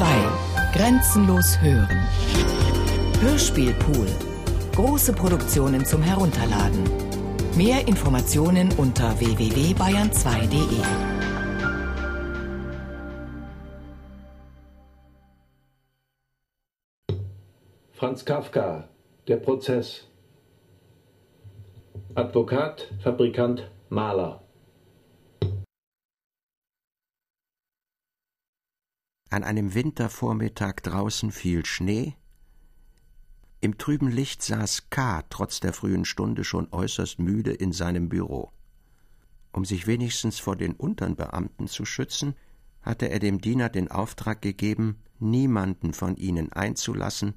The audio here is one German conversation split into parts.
2. Grenzenlos hören. Hörspielpool. Große Produktionen zum Herunterladen. Mehr Informationen unter www.bayern2.de. Franz Kafka, der Prozess. Advokat, Fabrikant, Maler. An einem Wintervormittag draußen fiel Schnee. Im trüben Licht saß K. trotz der frühen Stunde schon äußerst müde in seinem Büro. Um sich wenigstens vor den Unternbeamten zu schützen, hatte er dem Diener den Auftrag gegeben, niemanden von ihnen einzulassen,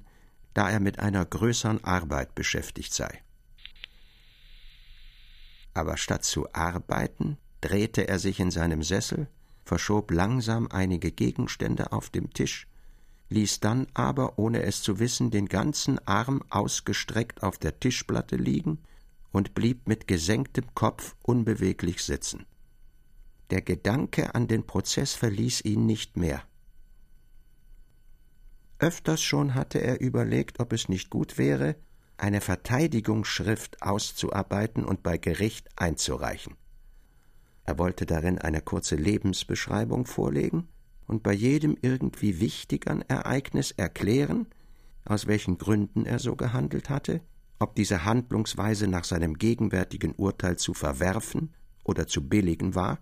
da er mit einer größeren Arbeit beschäftigt sei. Aber statt zu arbeiten, drehte er sich in seinem Sessel, verschob langsam einige Gegenstände auf dem Tisch, ließ dann aber, ohne es zu wissen, den ganzen Arm ausgestreckt auf der Tischplatte liegen und blieb mit gesenktem Kopf unbeweglich sitzen. Der Gedanke an den Prozess verließ ihn nicht mehr. Öfters schon hatte er überlegt, ob es nicht gut wäre, eine Verteidigungsschrift auszuarbeiten und bei Gericht einzureichen. Er wollte darin eine kurze Lebensbeschreibung vorlegen und bei jedem irgendwie wichtigen Ereignis erklären, aus welchen Gründen er so gehandelt hatte, ob diese Handlungsweise nach seinem gegenwärtigen Urteil zu verwerfen oder zu billigen war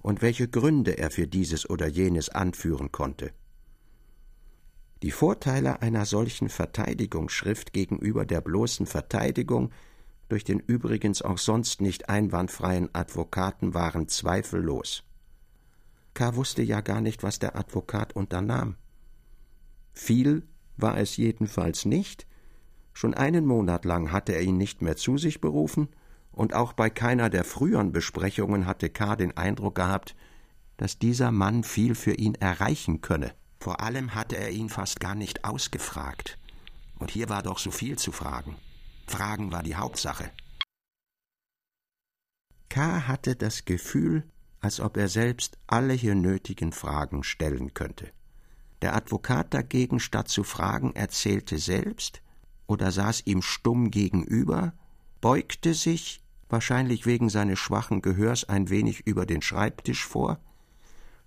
und welche Gründe er für dieses oder jenes anführen konnte. Die Vorteile einer solchen Verteidigungsschrift gegenüber der bloßen Verteidigung durch den übrigens auch sonst nicht einwandfreien Advokaten waren zweifellos. K. wusste ja gar nicht, was der Advokat unternahm. Viel war es jedenfalls nicht. Schon einen Monat lang hatte er ihn nicht mehr zu sich berufen, und auch bei keiner der früheren Besprechungen hatte K. den Eindruck gehabt, dass dieser Mann viel für ihn erreichen könne. Vor allem hatte er ihn fast gar nicht ausgefragt. Und hier war doch so viel zu fragen. Fragen war die Hauptsache. K. hatte das Gefühl, als ob er selbst alle hier nötigen Fragen stellen könnte. Der Advokat dagegen, statt zu fragen, erzählte selbst oder saß ihm stumm gegenüber, beugte sich, wahrscheinlich wegen seines schwachen Gehörs, ein wenig über den Schreibtisch vor,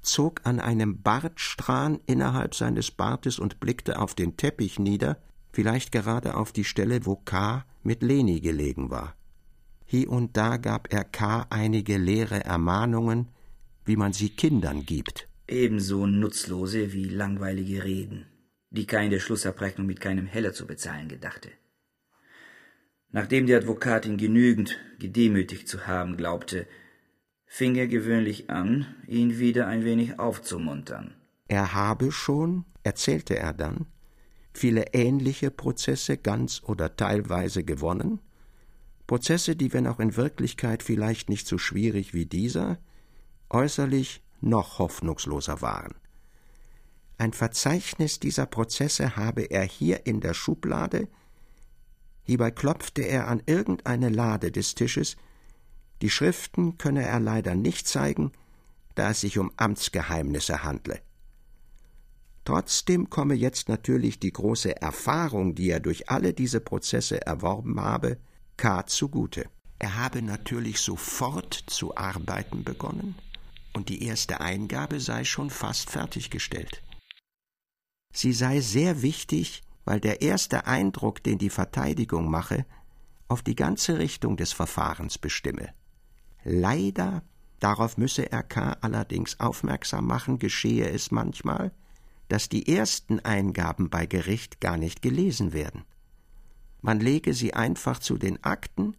zog an einem Bartstrahn innerhalb seines Bartes und blickte auf den Teppich nieder, vielleicht gerade auf die Stelle, wo K. mit Leni gelegen war. Hie und da gab er K. einige leere Ermahnungen, wie man sie Kindern gibt. Ebenso nutzlose wie langweilige Reden, die keine Schlussabrechnung mit keinem Heller zu bezahlen gedachte. Nachdem die Advokatin genügend gedemütigt zu haben glaubte, fing er gewöhnlich an, ihn wieder ein wenig aufzumuntern. Er habe schon, erzählte er dann, viele ähnliche Prozesse ganz oder teilweise gewonnen, Prozesse, die, wenn auch in Wirklichkeit vielleicht nicht so schwierig wie dieser, äußerlich noch hoffnungsloser waren. Ein Verzeichnis dieser Prozesse habe er hier in der Schublade, hierbei klopfte er an irgendeine Lade des Tisches, die Schriften könne er leider nicht zeigen, da es sich um Amtsgeheimnisse handle. Trotzdem komme jetzt natürlich die große Erfahrung, die er durch alle diese Prozesse erworben habe, K. zugute. Er habe natürlich sofort zu arbeiten begonnen, und die erste Eingabe sei schon fast fertiggestellt. Sie sei sehr wichtig, weil der erste Eindruck, den die Verteidigung mache, auf die ganze Richtung des Verfahrens bestimme. Leider, darauf müsse er K. allerdings aufmerksam machen, geschehe es manchmal, dass die ersten Eingaben bei Gericht gar nicht gelesen werden. Man lege sie einfach zu den Akten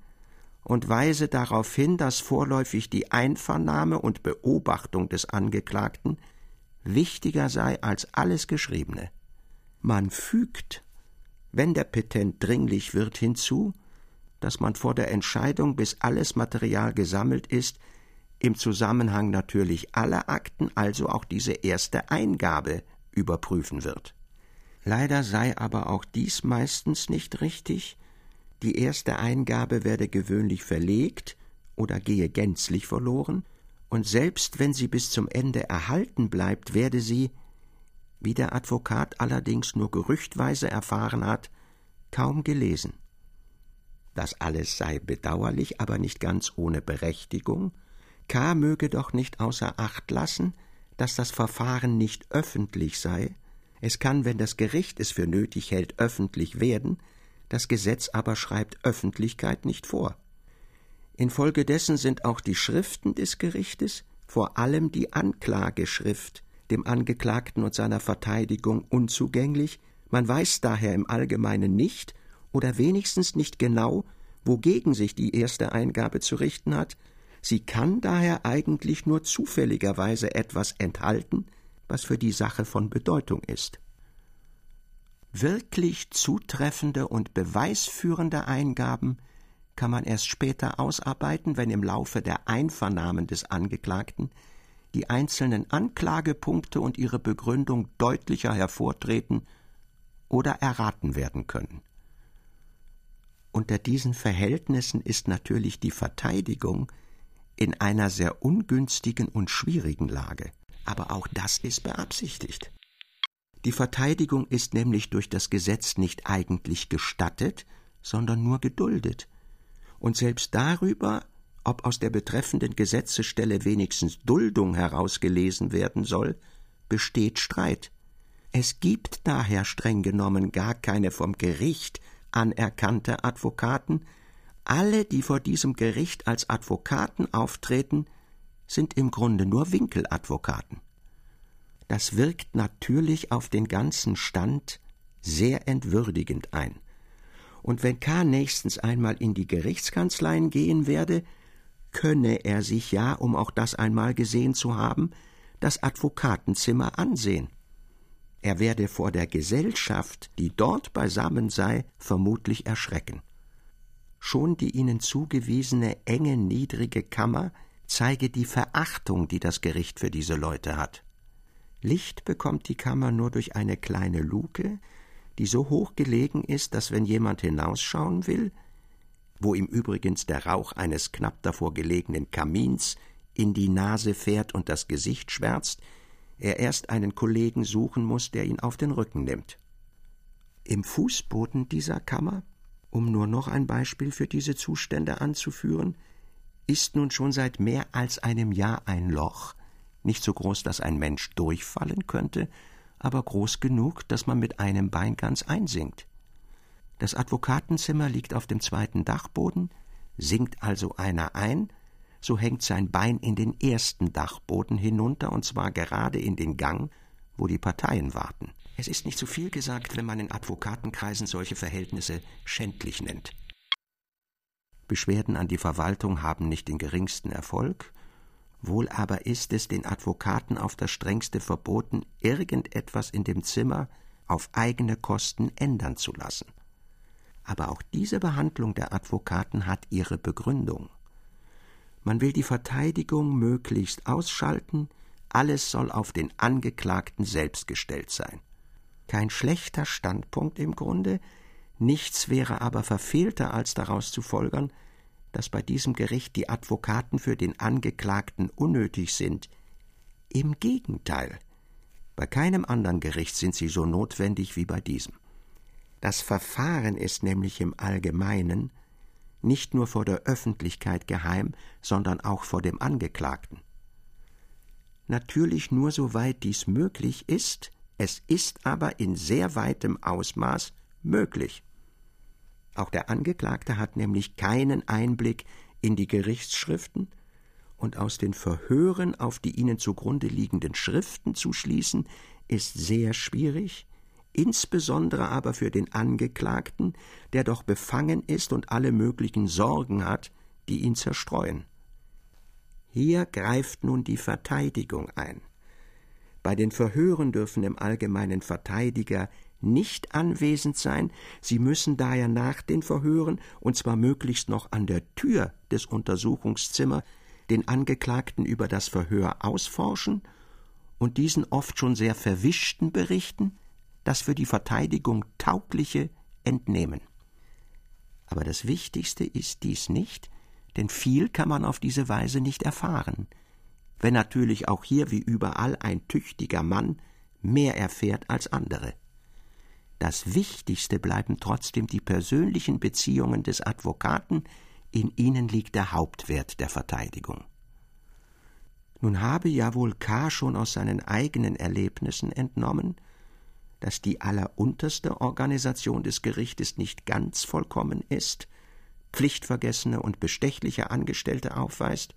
und weise darauf hin, dass vorläufig die Einvernahme und Beobachtung des Angeklagten wichtiger sei als alles Geschriebene. Man fügt, wenn der Petent dringlich wird, hinzu, dass man vor der Entscheidung, bis alles Material gesammelt ist, im Zusammenhang natürlich aller Akten, also auch diese erste Eingabe überprüfen wird. Leider sei aber auch dies meistens nicht richtig, die erste Eingabe werde gewöhnlich verlegt oder gehe gänzlich verloren, und selbst wenn sie bis zum Ende erhalten bleibt, werde sie, wie der Advokat allerdings nur gerüchtweise erfahren hat, kaum gelesen. Das alles sei bedauerlich, aber nicht ganz ohne Berechtigung. K. möge doch nicht außer Acht lassen, dass das Verfahren nicht öffentlich sei. Es kann, wenn das Gericht es für nötig hält, öffentlich werden, das Gesetz aber schreibt Öffentlichkeit nicht vor. Infolgedessen sind auch die Schriften des Gerichtes, vor allem die Anklageschrift, dem Angeklagten und seiner Verteidigung unzugänglich, man weiß daher im Allgemeinen nicht oder wenigstens nicht genau, wogegen sich die erste Eingabe zu richten hat, sie kann daher eigentlich nur zufälligerweise etwas enthalten, was für die Sache von Bedeutung ist. Wirklich zutreffende und beweisführende Eingaben kann man erst später ausarbeiten, wenn im Laufe der Einvernahmen des Angeklagten die einzelnen Anklagepunkte und ihre Begründung deutlicher hervortreten oder erraten werden können. Unter diesen Verhältnissen ist natürlich die Verteidigung in einer sehr ungünstigen und schwierigen Lage. Aber auch das ist beabsichtigt. Die Verteidigung ist nämlich durch das Gesetz nicht eigentlich gestattet, sondern nur geduldet. Und selbst darüber, ob aus der betreffenden Gesetzesstelle wenigstens Duldung herausgelesen werden soll, besteht Streit. Es gibt daher streng genommen gar keine vom Gericht anerkannte Advokaten, alle, die vor diesem Gericht als Advokaten auftreten, sind im Grunde nur Winkeladvokaten das wirkt natürlich auf den ganzen Stand sehr entwürdigend ein. Und wenn K. nächstens einmal in die Gerichtskanzleien gehen werde, könne er sich ja, um auch das einmal gesehen zu haben, das Advokatenzimmer ansehen. Er werde vor der Gesellschaft, die dort beisammen sei, vermutlich erschrecken. Schon die ihnen zugewiesene enge, niedrige Kammer zeige die Verachtung, die das Gericht für diese Leute hat. Licht bekommt die Kammer nur durch eine kleine Luke, die so hoch gelegen ist, dass wenn jemand hinausschauen will, wo ihm übrigens der Rauch eines knapp davor gelegenen Kamins in die Nase fährt und das Gesicht schwärzt, er erst einen Kollegen suchen muss, der ihn auf den Rücken nimmt. Im Fußboden dieser Kammer, um nur noch ein Beispiel für diese Zustände anzuführen, ist nun schon seit mehr als einem Jahr ein Loch, nicht so groß, dass ein Mensch durchfallen könnte, aber groß genug, dass man mit einem Bein ganz einsinkt. Das Advokatenzimmer liegt auf dem zweiten Dachboden, sinkt also einer ein, so hängt sein Bein in den ersten Dachboden hinunter, und zwar gerade in den Gang, wo die Parteien warten. Es ist nicht zu viel gesagt, wenn man in Advokatenkreisen solche Verhältnisse schändlich nennt. Beschwerden an die Verwaltung haben nicht den geringsten Erfolg, Wohl aber ist es den Advokaten auf das strengste verboten, irgendetwas in dem Zimmer auf eigene Kosten ändern zu lassen. Aber auch diese Behandlung der Advokaten hat ihre Begründung. Man will die Verteidigung möglichst ausschalten, alles soll auf den Angeklagten selbst gestellt sein. Kein schlechter Standpunkt im Grunde, nichts wäre aber verfehlter als daraus zu folgern, dass bei diesem Gericht die Advokaten für den Angeklagten unnötig sind. Im Gegenteil. Bei keinem anderen Gericht sind sie so notwendig wie bei diesem. Das Verfahren ist nämlich im Allgemeinen nicht nur vor der Öffentlichkeit geheim, sondern auch vor dem Angeklagten. Natürlich nur soweit dies möglich ist, es ist aber in sehr weitem Ausmaß möglich. Auch der Angeklagte hat nämlich keinen Einblick in die Gerichtsschriften, und aus den Verhören auf die ihnen zugrunde liegenden Schriften zu schließen, ist sehr schwierig, insbesondere aber für den Angeklagten, der doch befangen ist und alle möglichen Sorgen hat, die ihn zerstreuen. Hier greift nun die Verteidigung ein. Bei den Verhören dürfen im Allgemeinen Verteidiger nicht anwesend sein, sie müssen daher nach den Verhören, und zwar möglichst noch an der Tür des Untersuchungszimmers, den Angeklagten über das Verhör ausforschen und diesen oft schon sehr verwischten berichten, das für die Verteidigung taugliche entnehmen. Aber das Wichtigste ist dies nicht, denn viel kann man auf diese Weise nicht erfahren, wenn natürlich auch hier wie überall ein tüchtiger Mann mehr erfährt als andere. Das Wichtigste bleiben trotzdem die persönlichen Beziehungen des Advokaten, in ihnen liegt der Hauptwert der Verteidigung. Nun habe ja wohl K. schon aus seinen eigenen Erlebnissen entnommen, dass die allerunterste Organisation des Gerichtes nicht ganz vollkommen ist, pflichtvergessene und bestechliche Angestellte aufweist,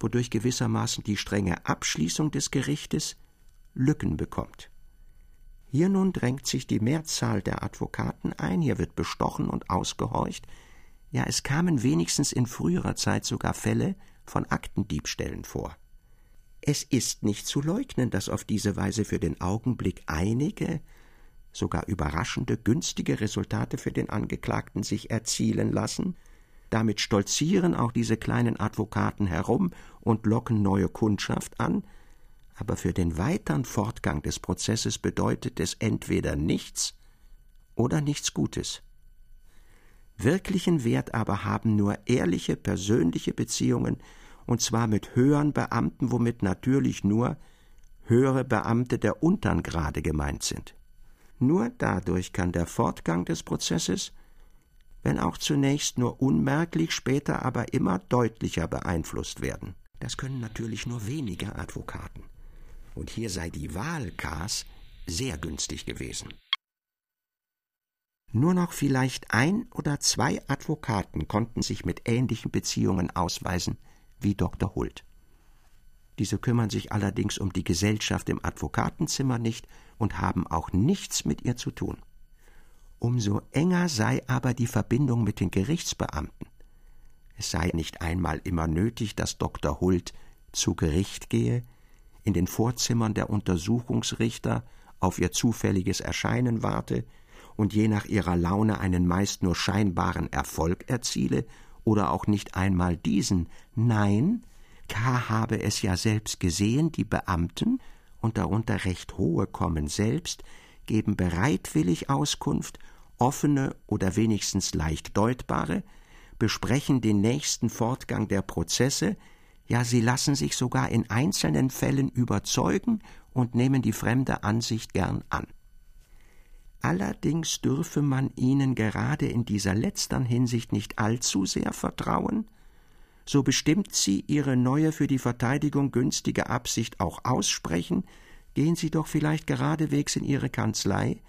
wodurch gewissermaßen die strenge Abschließung des Gerichtes Lücken bekommt. Hier nun drängt sich die Mehrzahl der Advokaten ein, hier wird bestochen und ausgehorcht, ja es kamen wenigstens in früherer Zeit sogar Fälle von Aktendiebstählen vor. Es ist nicht zu leugnen, dass auf diese Weise für den Augenblick einige, sogar überraschende, günstige Resultate für den Angeklagten sich erzielen lassen, damit stolzieren auch diese kleinen Advokaten herum und locken neue Kundschaft an, aber für den weiteren Fortgang des Prozesses bedeutet es entweder nichts oder nichts Gutes. Wirklichen Wert aber haben nur ehrliche persönliche Beziehungen, und zwar mit höheren Beamten, womit natürlich nur höhere Beamte der unteren Grade gemeint sind. Nur dadurch kann der Fortgang des Prozesses, wenn auch zunächst nur unmerklich, später aber immer deutlicher beeinflusst werden. Das können natürlich nur wenige Advokaten und hier sei die Wahl Kars sehr günstig gewesen. Nur noch vielleicht ein oder zwei Advokaten konnten sich mit ähnlichen Beziehungen ausweisen wie Dr. Hult. Diese kümmern sich allerdings um die Gesellschaft im Advokatenzimmer nicht und haben auch nichts mit ihr zu tun. Umso enger sei aber die Verbindung mit den Gerichtsbeamten. Es sei nicht einmal immer nötig, dass Dr. Hult zu Gericht gehe, in den Vorzimmern der Untersuchungsrichter auf ihr zufälliges Erscheinen warte und je nach ihrer Laune einen meist nur scheinbaren Erfolg erziele oder auch nicht einmal diesen. Nein, K. habe es ja selbst gesehen, die Beamten, und darunter recht hohe kommen selbst, geben bereitwillig Auskunft, offene oder wenigstens leicht deutbare, besprechen den nächsten Fortgang der Prozesse, ja, sie lassen sich sogar in einzelnen Fällen überzeugen und nehmen die fremde Ansicht gern an. Allerdings dürfe man ihnen gerade in dieser letztern Hinsicht nicht allzu sehr vertrauen, so bestimmt sie ihre neue für die Verteidigung günstige Absicht auch aussprechen, gehen Sie doch vielleicht geradewegs in Ihre Kanzlei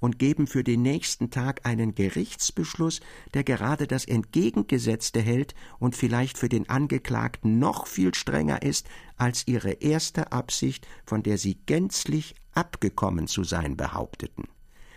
und geben für den nächsten Tag einen Gerichtsbeschluss, der gerade das Entgegengesetzte hält und vielleicht für den Angeklagten noch viel strenger ist als ihre erste Absicht, von der sie gänzlich abgekommen zu sein behaupteten.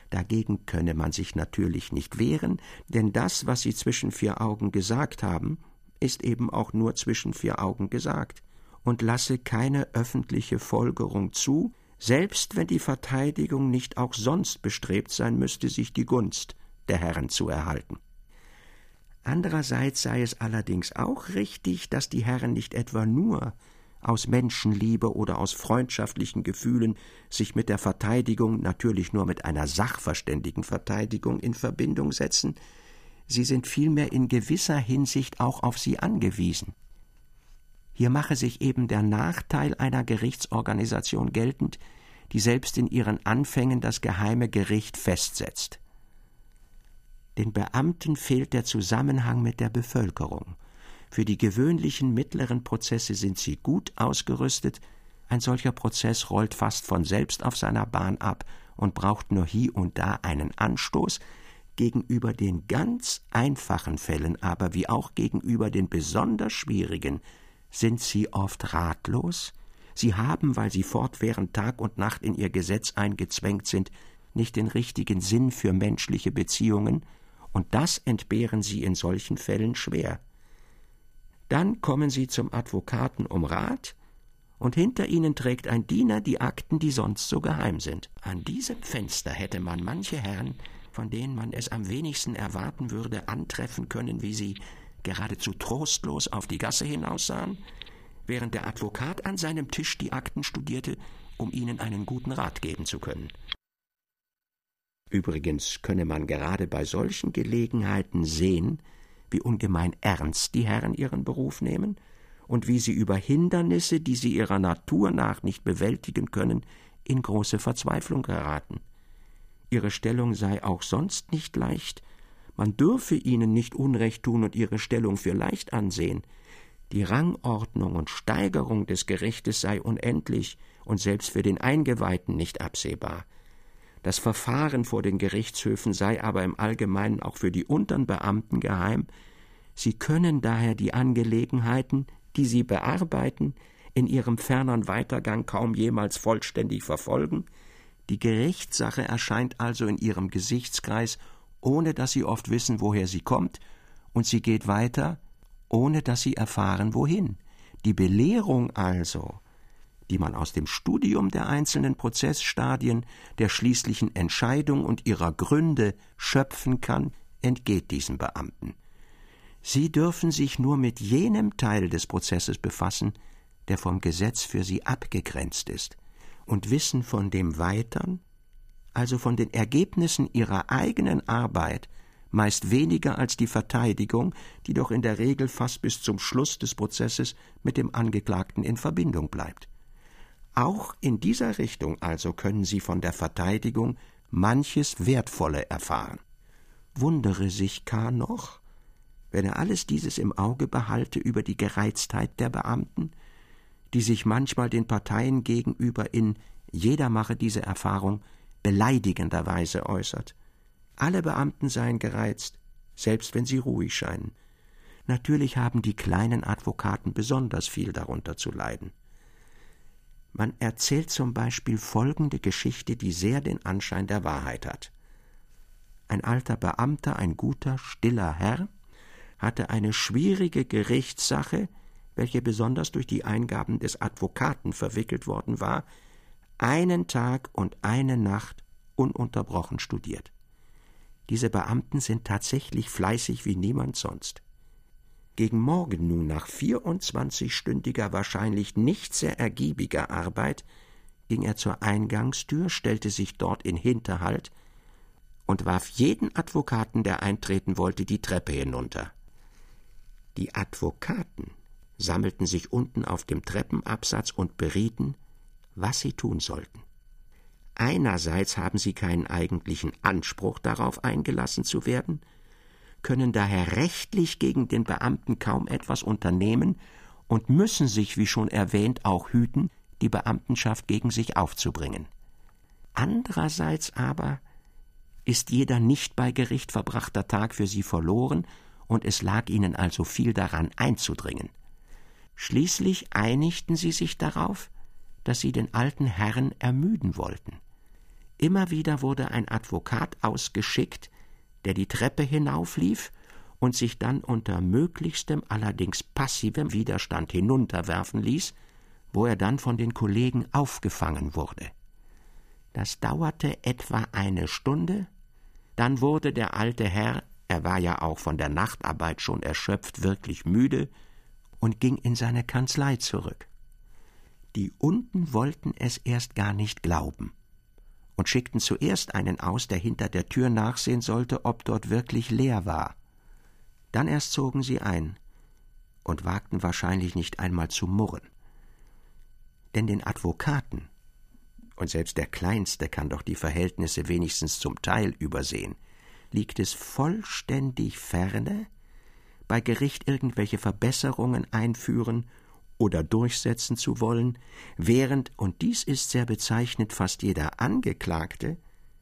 Dagegen könne man sich natürlich nicht wehren, denn das, was sie zwischen vier Augen gesagt haben, ist eben auch nur zwischen vier Augen gesagt und lasse keine öffentliche Folgerung zu, selbst wenn die Verteidigung nicht auch sonst bestrebt sein müsste, sich die Gunst der Herren zu erhalten. Andererseits sei es allerdings auch richtig, dass die Herren nicht etwa nur aus Menschenliebe oder aus freundschaftlichen Gefühlen sich mit der Verteidigung, natürlich nur mit einer sachverständigen Verteidigung in Verbindung setzen, sie sind vielmehr in gewisser Hinsicht auch auf sie angewiesen. Hier mache sich eben der Nachteil einer Gerichtsorganisation geltend, die selbst in ihren Anfängen das geheime Gericht festsetzt. Den Beamten fehlt der Zusammenhang mit der Bevölkerung. Für die gewöhnlichen mittleren Prozesse sind sie gut ausgerüstet, ein solcher Prozess rollt fast von selbst auf seiner Bahn ab und braucht nur hie und da einen Anstoß, gegenüber den ganz einfachen Fällen aber wie auch gegenüber den besonders schwierigen sind sie oft ratlos, Sie haben, weil sie fortwährend Tag und Nacht in ihr Gesetz eingezwängt sind, nicht den richtigen Sinn für menschliche Beziehungen, und das entbehren sie in solchen Fällen schwer. Dann kommen sie zum Advokaten um Rat, und hinter ihnen trägt ein Diener die Akten, die sonst so geheim sind. An diesem Fenster hätte man manche Herren, von denen man es am wenigsten erwarten würde, antreffen können, wie sie geradezu trostlos auf die Gasse hinaussahen, während der Advokat an seinem Tisch die Akten studierte, um ihnen einen guten Rat geben zu können. Übrigens könne man gerade bei solchen Gelegenheiten sehen, wie ungemein ernst die Herren ihren Beruf nehmen und wie sie über Hindernisse, die sie ihrer Natur nach nicht bewältigen können, in große Verzweiflung geraten. Ihre Stellung sei auch sonst nicht leicht, man dürfe ihnen nicht Unrecht tun und ihre Stellung für leicht ansehen. Die Rangordnung und Steigerung des Gerichtes sei unendlich und selbst für den Eingeweihten nicht absehbar. Das Verfahren vor den Gerichtshöfen sei aber im Allgemeinen auch für die unteren Beamten geheim, sie können daher die Angelegenheiten, die sie bearbeiten, in ihrem ferneren Weitergang kaum jemals vollständig verfolgen, die Gerichtssache erscheint also in ihrem Gesichtskreis, ohne dass sie oft wissen, woher sie kommt, und sie geht weiter, ohne dass sie erfahren, wohin. Die Belehrung also, die man aus dem Studium der einzelnen Prozessstadien, der schließlichen Entscheidung und ihrer Gründe schöpfen kann, entgeht diesen Beamten. Sie dürfen sich nur mit jenem Teil des Prozesses befassen, der vom Gesetz für sie abgegrenzt ist, und wissen von dem Weitern, also von den Ergebnissen ihrer eigenen Arbeit, meist weniger als die Verteidigung, die doch in der Regel fast bis zum Schluss des Prozesses mit dem Angeklagten in Verbindung bleibt. Auch in dieser Richtung also können Sie von der Verteidigung manches Wertvolle erfahren. Wundere sich K. noch, wenn er alles dieses im Auge behalte über die Gereiztheit der Beamten, die sich manchmal den Parteien gegenüber in jeder mache diese Erfahrung beleidigenderweise äußert. Alle Beamten seien gereizt, selbst wenn sie ruhig scheinen. Natürlich haben die kleinen Advokaten besonders viel darunter zu leiden. Man erzählt zum Beispiel folgende Geschichte, die sehr den Anschein der Wahrheit hat. Ein alter Beamter, ein guter, stiller Herr, hatte eine schwierige Gerichtssache, welche besonders durch die Eingaben des Advokaten verwickelt worden war, einen Tag und eine Nacht ununterbrochen studiert. Diese Beamten sind tatsächlich fleißig wie niemand sonst. Gegen Morgen nun, nach vierundzwanzigstündiger, wahrscheinlich nicht sehr ergiebiger Arbeit, ging er zur Eingangstür, stellte sich dort in Hinterhalt und warf jeden Advokaten, der eintreten wollte, die Treppe hinunter. Die Advokaten sammelten sich unten auf dem Treppenabsatz und berieten, was sie tun sollten. Einerseits haben sie keinen eigentlichen Anspruch darauf eingelassen zu werden, können daher rechtlich gegen den Beamten kaum etwas unternehmen und müssen sich, wie schon erwähnt, auch hüten, die Beamtenschaft gegen sich aufzubringen. Andererseits aber ist jeder nicht bei Gericht verbrachter Tag für sie verloren, und es lag ihnen also viel daran einzudringen. Schließlich einigten sie sich darauf, dass sie den alten Herrn ermüden wollten. Immer wieder wurde ein Advokat ausgeschickt, der die Treppe hinauflief und sich dann unter möglichstem, allerdings passivem Widerstand hinunterwerfen ließ, wo er dann von den Kollegen aufgefangen wurde. Das dauerte etwa eine Stunde, dann wurde der alte Herr, er war ja auch von der Nachtarbeit schon erschöpft, wirklich müde, und ging in seine Kanzlei zurück. Die unten wollten es erst gar nicht glauben und schickten zuerst einen aus, der hinter der Tür nachsehen sollte, ob dort wirklich leer war. Dann erst zogen sie ein und wagten wahrscheinlich nicht einmal zu murren. Denn den Advokaten, und selbst der Kleinste kann doch die Verhältnisse wenigstens zum Teil übersehen, liegt es vollständig ferne, bei Gericht irgendwelche Verbesserungen einführen oder durchsetzen zu wollen, während, und dies ist sehr bezeichnend, fast jeder Angeklagte,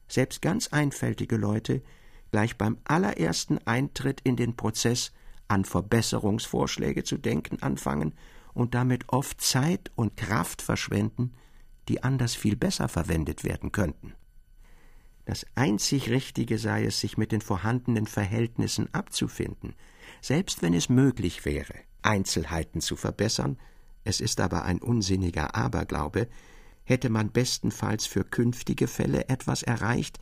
selbst ganz einfältige Leute, gleich beim allerersten Eintritt in den Prozess an Verbesserungsvorschläge zu denken anfangen und damit oft Zeit und Kraft verschwenden, die anders viel besser verwendet werden könnten. Das einzig Richtige sei es, sich mit den vorhandenen Verhältnissen abzufinden, selbst wenn es möglich wäre, Einzelheiten zu verbessern, es ist aber ein unsinniger Aberglaube, hätte man bestenfalls für künftige Fälle etwas erreicht,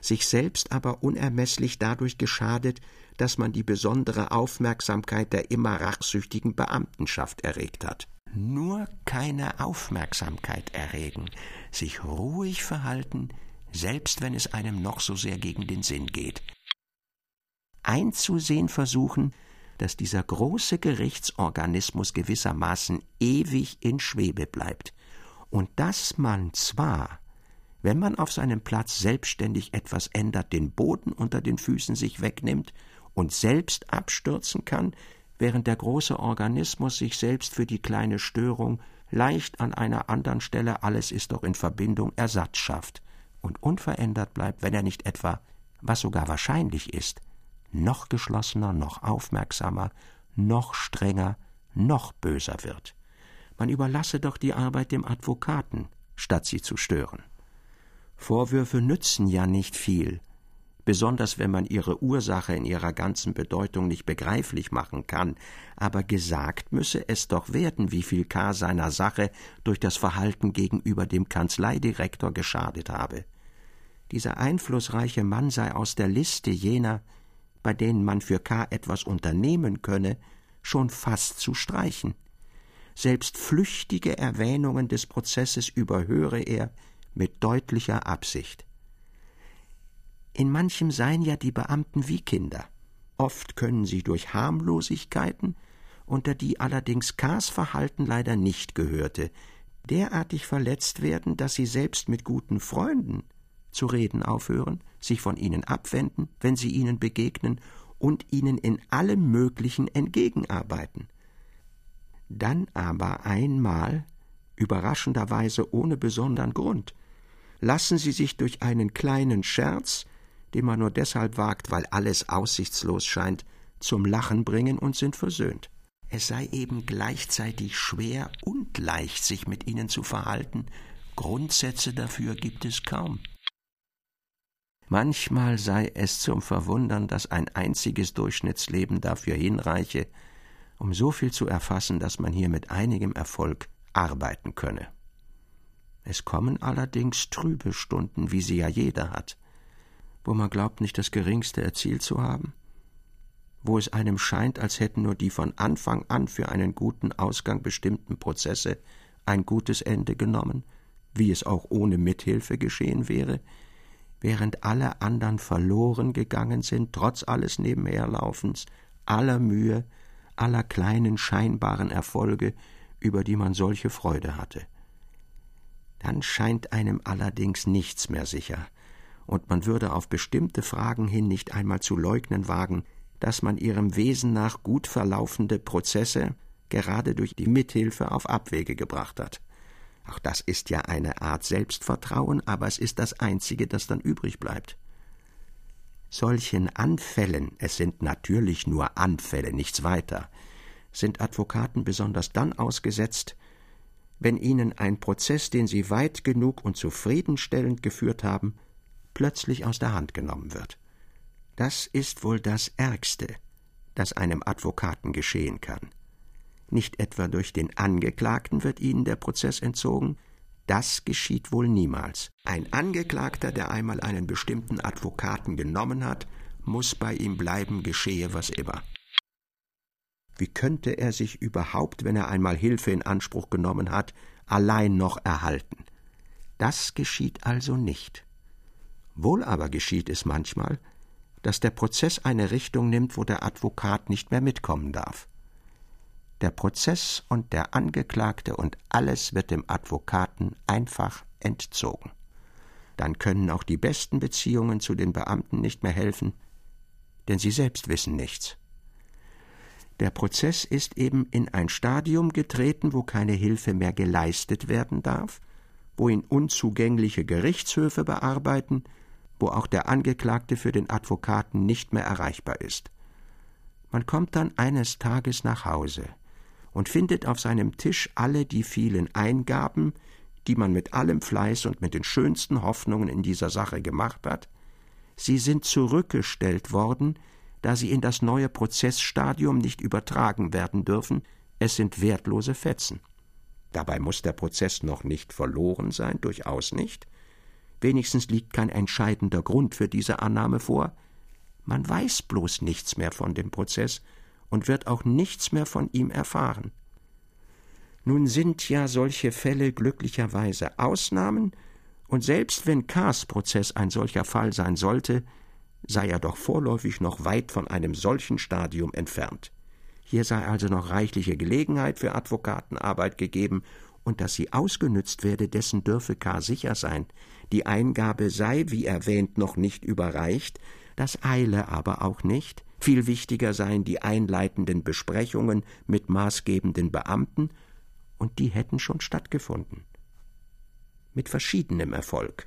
sich selbst aber unermeßlich dadurch geschadet, dass man die besondere Aufmerksamkeit der immer rachsüchtigen Beamtenschaft erregt hat. Nur keine Aufmerksamkeit erregen, sich ruhig verhalten, selbst wenn es einem noch so sehr gegen den Sinn geht. Einzusehen versuchen, dass dieser große Gerichtsorganismus gewissermaßen ewig in Schwebe bleibt. Und dass man zwar wenn man auf seinem Platz selbstständig etwas ändert, den Boden unter den Füßen sich wegnimmt und selbst abstürzen kann, während der große Organismus sich selbst für die kleine Störung leicht an einer anderen Stelle, alles ist doch in Verbindung, Ersatz schafft und unverändert bleibt, wenn er nicht etwa, was sogar wahrscheinlich ist, noch geschlossener, noch aufmerksamer, noch strenger, noch böser wird. Man überlasse doch die Arbeit dem Advokaten, statt sie zu stören. Vorwürfe nützen ja nicht viel, besonders wenn man ihre Ursache in ihrer ganzen Bedeutung nicht begreiflich machen kann, aber gesagt müsse es doch werden, wie viel K. seiner Sache durch das Verhalten gegenüber dem Kanzleidirektor geschadet habe. Dieser einflussreiche Mann sei aus der Liste jener, bei denen man für K. etwas unternehmen könne, schon fast zu streichen. Selbst flüchtige Erwähnungen des Prozesses überhöre er mit deutlicher Absicht. In manchem seien ja die Beamten wie Kinder. Oft können sie durch Harmlosigkeiten, unter die allerdings K.s Verhalten leider nicht gehörte, derartig verletzt werden, dass sie selbst mit guten Freunden zu reden aufhören, sich von ihnen abwenden, wenn sie ihnen begegnen, und ihnen in allem Möglichen entgegenarbeiten. Dann aber einmal, überraschenderweise ohne besonderen Grund, lassen sie sich durch einen kleinen Scherz, den man nur deshalb wagt, weil alles aussichtslos scheint, zum Lachen bringen und sind versöhnt. Es sei eben gleichzeitig schwer und leicht, sich mit ihnen zu verhalten. Grundsätze dafür gibt es kaum. Manchmal sei es zum Verwundern, dass ein einziges Durchschnittsleben dafür hinreiche, um so viel zu erfassen, dass man hier mit einigem Erfolg arbeiten könne. Es kommen allerdings trübe Stunden, wie sie ja jeder hat, wo man glaubt, nicht das geringste erzielt zu haben, wo es einem scheint, als hätten nur die von Anfang an für einen guten Ausgang bestimmten Prozesse ein gutes Ende genommen, wie es auch ohne Mithilfe geschehen wäre, während alle anderen verloren gegangen sind, trotz alles Nebenherlaufens, aller Mühe, aller kleinen scheinbaren Erfolge, über die man solche Freude hatte dann scheint einem allerdings nichts mehr sicher, und man würde auf bestimmte Fragen hin nicht einmal zu leugnen wagen, dass man ihrem Wesen nach gut verlaufende Prozesse gerade durch die Mithilfe auf Abwege gebracht hat. Auch das ist ja eine Art Selbstvertrauen, aber es ist das einzige, das dann übrig bleibt. Solchen Anfällen, es sind natürlich nur Anfälle, nichts weiter, sind Advokaten besonders dann ausgesetzt, wenn ihnen ein Prozess, den sie weit genug und zufriedenstellend geführt haben, plötzlich aus der Hand genommen wird. Das ist wohl das Ärgste, das einem Advokaten geschehen kann. Nicht etwa durch den Angeklagten wird ihnen der Prozess entzogen, das geschieht wohl niemals. Ein Angeklagter, der einmal einen bestimmten Advokaten genommen hat, muss bei ihm bleiben, geschehe was immer. Wie könnte er sich überhaupt, wenn er einmal Hilfe in Anspruch genommen hat, allein noch erhalten? Das geschieht also nicht. Wohl aber geschieht es manchmal, dass der Prozess eine Richtung nimmt, wo der Advokat nicht mehr mitkommen darf. Der Prozess und der Angeklagte und alles wird dem Advokaten einfach entzogen. Dann können auch die besten Beziehungen zu den Beamten nicht mehr helfen, denn sie selbst wissen nichts. Der Prozess ist eben in ein Stadium getreten, wo keine Hilfe mehr geleistet werden darf, wo ihn unzugängliche Gerichtshöfe bearbeiten, wo auch der Angeklagte für den Advokaten nicht mehr erreichbar ist. Man kommt dann eines Tages nach Hause und findet auf seinem Tisch alle die vielen Eingaben, die man mit allem Fleiß und mit den schönsten Hoffnungen in dieser Sache gemacht hat. Sie sind zurückgestellt worden, da sie in das neue Prozessstadium nicht übertragen werden dürfen, es sind wertlose Fetzen. Dabei muss der Prozess noch nicht verloren sein, durchaus nicht. Wenigstens liegt kein entscheidender Grund für diese Annahme vor. Man weiß bloß nichts mehr von dem Prozess und wird auch nichts mehr von ihm erfahren. Nun sind ja solche Fälle glücklicherweise Ausnahmen, und selbst wenn Kars Prozess ein solcher Fall sein sollte, sei er doch vorläufig noch weit von einem solchen Stadium entfernt. Hier sei also noch reichliche Gelegenheit für Advokatenarbeit gegeben, und dass sie ausgenützt werde, dessen dürfe K. sicher sein. Die Eingabe sei, wie erwähnt, noch nicht überreicht, das eile aber auch nicht. Viel wichtiger seien die einleitenden Besprechungen mit maßgebenden Beamten, und die hätten schon stattgefunden. Mit verschiedenem Erfolg,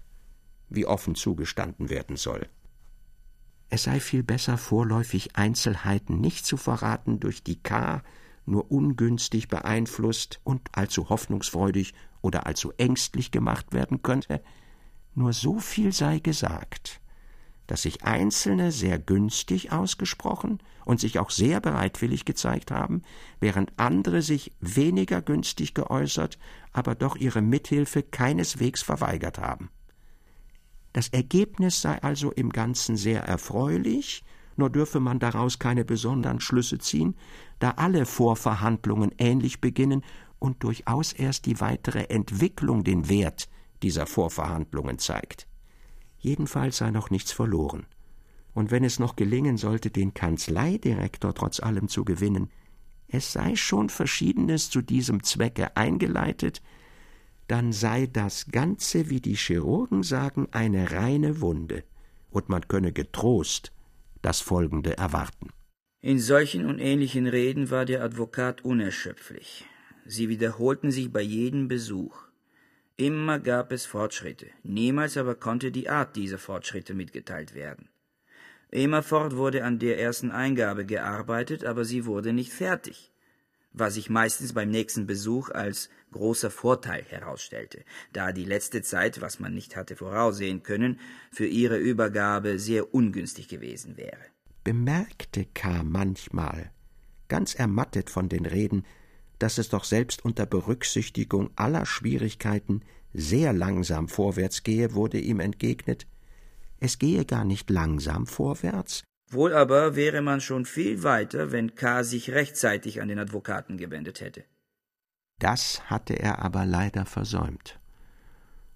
wie offen zugestanden werden soll. Es sei viel besser, vorläufig Einzelheiten nicht zu verraten, durch die K nur ungünstig beeinflusst und allzu hoffnungsfreudig oder allzu ängstlich gemacht werden könnte, nur so viel sei gesagt, dass sich Einzelne sehr günstig ausgesprochen und sich auch sehr bereitwillig gezeigt haben, während andere sich weniger günstig geäußert, aber doch ihre Mithilfe keineswegs verweigert haben. Das Ergebnis sei also im Ganzen sehr erfreulich, nur dürfe man daraus keine besonderen Schlüsse ziehen, da alle Vorverhandlungen ähnlich beginnen und durchaus erst die weitere Entwicklung den Wert dieser Vorverhandlungen zeigt. Jedenfalls sei noch nichts verloren. Und wenn es noch gelingen sollte, den Kanzleidirektor trotz allem zu gewinnen, es sei schon Verschiedenes zu diesem Zwecke eingeleitet, dann sei das Ganze, wie die Chirurgen sagen, eine reine Wunde, und man könne getrost das Folgende erwarten. In solchen und ähnlichen Reden war der Advokat unerschöpflich. Sie wiederholten sich bei jedem Besuch. Immer gab es Fortschritte, niemals aber konnte die Art dieser Fortschritte mitgeteilt werden. Immerfort wurde an der ersten Eingabe gearbeitet, aber sie wurde nicht fertig, was sich meistens beim nächsten Besuch als großer Vorteil herausstellte, da die letzte Zeit, was man nicht hatte voraussehen können, für ihre Übergabe sehr ungünstig gewesen wäre. Bemerkte K. manchmal, ganz ermattet von den Reden, dass es doch selbst unter Berücksichtigung aller Schwierigkeiten sehr langsam vorwärts gehe, wurde ihm entgegnet, es gehe gar nicht langsam vorwärts. Wohl aber wäre man schon viel weiter, wenn K. sich rechtzeitig an den Advokaten gewendet hätte. Das hatte er aber leider versäumt.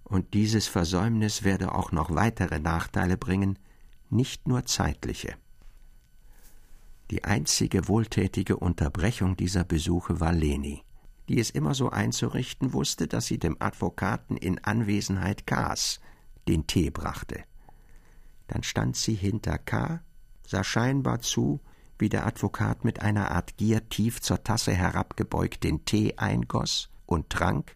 Und dieses Versäumnis werde auch noch weitere Nachteile bringen, nicht nur zeitliche. Die einzige wohltätige Unterbrechung dieser Besuche war Leni, die es immer so einzurichten wusste, dass sie dem Advokaten in Anwesenheit K.s den Tee brachte. Dann stand sie hinter K., sah scheinbar zu, wie der Advokat mit einer Art Gier tief zur Tasse herabgebeugt den Tee eingoss und trank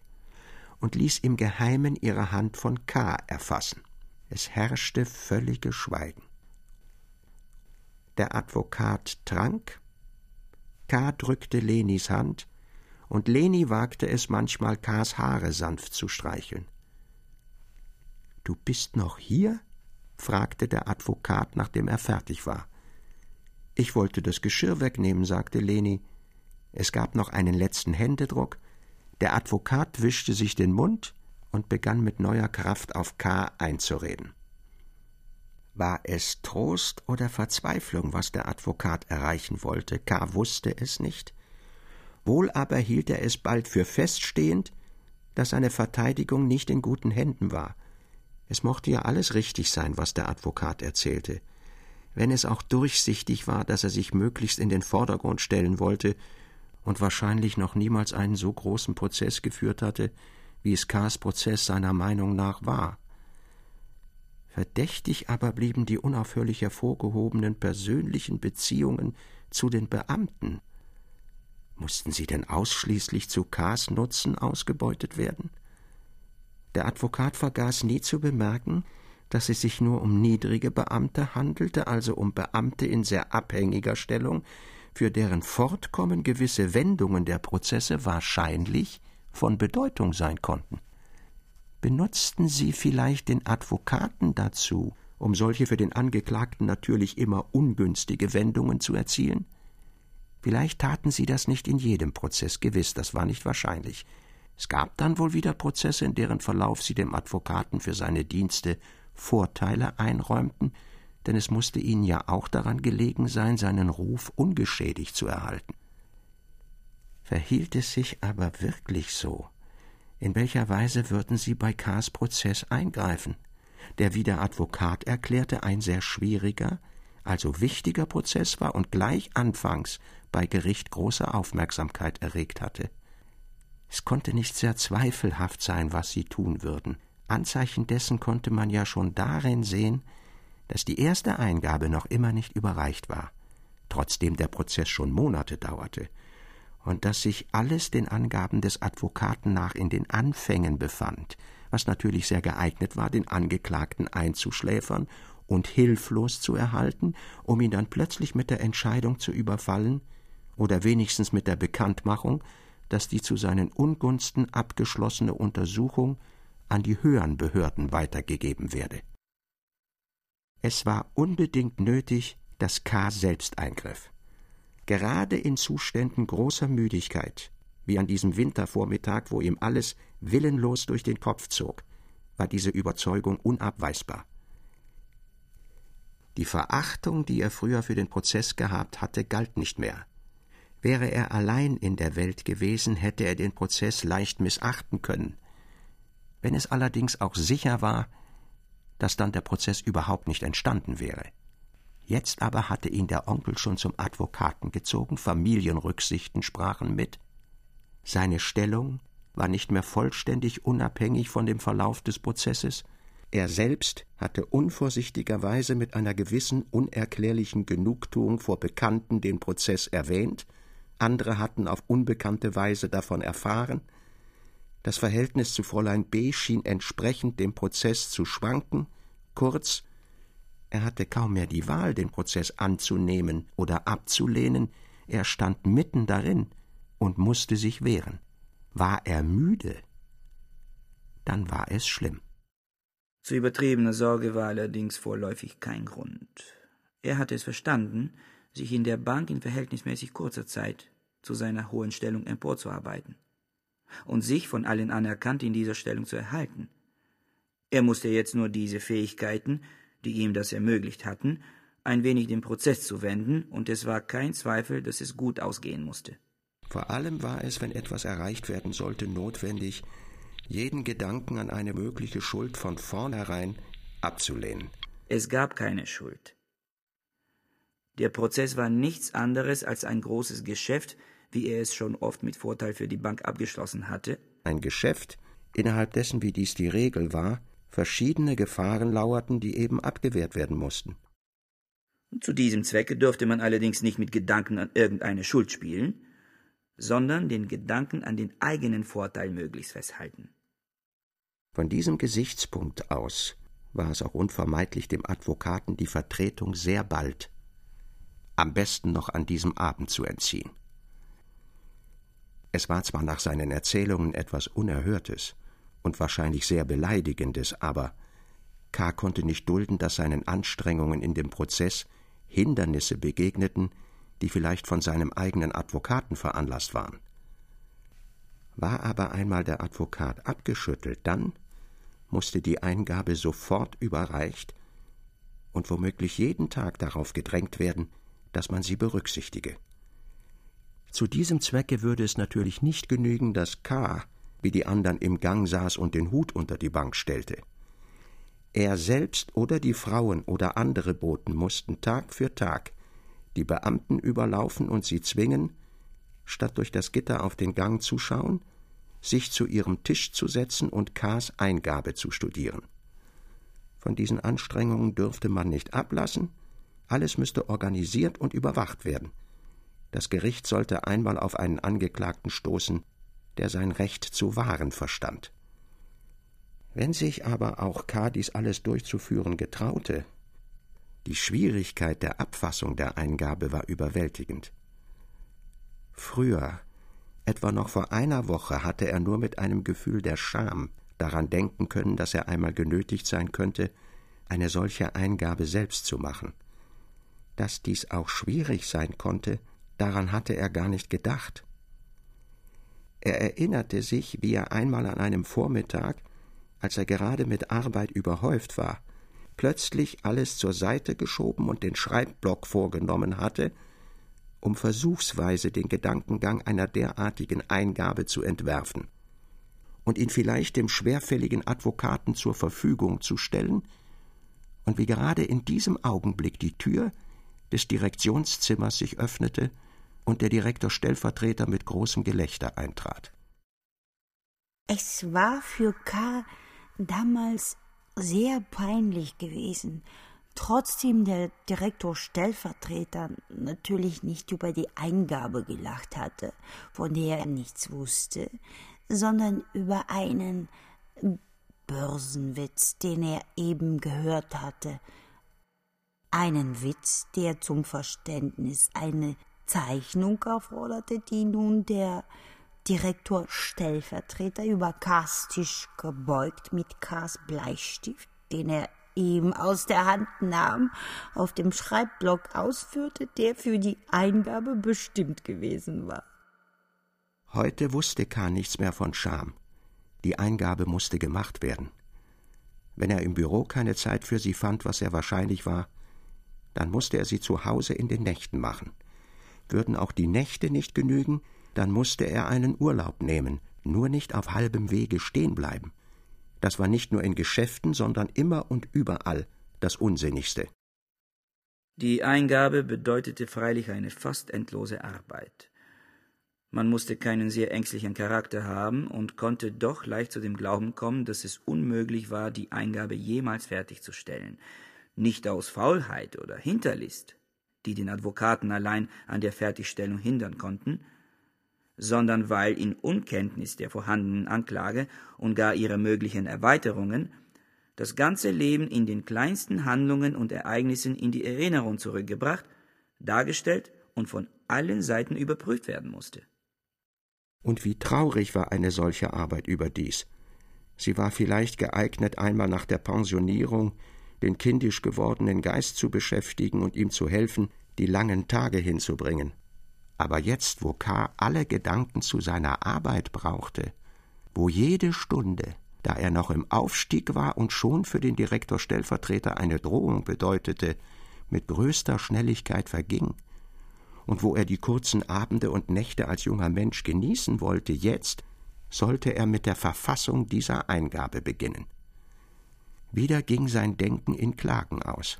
und ließ im Geheimen ihre Hand von K. erfassen. Es herrschte völlige Schweigen. Der Advokat trank, K. drückte Lenis Hand, und Leni wagte es manchmal, K.s Haare sanft zu streicheln. Du bist noch hier? fragte der Advokat, nachdem er fertig war. Ich wollte das Geschirr wegnehmen, sagte Leni. Es gab noch einen letzten Händedruck. Der Advokat wischte sich den Mund und begann mit neuer Kraft auf K. einzureden. War es Trost oder Verzweiflung, was der Advokat erreichen wollte? K. wusste es nicht. Wohl aber hielt er es bald für feststehend, dass seine Verteidigung nicht in guten Händen war. Es mochte ja alles richtig sein, was der Advokat erzählte. Wenn es auch durchsichtig war, dass er sich möglichst in den Vordergrund stellen wollte und wahrscheinlich noch niemals einen so großen Prozess geführt hatte, wie es K.s Prozess seiner Meinung nach war. Verdächtig aber blieben die unaufhörlich hervorgehobenen persönlichen Beziehungen zu den Beamten. Mussten sie denn ausschließlich zu K.s Nutzen ausgebeutet werden? Der Advokat vergaß nie zu bemerken, dass es sich nur um niedrige Beamte handelte, also um Beamte in sehr abhängiger Stellung, für deren Fortkommen gewisse Wendungen der Prozesse wahrscheinlich von Bedeutung sein konnten. Benutzten Sie vielleicht den Advokaten dazu, um solche für den Angeklagten natürlich immer ungünstige Wendungen zu erzielen? Vielleicht taten Sie das nicht in jedem Prozess, gewiss, das war nicht wahrscheinlich. Es gab dann wohl wieder Prozesse, in deren Verlauf Sie dem Advokaten für seine Dienste Vorteile einräumten, denn es musste Ihnen ja auch daran gelegen sein, seinen Ruf ungeschädigt zu erhalten. Verhielt es sich aber wirklich so, in welcher Weise würden Sie bei K.s Prozess eingreifen, der wie der Advokat erklärte ein sehr schwieriger, also wichtiger Prozess war und gleich anfangs bei Gericht große Aufmerksamkeit erregt hatte? Es konnte nicht sehr zweifelhaft sein, was sie tun würden. Anzeichen dessen konnte man ja schon darin sehen, dass die erste Eingabe noch immer nicht überreicht war, trotzdem der Prozess schon Monate dauerte, und dass sich alles den Angaben des Advokaten nach in den Anfängen befand, was natürlich sehr geeignet war, den Angeklagten einzuschläfern und hilflos zu erhalten, um ihn dann plötzlich mit der Entscheidung zu überfallen oder wenigstens mit der Bekanntmachung, dass die zu seinen Ungunsten abgeschlossene Untersuchung an die höheren Behörden weitergegeben werde. Es war unbedingt nötig, dass K. selbst eingriff. Gerade in Zuständen großer Müdigkeit, wie an diesem Wintervormittag, wo ihm alles willenlos durch den Kopf zog, war diese Überzeugung unabweisbar. Die Verachtung, die er früher für den Prozess gehabt hatte, galt nicht mehr. Wäre er allein in der Welt gewesen, hätte er den Prozess leicht missachten können. Wenn es allerdings auch sicher war, dass dann der Prozess überhaupt nicht entstanden wäre. Jetzt aber hatte ihn der Onkel schon zum Advokaten gezogen, Familienrücksichten sprachen mit. Seine Stellung war nicht mehr vollständig unabhängig von dem Verlauf des Prozesses, er selbst hatte unvorsichtigerweise mit einer gewissen unerklärlichen Genugtuung vor Bekannten den Prozess erwähnt, andere hatten auf unbekannte Weise davon erfahren, das Verhältnis zu Fräulein B. schien entsprechend dem Prozess zu schwanken, kurz, er hatte kaum mehr die Wahl, den Prozess anzunehmen oder abzulehnen, er stand mitten darin und musste sich wehren. War er müde, dann war es schlimm. Zu übertriebener Sorge war allerdings vorläufig kein Grund. Er hatte es verstanden, sich in der Bank in verhältnismäßig kurzer Zeit zu seiner hohen Stellung emporzuarbeiten und sich von allen anerkannt in dieser Stellung zu erhalten. Er musste jetzt nur diese Fähigkeiten, die ihm das ermöglicht hatten, ein wenig dem Prozess zu wenden, und es war kein Zweifel, dass es gut ausgehen musste. Vor allem war es, wenn etwas erreicht werden sollte, notwendig, jeden Gedanken an eine mögliche Schuld von vornherein abzulehnen. Es gab keine Schuld. Der Prozess war nichts anderes als ein großes Geschäft, wie er es schon oft mit Vorteil für die Bank abgeschlossen hatte. Ein Geschäft, innerhalb dessen, wie dies die Regel war, verschiedene Gefahren lauerten, die eben abgewehrt werden mussten. Zu diesem Zwecke dürfte man allerdings nicht mit Gedanken an irgendeine Schuld spielen, sondern den Gedanken an den eigenen Vorteil möglichst festhalten. Von diesem Gesichtspunkt aus war es auch unvermeidlich, dem Advokaten die Vertretung sehr bald, am besten noch an diesem Abend zu entziehen. Es war zwar nach seinen Erzählungen etwas Unerhörtes und wahrscheinlich sehr Beleidigendes, aber K. konnte nicht dulden, dass seinen Anstrengungen in dem Prozess Hindernisse begegneten, die vielleicht von seinem eigenen Advokaten veranlasst waren. War aber einmal der Advokat abgeschüttelt, dann musste die Eingabe sofort überreicht und womöglich jeden Tag darauf gedrängt werden, dass man sie berücksichtige. Zu diesem Zwecke würde es natürlich nicht genügen, dass K. wie die anderen im Gang saß und den Hut unter die Bank stellte. Er selbst oder die Frauen oder andere Boten mussten Tag für Tag die Beamten überlaufen und sie zwingen, statt durch das Gitter auf den Gang zu schauen, sich zu ihrem Tisch zu setzen und Ks Eingabe zu studieren. Von diesen Anstrengungen dürfte man nicht ablassen, alles müsste organisiert und überwacht werden. Das Gericht sollte einmal auf einen Angeklagten stoßen, der sein Recht zu wahren verstand. Wenn sich aber auch K. dies alles durchzuführen getraute, die Schwierigkeit der Abfassung der Eingabe war überwältigend. Früher, etwa noch vor einer Woche, hatte er nur mit einem Gefühl der Scham daran denken können, dass er einmal genötigt sein könnte, eine solche Eingabe selbst zu machen. Dass dies auch schwierig sein konnte, daran hatte er gar nicht gedacht. Er erinnerte sich, wie er einmal an einem Vormittag, als er gerade mit Arbeit überhäuft war, plötzlich alles zur Seite geschoben und den Schreibblock vorgenommen hatte, um versuchsweise den Gedankengang einer derartigen Eingabe zu entwerfen und ihn vielleicht dem schwerfälligen Advokaten zur Verfügung zu stellen, und wie gerade in diesem Augenblick die Tür des Direktionszimmers sich öffnete und der Direktor Stellvertreter mit großem Gelächter eintrat. Es war für K. damals sehr peinlich gewesen, trotzdem der Direktor Stellvertreter natürlich nicht über die Eingabe gelacht hatte, von der er nichts wusste, sondern über einen Börsenwitz, den er eben gehört hatte. Einen Witz, der zum Verständnis eine Zeichnung erforderte, die nun der Direktor Stellvertreter über K's Tisch gebeugt mit K's Bleistift, den er ihm aus der Hand nahm, auf dem Schreibblock ausführte, der für die Eingabe bestimmt gewesen war. Heute wusste K. nichts mehr von Scham. Die Eingabe musste gemacht werden. Wenn er im Büro keine Zeit für sie fand, was er wahrscheinlich war, dann musste er sie zu Hause in den Nächten machen. Würden auch die Nächte nicht genügen, dann musste er einen Urlaub nehmen, nur nicht auf halbem Wege stehen bleiben. Das war nicht nur in Geschäften, sondern immer und überall das Unsinnigste. Die Eingabe bedeutete freilich eine fast endlose Arbeit. Man musste keinen sehr ängstlichen Charakter haben und konnte doch leicht zu dem Glauben kommen, dass es unmöglich war, die Eingabe jemals fertigzustellen. Nicht aus Faulheit oder Hinterlist, die den Advokaten allein an der Fertigstellung hindern konnten, sondern weil in Unkenntnis der vorhandenen Anklage und gar ihrer möglichen Erweiterungen das ganze Leben in den kleinsten Handlungen und Ereignissen in die Erinnerung zurückgebracht, dargestellt und von allen Seiten überprüft werden musste. Und wie traurig war eine solche Arbeit überdies. Sie war vielleicht geeignet, einmal nach der Pensionierung den kindisch gewordenen Geist zu beschäftigen und ihm zu helfen, die langen Tage hinzubringen. Aber jetzt, wo K. alle Gedanken zu seiner Arbeit brauchte, wo jede Stunde, da er noch im Aufstieg war und schon für den Direktor-Stellvertreter eine Drohung bedeutete, mit größter Schnelligkeit verging, und wo er die kurzen Abende und Nächte als junger Mensch genießen wollte, jetzt sollte er mit der Verfassung dieser Eingabe beginnen. Wieder ging sein Denken in Klagen aus.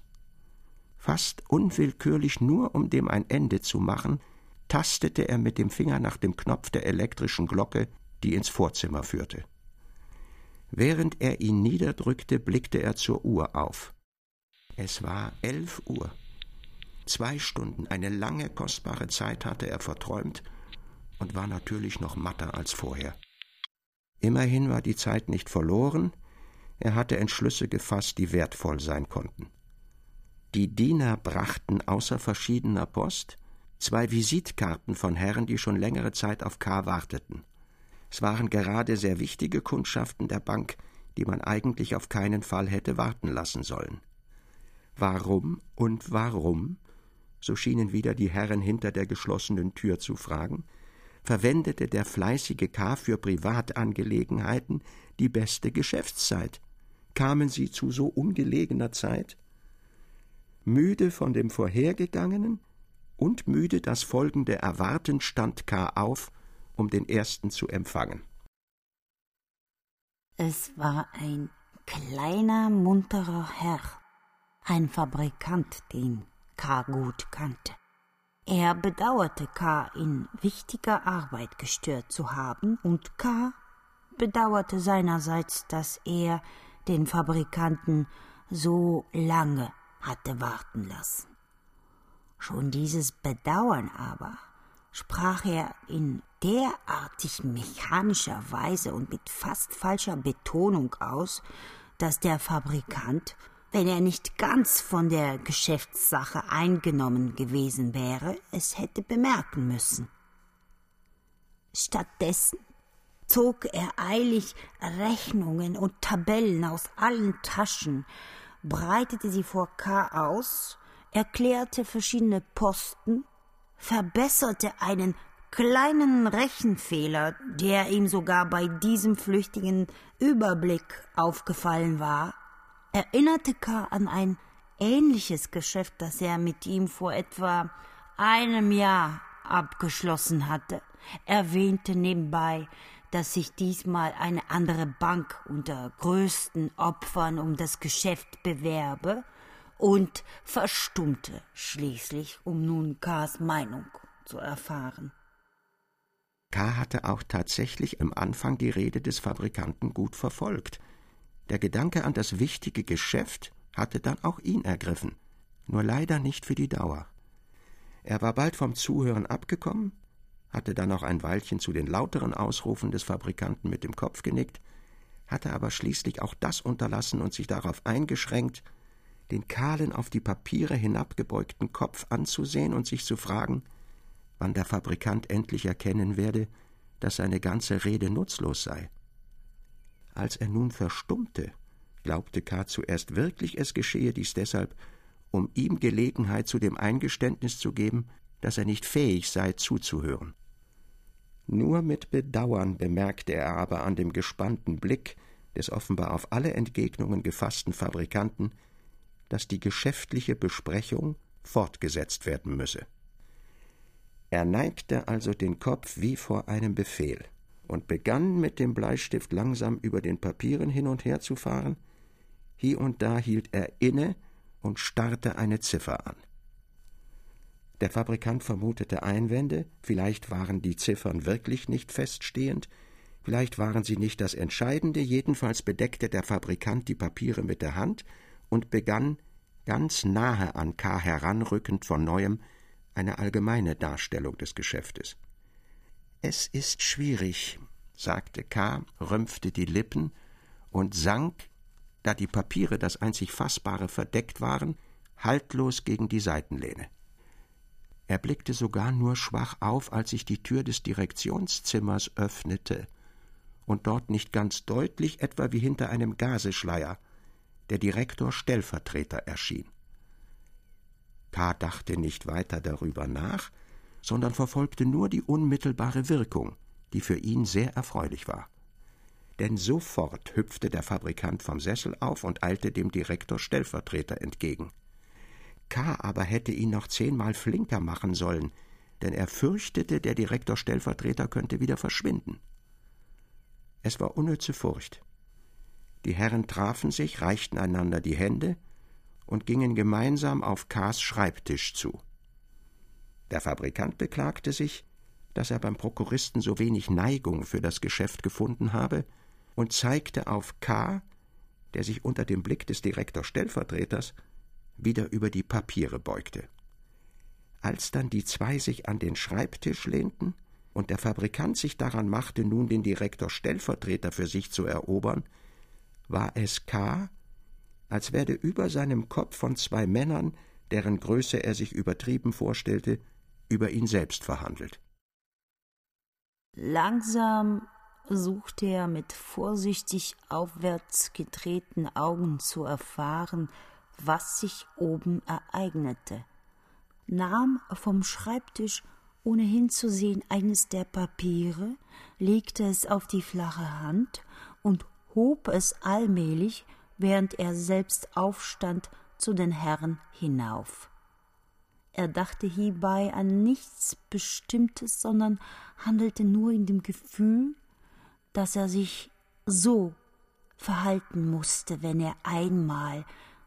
Fast unwillkürlich, nur um dem ein Ende zu machen, tastete er mit dem Finger nach dem Knopf der elektrischen Glocke, die ins Vorzimmer führte. Während er ihn niederdrückte, blickte er zur Uhr auf. Es war elf Uhr. Zwei Stunden, eine lange, kostbare Zeit hatte er verträumt und war natürlich noch matter als vorher. Immerhin war die Zeit nicht verloren, er hatte Entschlüsse gefasst, die wertvoll sein konnten. Die Diener brachten außer verschiedener Post zwei Visitkarten von Herren, die schon längere Zeit auf K. warteten. Es waren gerade sehr wichtige Kundschaften der Bank, die man eigentlich auf keinen Fall hätte warten lassen sollen. Warum und warum so schienen wieder die Herren hinter der geschlossenen Tür zu fragen, verwendete der fleißige K. für Privatangelegenheiten die beste Geschäftszeit. Kamen sie zu so ungelegener Zeit? Müde von dem Vorhergegangenen und müde das Folgende erwartend stand K. auf, um den ersten zu empfangen. Es war ein kleiner, munterer Herr, ein Fabrikant, den K. gut kannte. Er bedauerte K. in wichtiger Arbeit gestört zu haben, und K. bedauerte seinerseits, dass er den Fabrikanten so lange hatte warten lassen. Schon dieses Bedauern aber sprach er in derartig mechanischer Weise und mit fast falscher Betonung aus, dass der Fabrikant wenn er nicht ganz von der Geschäftssache eingenommen gewesen wäre, es hätte bemerken müssen. Stattdessen zog er eilig Rechnungen und Tabellen aus allen Taschen, breitete sie vor K aus, erklärte verschiedene Posten, verbesserte einen kleinen Rechenfehler, der ihm sogar bei diesem flüchtigen Überblick aufgefallen war, erinnerte K. an ein ähnliches Geschäft, das er mit ihm vor etwa einem Jahr abgeschlossen hatte, erwähnte nebenbei, dass sich diesmal eine andere Bank unter größten Opfern um das Geschäft bewerbe und verstummte schließlich, um nun K.s Meinung zu erfahren. K. hatte auch tatsächlich im Anfang die Rede des Fabrikanten gut verfolgt. Der Gedanke an das wichtige Geschäft hatte dann auch ihn ergriffen, nur leider nicht für die Dauer. Er war bald vom Zuhören abgekommen, hatte dann noch ein Weilchen zu den lauteren Ausrufen des Fabrikanten mit dem Kopf genickt, hatte aber schließlich auch das unterlassen und sich darauf eingeschränkt, den kahlen, auf die Papiere hinabgebeugten Kopf anzusehen und sich zu fragen, wann der Fabrikant endlich erkennen werde, dass seine ganze Rede nutzlos sei. Als er nun verstummte, glaubte K. zuerst wirklich, es geschehe dies deshalb, um ihm Gelegenheit zu dem Eingeständnis zu geben, dass er nicht fähig sei, zuzuhören. Nur mit Bedauern bemerkte er aber an dem gespannten Blick des offenbar auf alle Entgegnungen gefassten Fabrikanten, dass die geschäftliche Besprechung fortgesetzt werden müsse. Er neigte also den Kopf wie vor einem Befehl und begann mit dem Bleistift langsam über den Papieren hin und her zu fahren. Hier und da hielt er inne und starrte eine Ziffer an. Der Fabrikant vermutete Einwände, vielleicht waren die Ziffern wirklich nicht feststehend, vielleicht waren sie nicht das Entscheidende, jedenfalls bedeckte der Fabrikant die Papiere mit der Hand und begann, ganz nahe an K. heranrückend von neuem, eine allgemeine Darstellung des Geschäftes. Es ist schwierig, sagte K., rümpfte die Lippen und sank, da die Papiere das einzig Fassbare verdeckt waren, haltlos gegen die Seitenlehne. Er blickte sogar nur schwach auf, als sich die Tür des Direktionszimmers öffnete und dort nicht ganz deutlich, etwa wie hinter einem Gaseschleier, der Direktor Stellvertreter erschien. K. dachte nicht weiter darüber nach, sondern verfolgte nur die unmittelbare Wirkung, die für ihn sehr erfreulich war. Denn sofort hüpfte der Fabrikant vom Sessel auf und eilte dem Direktor Stellvertreter entgegen. K. aber hätte ihn noch zehnmal flinker machen sollen, denn er fürchtete, der Direktor Stellvertreter könnte wieder verschwinden. Es war unnütze Furcht. Die Herren trafen sich, reichten einander die Hände und gingen gemeinsam auf K.s Schreibtisch zu. Der Fabrikant beklagte sich, dass er beim Prokuristen so wenig Neigung für das Geschäft gefunden habe und zeigte auf K., der sich unter dem Blick des Direktor Stellvertreters wieder über die Papiere beugte. Als dann die zwei sich an den Schreibtisch lehnten und der Fabrikant sich daran machte, nun den Direktor Stellvertreter für sich zu erobern, war es K., als werde über seinem Kopf von zwei Männern, deren Größe er sich übertrieben vorstellte, über ihn selbst verhandelt. Langsam suchte er mit vorsichtig aufwärts gedrehten Augen zu erfahren, was sich oben ereignete, nahm vom Schreibtisch ohne hinzusehen eines der Papiere, legte es auf die flache Hand und hob es allmählich, während er selbst aufstand, zu den Herren hinauf. Er dachte hierbei an nichts Bestimmtes, sondern handelte nur in dem Gefühl, dass er sich so verhalten musste, wenn er einmal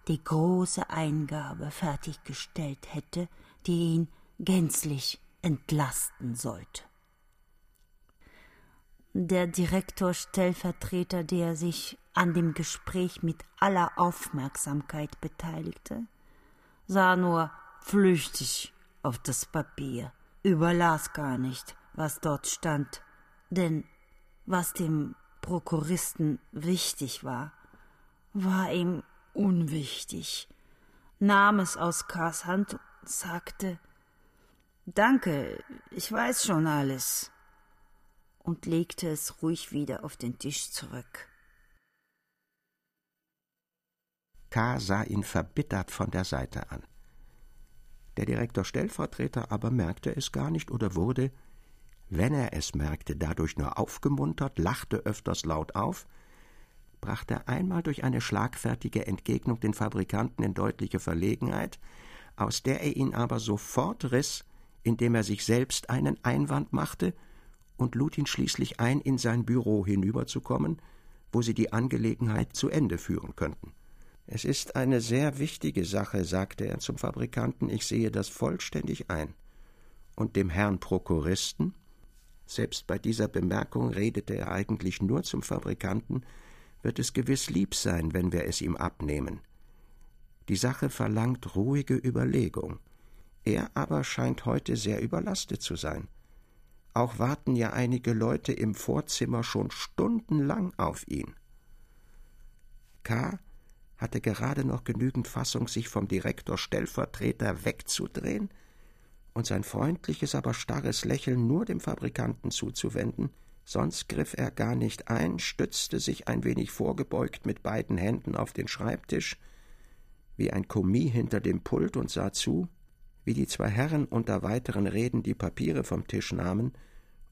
die große Eingabe fertiggestellt hätte, die ihn gänzlich entlasten sollte. Der Direktor Stellvertreter, der sich an dem Gespräch mit aller Aufmerksamkeit beteiligte, sah nur flüchtig auf das Papier, überlas gar nicht, was dort stand, denn was dem Prokuristen wichtig war, war ihm unwichtig, nahm es aus Kars Hand und sagte Danke, ich weiß schon alles, und legte es ruhig wieder auf den Tisch zurück. K. sah ihn verbittert von der Seite an. Der Direktor Stellvertreter aber merkte es gar nicht oder wurde, wenn er es merkte, dadurch nur aufgemuntert, lachte öfters laut auf brachte einmal durch eine schlagfertige Entgegnung den Fabrikanten in deutliche Verlegenheit, aus der er ihn aber sofort riss, indem er sich selbst einen Einwand machte und lud ihn schließlich ein, in sein Büro hinüberzukommen, wo sie die Angelegenheit zu Ende führen könnten. Es ist eine sehr wichtige Sache, sagte er zum Fabrikanten, ich sehe das vollständig ein. Und dem Herrn Prokuristen? selbst bei dieser Bemerkung redete er eigentlich nur zum Fabrikanten, wird es gewiss lieb sein, wenn wir es ihm abnehmen. Die Sache verlangt ruhige Überlegung. Er aber scheint heute sehr überlastet zu sein. Auch warten ja einige Leute im Vorzimmer schon stundenlang auf ihn. K. hatte gerade noch genügend Fassung, sich vom Direktor Stellvertreter wegzudrehen und sein freundliches, aber starres Lächeln nur dem Fabrikanten zuzuwenden, sonst griff er gar nicht ein, stützte sich ein wenig vorgebeugt mit beiden Händen auf den Schreibtisch, wie ein Kommis hinter dem Pult und sah zu, wie die zwei Herren unter weiteren Reden die Papiere vom Tisch nahmen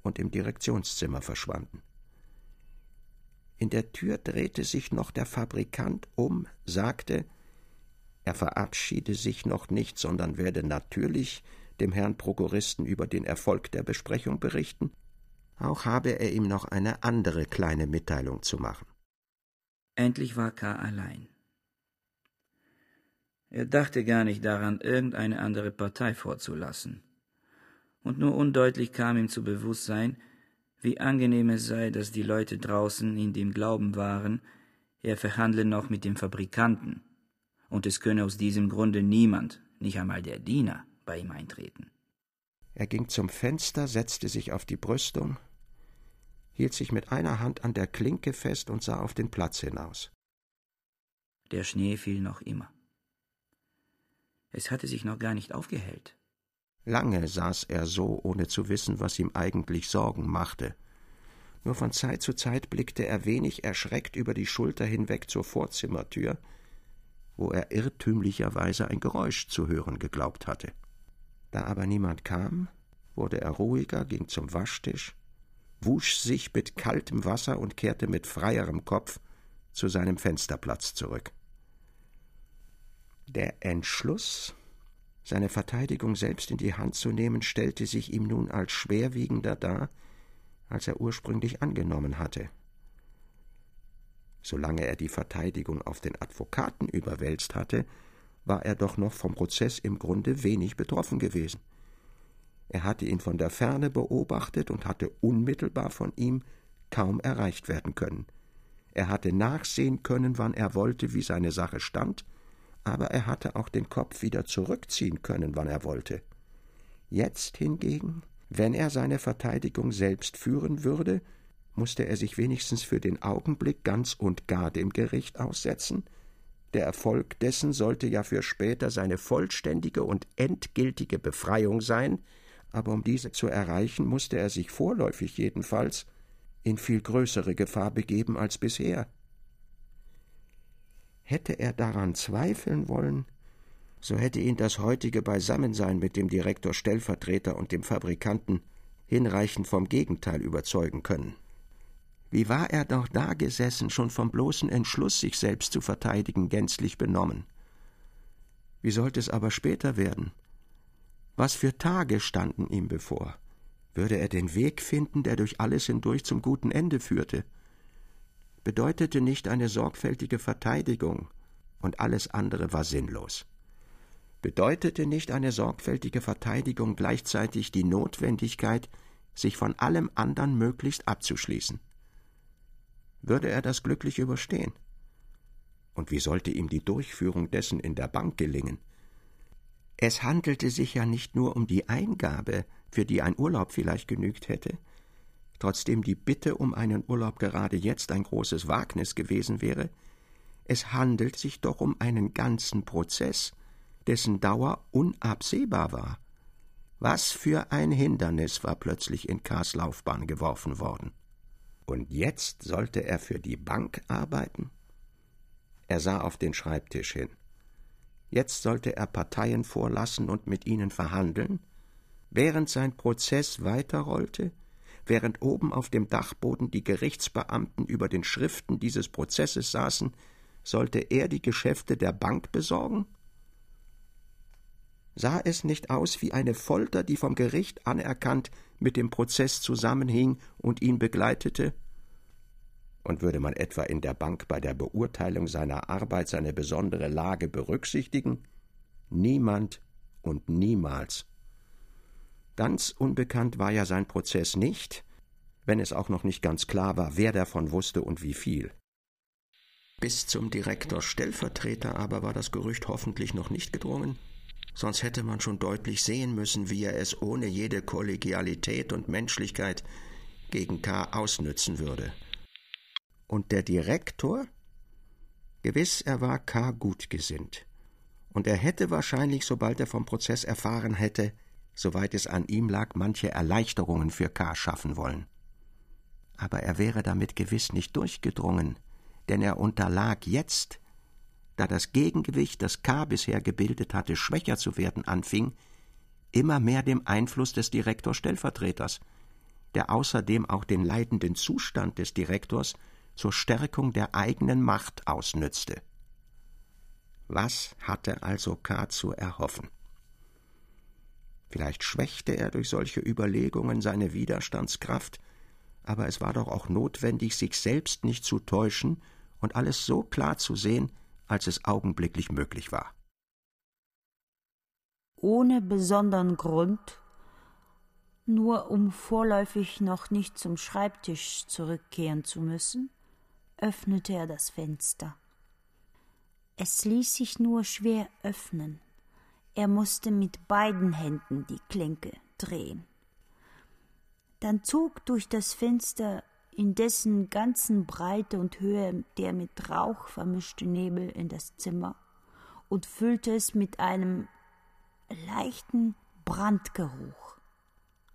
und im Direktionszimmer verschwanden. In der Tür drehte sich noch der Fabrikant um, sagte, er verabschiede sich noch nicht, sondern werde natürlich dem Herrn Prokuristen über den Erfolg der Besprechung berichten, auch habe er ihm noch eine andere kleine Mitteilung zu machen. Endlich war K. allein. Er dachte gar nicht daran, irgendeine andere Partei vorzulassen. Und nur undeutlich kam ihm zu Bewusstsein, wie angenehm es sei, dass die Leute draußen in dem Glauben waren, er verhandle noch mit dem Fabrikanten, und es könne aus diesem Grunde niemand, nicht einmal der Diener, bei ihm eintreten. Er ging zum Fenster, setzte sich auf die Brüstung, hielt sich mit einer Hand an der Klinke fest und sah auf den Platz hinaus. Der Schnee fiel noch immer. Es hatte sich noch gar nicht aufgehellt. Lange saß er so, ohne zu wissen, was ihm eigentlich Sorgen machte. Nur von Zeit zu Zeit blickte er wenig erschreckt über die Schulter hinweg zur Vorzimmertür, wo er irrtümlicherweise ein Geräusch zu hören geglaubt hatte. Da aber niemand kam, wurde er ruhiger, ging zum Waschtisch, wusch sich mit kaltem Wasser und kehrte mit freierem Kopf zu seinem Fensterplatz zurück. Der Entschluss, seine Verteidigung selbst in die Hand zu nehmen, stellte sich ihm nun als schwerwiegender dar, als er ursprünglich angenommen hatte. Solange er die Verteidigung auf den Advokaten überwälzt hatte, war er doch noch vom Prozess im Grunde wenig betroffen gewesen. Er hatte ihn von der Ferne beobachtet und hatte unmittelbar von ihm kaum erreicht werden können. Er hatte nachsehen können, wann er wollte, wie seine Sache stand, aber er hatte auch den Kopf wieder zurückziehen können, wann er wollte. Jetzt hingegen, wenn er seine Verteidigung selbst führen würde, musste er sich wenigstens für den Augenblick ganz und gar dem Gericht aussetzen, der Erfolg dessen sollte ja für später seine vollständige und endgültige Befreiung sein, aber um diese zu erreichen, musste er sich vorläufig jedenfalls in viel größere Gefahr begeben als bisher. Hätte er daran zweifeln wollen, so hätte ihn das heutige Beisammensein mit dem Direktor Stellvertreter und dem Fabrikanten hinreichend vom Gegenteil überzeugen können. Wie war er doch dagesessen, schon vom bloßen Entschluss, sich selbst zu verteidigen, gänzlich benommen. Wie sollte es aber später werden? Was für Tage standen ihm bevor? Würde er den Weg finden, der durch alles hindurch zum guten Ende führte? Bedeutete nicht eine sorgfältige Verteidigung, und alles andere war sinnlos. Bedeutete nicht eine sorgfältige Verteidigung gleichzeitig die Notwendigkeit, sich von allem anderen möglichst abzuschließen? würde er das glücklich überstehen. Und wie sollte ihm die Durchführung dessen in der Bank gelingen? Es handelte sich ja nicht nur um die Eingabe, für die ein Urlaub vielleicht genügt hätte, trotzdem die Bitte um einen Urlaub gerade jetzt ein großes Wagnis gewesen wäre, es handelt sich doch um einen ganzen Prozess, dessen Dauer unabsehbar war. Was für ein Hindernis war plötzlich in Kars Laufbahn geworfen worden. Und jetzt sollte er für die Bank arbeiten? Er sah auf den Schreibtisch hin. Jetzt sollte er Parteien vorlassen und mit ihnen verhandeln, während sein Prozess weiterrollte, während oben auf dem Dachboden die Gerichtsbeamten über den Schriften dieses Prozesses saßen, sollte er die Geschäfte der Bank besorgen? Sah es nicht aus wie eine Folter, die vom Gericht anerkannt mit dem Prozess zusammenhing und ihn begleitete? Und würde man etwa in der Bank bei der Beurteilung seiner Arbeit seine besondere Lage berücksichtigen? Niemand und niemals. Ganz unbekannt war ja sein Prozess nicht, wenn es auch noch nicht ganz klar war, wer davon wusste und wie viel. Bis zum Direktor Stellvertreter aber war das Gerücht hoffentlich noch nicht gedrungen, sonst hätte man schon deutlich sehen müssen, wie er es ohne jede Kollegialität und Menschlichkeit gegen K. ausnützen würde. Und der Direktor? Gewiss, er war K. gutgesinnt. Und er hätte wahrscheinlich, sobald er vom Prozess erfahren hätte, soweit es an ihm lag, manche Erleichterungen für K. schaffen wollen. Aber er wäre damit gewiss nicht durchgedrungen, denn er unterlag jetzt, da das Gegengewicht, das K. bisher gebildet hatte, schwächer zu werden anfing, immer mehr dem Einfluss des Direktor-Stellvertreters, der außerdem auch den leidenden Zustand des Direktors zur Stärkung der eigenen Macht ausnützte. Was hatte also K. zu erhoffen? Vielleicht schwächte er durch solche Überlegungen seine Widerstandskraft, aber es war doch auch notwendig, sich selbst nicht zu täuschen und alles so klar zu sehen, als es augenblicklich möglich war. Ohne besonderen Grund, nur um vorläufig noch nicht zum Schreibtisch zurückkehren zu müssen, öffnete er das Fenster. Es ließ sich nur schwer öffnen. Er musste mit beiden Händen die Klinke drehen. Dann zog durch das Fenster in dessen ganzen Breite und Höhe der mit Rauch vermischte Nebel in das Zimmer und füllte es mit einem leichten Brandgeruch.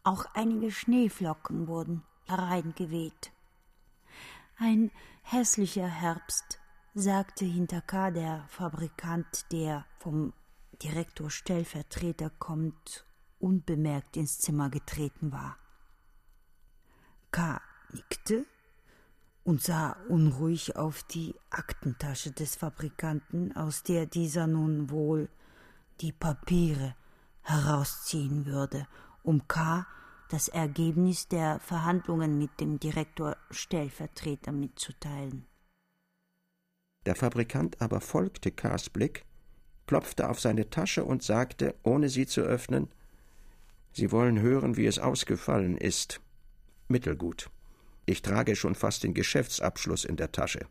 Auch einige Schneeflocken wurden hereingeweht. Ein hässlicher Herbst, sagte hinter K. der Fabrikant, der vom Direktor Stellvertreter kommt, unbemerkt ins Zimmer getreten war. K nickte und sah unruhig auf die Aktentasche des Fabrikanten, aus der dieser nun wohl die Papiere herausziehen würde, um K. das Ergebnis der Verhandlungen mit dem Direktor Stellvertreter mitzuteilen. Der Fabrikant aber folgte K.s Blick, klopfte auf seine Tasche und sagte, ohne sie zu öffnen, Sie wollen hören, wie es ausgefallen ist. Mittelgut. Ich trage schon fast den Geschäftsabschluss in der Tasche.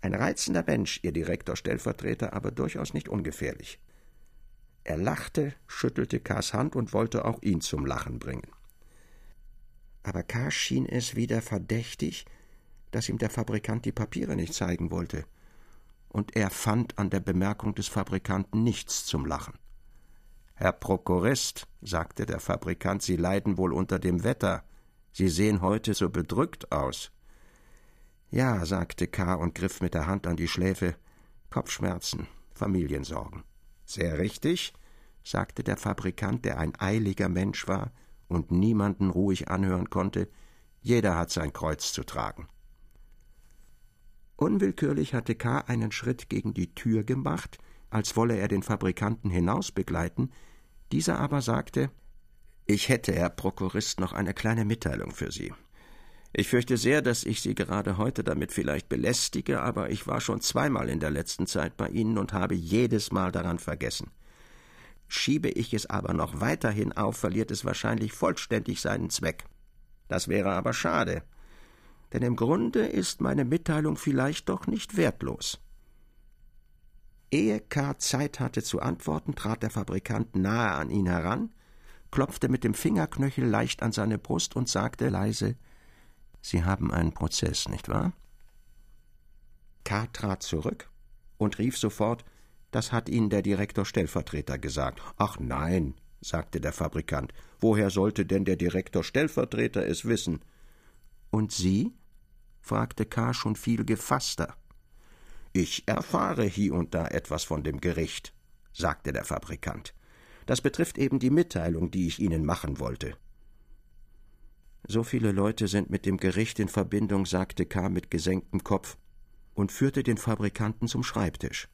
Ein reizender Mensch, Ihr Direktor Stellvertreter, aber durchaus nicht ungefährlich. Er lachte, schüttelte Kars Hand und wollte auch ihn zum Lachen bringen. Aber K. schien es wieder verdächtig, dass ihm der Fabrikant die Papiere nicht zeigen wollte, und er fand an der Bemerkung des Fabrikanten nichts zum Lachen. Herr Prokurist, sagte der Fabrikant, Sie leiden wohl unter dem Wetter. Sie sehen heute so bedrückt aus. Ja, sagte K. und griff mit der Hand an die Schläfe. Kopfschmerzen, Familiensorgen. Sehr richtig, sagte der Fabrikant, der ein eiliger Mensch war und niemanden ruhig anhören konnte. Jeder hat sein Kreuz zu tragen. Unwillkürlich hatte K. einen Schritt gegen die Tür gemacht, als wolle er den Fabrikanten hinausbegleiten, dieser aber sagte ich hätte, Herr Prokurist, noch eine kleine Mitteilung für Sie. Ich fürchte sehr, dass ich Sie gerade heute damit vielleicht belästige, aber ich war schon zweimal in der letzten Zeit bei Ihnen und habe jedes Mal daran vergessen. Schiebe ich es aber noch weiterhin auf, verliert es wahrscheinlich vollständig seinen Zweck. Das wäre aber schade, denn im Grunde ist meine Mitteilung vielleicht doch nicht wertlos. Ehe K. Zeit hatte zu antworten, trat der Fabrikant nahe an ihn heran, klopfte mit dem Fingerknöchel leicht an seine Brust und sagte leise Sie haben einen Prozess, nicht wahr? K. trat zurück und rief sofort Das hat Ihnen der Direktor Stellvertreter gesagt. Ach nein, sagte der Fabrikant. Woher sollte denn der Direktor Stellvertreter es wissen? Und Sie? fragte K. schon viel gefasster. Ich erfahre hie und da etwas von dem Gericht, sagte der Fabrikant. Das betrifft eben die Mitteilung, die ich Ihnen machen wollte. So viele Leute sind mit dem Gericht in Verbindung, sagte K. mit gesenktem Kopf und führte den Fabrikanten zum Schreibtisch.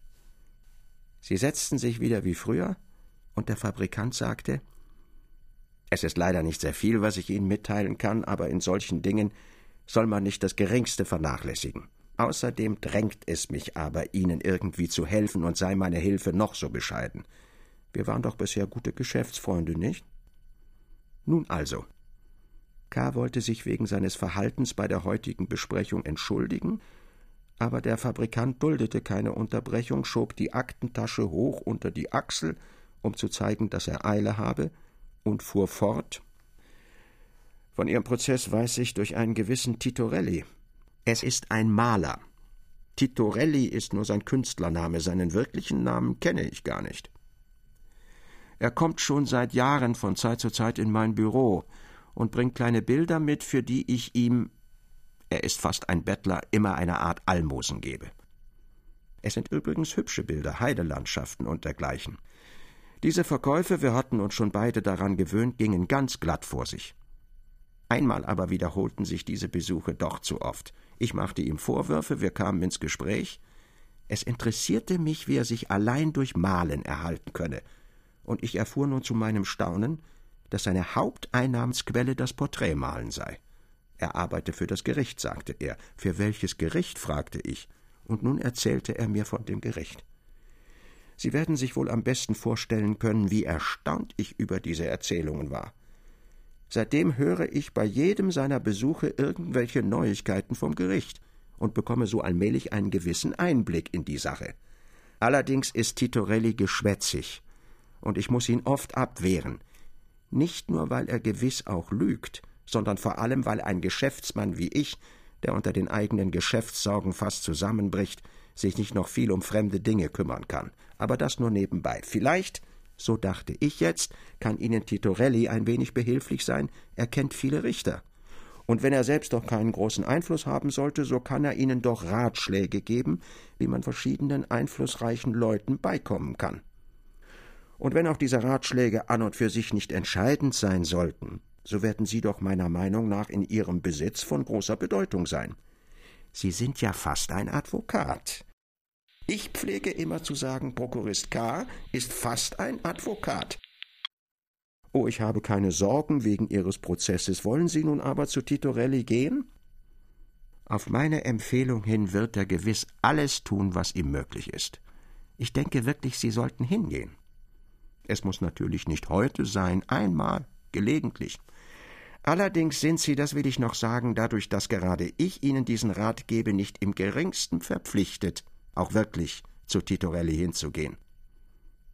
Sie setzten sich wieder wie früher, und der Fabrikant sagte Es ist leider nicht sehr viel, was ich Ihnen mitteilen kann, aber in solchen Dingen soll man nicht das geringste vernachlässigen. Außerdem drängt es mich aber, Ihnen irgendwie zu helfen, und sei meine Hilfe noch so bescheiden. Wir waren doch bisher gute Geschäftsfreunde, nicht? Nun also. K. wollte sich wegen seines Verhaltens bei der heutigen Besprechung entschuldigen, aber der Fabrikant duldete keine Unterbrechung, schob die Aktentasche hoch unter die Achsel, um zu zeigen, dass er Eile habe, und fuhr fort. Von Ihrem Prozess weiß ich durch einen gewissen Titorelli. Es ist ein Maler. Titorelli ist nur sein Künstlername, seinen wirklichen Namen kenne ich gar nicht. Er kommt schon seit Jahren von Zeit zu Zeit in mein Büro und bringt kleine Bilder mit, für die ich ihm, er ist fast ein Bettler, immer eine Art Almosen gebe. Es sind übrigens hübsche Bilder, Heidelandschaften und dergleichen. Diese Verkäufe, wir hatten uns schon beide daran gewöhnt, gingen ganz glatt vor sich. Einmal aber wiederholten sich diese Besuche doch zu oft. Ich machte ihm Vorwürfe, wir kamen ins Gespräch. Es interessierte mich, wie er sich allein durch Malen erhalten könne, und ich erfuhr nun zu meinem Staunen, dass seine Haupteinnahmensquelle das Porträtmalen sei. Er arbeite für das Gericht, sagte er. Für welches Gericht? fragte ich, und nun erzählte er mir von dem Gericht. Sie werden sich wohl am besten vorstellen können, wie erstaunt ich über diese Erzählungen war. Seitdem höre ich bei jedem seiner Besuche irgendwelche Neuigkeiten vom Gericht und bekomme so allmählich einen gewissen Einblick in die Sache. Allerdings ist Titorelli geschwätzig, und ich muss ihn oft abwehren, nicht nur weil er gewiss auch lügt, sondern vor allem weil ein Geschäftsmann wie ich, der unter den eigenen Geschäftssorgen fast zusammenbricht, sich nicht noch viel um fremde Dinge kümmern kann. Aber das nur nebenbei. Vielleicht, so dachte ich jetzt, kann Ihnen Titorelli ein wenig behilflich sein, er kennt viele Richter. Und wenn er selbst doch keinen großen Einfluss haben sollte, so kann er Ihnen doch Ratschläge geben, wie man verschiedenen einflussreichen Leuten beikommen kann. Und wenn auch diese Ratschläge an und für sich nicht entscheidend sein sollten, so werden sie doch meiner Meinung nach in ihrem Besitz von großer Bedeutung sein. Sie sind ja fast ein Advokat. Ich pflege immer zu sagen, Prokurist K. ist fast ein Advokat. Oh, ich habe keine Sorgen wegen Ihres Prozesses. Wollen Sie nun aber zu Titorelli gehen? Auf meine Empfehlung hin wird er gewiss alles tun, was ihm möglich ist. Ich denke wirklich, Sie sollten hingehen. Es muss natürlich nicht heute sein, einmal, gelegentlich. Allerdings sind Sie, das will ich noch sagen, dadurch, dass gerade ich Ihnen diesen Rat gebe, nicht im geringsten verpflichtet, auch wirklich zu Titorelli hinzugehen.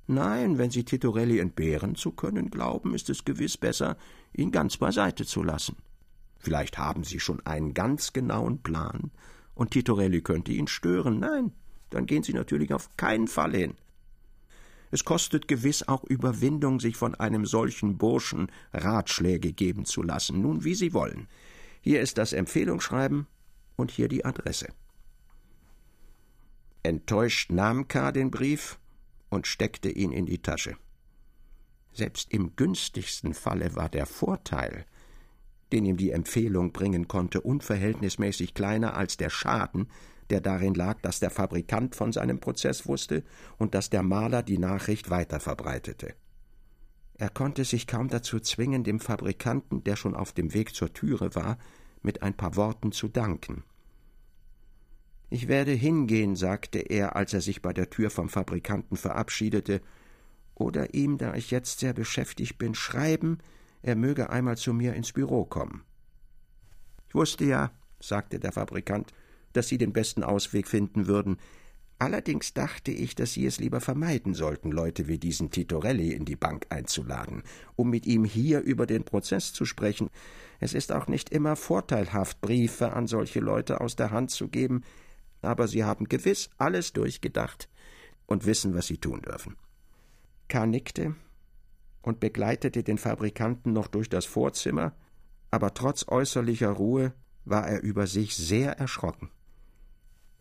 Nein, wenn Sie Titorelli entbehren zu können glauben, ist es gewiss besser, ihn ganz beiseite zu lassen. Vielleicht haben Sie schon einen ganz genauen Plan, und Titorelli könnte ihn stören. Nein, dann gehen Sie natürlich auf keinen Fall hin. Es kostet gewiss auch Überwindung, sich von einem solchen Burschen Ratschläge geben zu lassen, nun wie Sie wollen. Hier ist das Empfehlungsschreiben und hier die Adresse. Enttäuscht nahm K. den Brief und steckte ihn in die Tasche. Selbst im günstigsten Falle war der Vorteil, den ihm die Empfehlung bringen konnte, unverhältnismäßig kleiner als der Schaden, der darin lag, dass der Fabrikant von seinem Prozess wusste und dass der Maler die Nachricht weiterverbreitete. Er konnte sich kaum dazu zwingen, dem Fabrikanten, der schon auf dem Weg zur Türe war, mit ein paar Worten zu danken. Ich werde hingehen, sagte er, als er sich bei der Tür vom Fabrikanten verabschiedete, oder ihm, da ich jetzt sehr beschäftigt bin, schreiben, er möge einmal zu mir ins Büro kommen. Ich wusste ja, sagte der Fabrikant, dass Sie den besten Ausweg finden würden. Allerdings dachte ich, dass Sie es lieber vermeiden sollten, Leute wie diesen Titorelli in die Bank einzuladen, um mit ihm hier über den Prozess zu sprechen. Es ist auch nicht immer vorteilhaft, Briefe an solche Leute aus der Hand zu geben, aber Sie haben gewiss alles durchgedacht und wissen, was Sie tun dürfen. K. nickte und begleitete den Fabrikanten noch durch das Vorzimmer, aber trotz äußerlicher Ruhe war er über sich sehr erschrocken.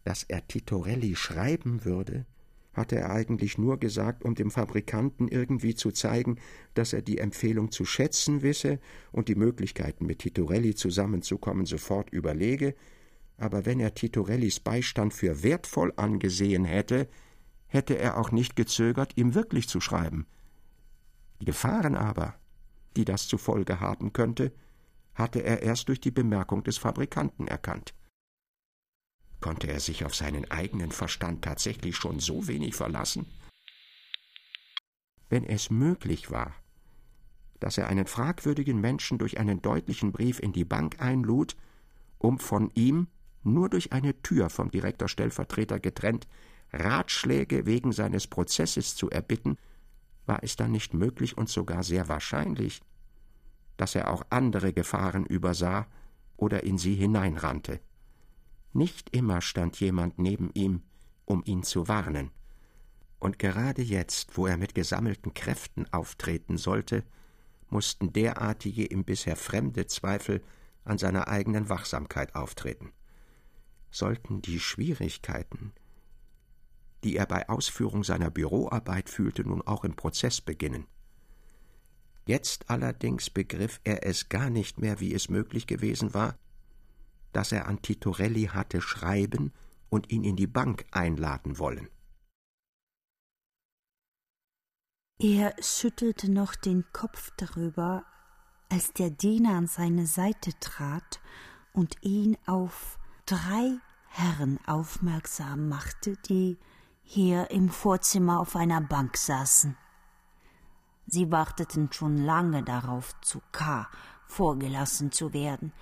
Dass er Titorelli schreiben würde, hatte er eigentlich nur gesagt, um dem Fabrikanten irgendwie zu zeigen, dass er die Empfehlung zu schätzen wisse und die Möglichkeiten, mit Titorelli zusammenzukommen, sofort überlege, aber wenn er Titorellis Beistand für wertvoll angesehen hätte, hätte er auch nicht gezögert, ihm wirklich zu schreiben. Die Gefahren aber, die das zur Folge haben könnte, hatte er erst durch die Bemerkung des Fabrikanten erkannt. Konnte er sich auf seinen eigenen Verstand tatsächlich schon so wenig verlassen? Wenn es möglich war, dass er einen fragwürdigen Menschen durch einen deutlichen Brief in die Bank einlud, um von ihm, nur durch eine Tür vom Direktor-Stellvertreter getrennt, Ratschläge wegen seines Prozesses zu erbitten, war es dann nicht möglich und sogar sehr wahrscheinlich, dass er auch andere Gefahren übersah oder in sie hineinrannte. Nicht immer stand jemand neben ihm, um ihn zu warnen. Und gerade jetzt, wo er mit gesammelten Kräften auftreten sollte, mussten derartige ihm bisher fremde Zweifel an seiner eigenen Wachsamkeit auftreten. Sollten die Schwierigkeiten, die er bei Ausführung seiner Büroarbeit fühlte, nun auch im Prozess beginnen. Jetzt allerdings begriff er es gar nicht mehr, wie es möglich gewesen war, dass er an Titorelli hatte schreiben und ihn in die Bank einladen wollen. Er schüttelte noch den Kopf darüber, als der Diener an seine Seite trat und ihn auf drei Herren aufmerksam machte, die hier im Vorzimmer auf einer Bank saßen. Sie warteten schon lange darauf, zu K. vorgelassen zu werden.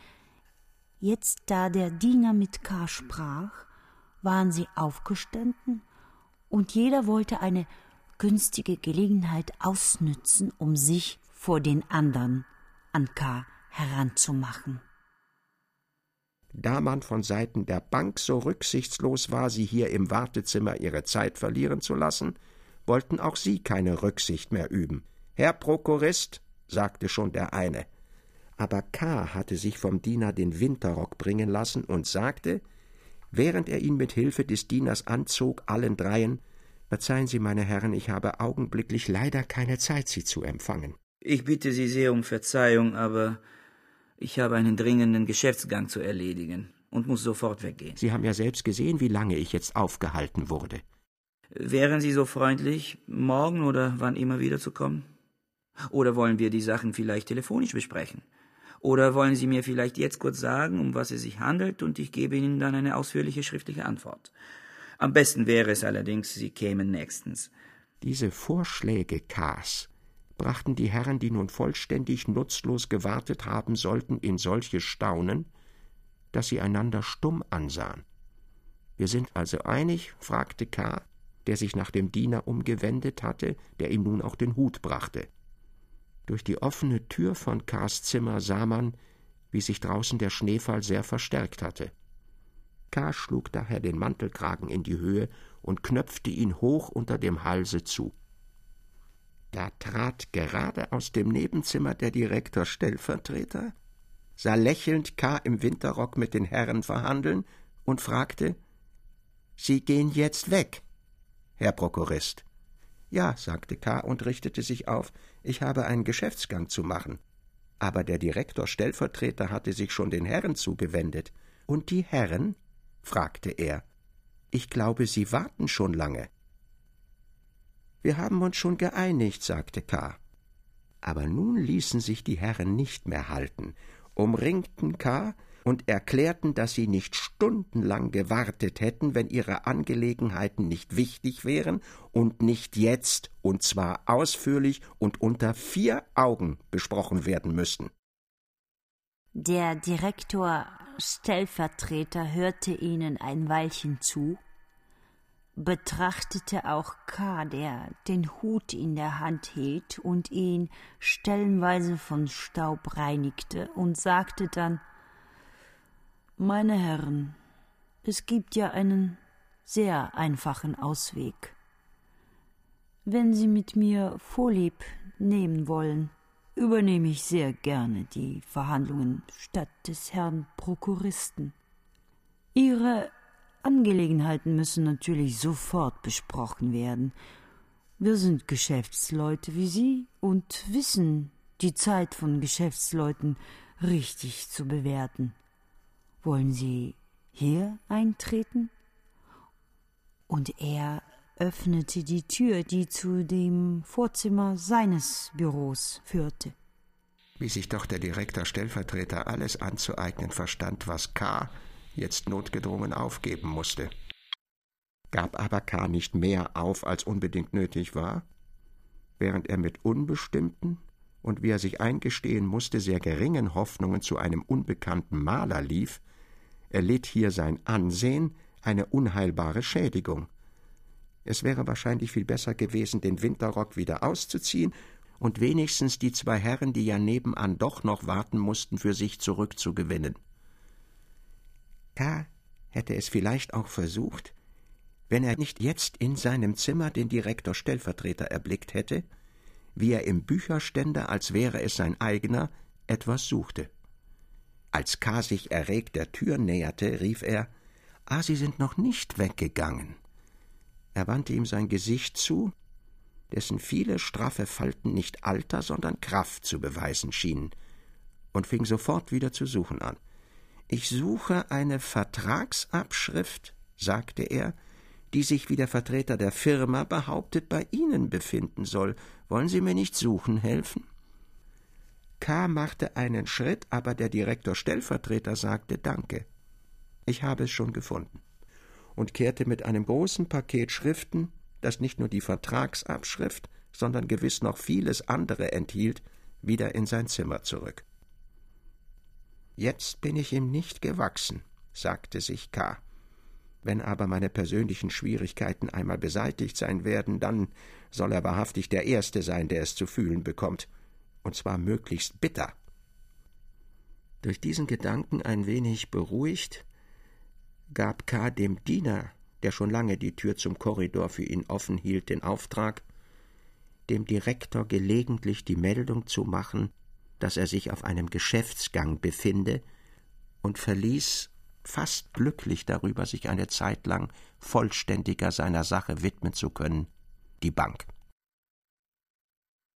Jetzt, da der Diener mit K. sprach, waren sie aufgestanden, und jeder wollte eine günstige Gelegenheit ausnützen, um sich vor den anderen an K. heranzumachen. Da man von Seiten der Bank so rücksichtslos war, sie hier im Wartezimmer ihre Zeit verlieren zu lassen, wollten auch sie keine Rücksicht mehr üben. Herr Prokurist, sagte schon der eine. Aber K. hatte sich vom Diener den Winterrock bringen lassen und sagte, während er ihn mit Hilfe des Dieners anzog, allen dreien Verzeihen Sie, meine Herren, ich habe augenblicklich leider keine Zeit, Sie zu empfangen. Ich bitte Sie sehr um Verzeihung, aber ich habe einen dringenden Geschäftsgang zu erledigen und muss sofort weggehen. Sie haben ja selbst gesehen, wie lange ich jetzt aufgehalten wurde. Wären Sie so freundlich, morgen oder wann immer wiederzukommen? Oder wollen wir die Sachen vielleicht telefonisch besprechen? Oder wollen Sie mir vielleicht jetzt kurz sagen, um was es sich handelt, und ich gebe Ihnen dann eine ausführliche schriftliche Antwort. Am besten wäre es allerdings, Sie kämen nächstens. Diese Vorschläge K's brachten die Herren, die nun vollständig nutzlos gewartet haben sollten, in solche Staunen, dass sie einander stumm ansahen. Wir sind also einig? fragte K., der sich nach dem Diener umgewendet hatte, der ihm nun auch den Hut brachte. Durch die offene Tür von K.s Zimmer sah man, wie sich draußen der Schneefall sehr verstärkt hatte. K. schlug daher den Mantelkragen in die Höhe und knöpfte ihn hoch unter dem Halse zu. Da trat gerade aus dem Nebenzimmer der Direktor Stellvertreter, sah lächelnd K. im Winterrock mit den Herren verhandeln und fragte Sie gehen jetzt weg, Herr Prokurist. Ja, sagte K. und richtete sich auf, ich habe einen Geschäftsgang zu machen. Aber der Direktor Stellvertreter hatte sich schon den Herren zugewendet. Und die Herren? fragte er. Ich glaube, Sie warten schon lange. Wir haben uns schon geeinigt, sagte K. Aber nun ließen sich die Herren nicht mehr halten, umringten K. und erklärten, dass sie nicht stundenlang gewartet hätten, wenn ihre Angelegenheiten nicht wichtig wären und nicht jetzt, und zwar ausführlich und unter vier Augen besprochen werden müssten. Der Direktor Stellvertreter hörte ihnen ein Weilchen zu betrachtete auch K., der den Hut in der Hand hielt und ihn stellenweise von Staub reinigte, und sagte dann Meine Herren, es gibt ja einen sehr einfachen Ausweg. Wenn Sie mit mir Vorlieb nehmen wollen, übernehme ich sehr gerne die Verhandlungen statt des Herrn Prokuristen. Ihre Angelegenheiten müssen natürlich sofort besprochen werden. Wir sind Geschäftsleute wie Sie und wissen, die Zeit von Geschäftsleuten richtig zu bewerten. Wollen Sie hier eintreten? Und er öffnete die Tür, die zu dem Vorzimmer seines Büros führte. Wie sich doch der Direktor Stellvertreter alles anzueignen verstand, was K jetzt notgedrungen aufgeben musste. Gab aber K. nicht mehr auf, als unbedingt nötig war, während er mit unbestimmten, und wie er sich eingestehen musste, sehr geringen Hoffnungen zu einem unbekannten Maler lief, erlitt hier sein Ansehen eine unheilbare Schädigung. Es wäre wahrscheinlich viel besser gewesen, den Winterrock wieder auszuziehen und wenigstens die zwei Herren, die ja nebenan doch noch warten mussten, für sich zurückzugewinnen. K. hätte es vielleicht auch versucht, wenn er nicht jetzt in seinem Zimmer den Direktor Stellvertreter erblickt hätte, wie er im Bücherständer, als wäre es sein eigener, etwas suchte. Als K. sich erregt der Tür näherte, rief er Ah, Sie sind noch nicht weggegangen. Er wandte ihm sein Gesicht zu, dessen viele straffe Falten nicht Alter, sondern Kraft zu beweisen schienen, und fing sofort wieder zu suchen an. Ich suche eine Vertragsabschrift, sagte er, die sich wie der Vertreter der Firma behauptet, bei Ihnen befinden soll. Wollen Sie mir nicht suchen helfen? K. machte einen Schritt, aber der Direktor Stellvertreter sagte Danke. Ich habe es schon gefunden und kehrte mit einem großen Paket Schriften, das nicht nur die Vertragsabschrift, sondern gewiss noch vieles andere enthielt, wieder in sein Zimmer zurück. Jetzt bin ich ihm nicht gewachsen, sagte sich K. Wenn aber meine persönlichen Schwierigkeiten einmal beseitigt sein werden, dann soll er wahrhaftig der Erste sein, der es zu fühlen bekommt, und zwar möglichst bitter. Durch diesen Gedanken ein wenig beruhigt, gab K. dem Diener, der schon lange die Tür zum Korridor für ihn offen hielt, den Auftrag, dem Direktor gelegentlich die Meldung zu machen, dass er sich auf einem Geschäftsgang befinde, und verließ, fast glücklich darüber, sich eine Zeit lang vollständiger seiner Sache widmen zu können, die Bank.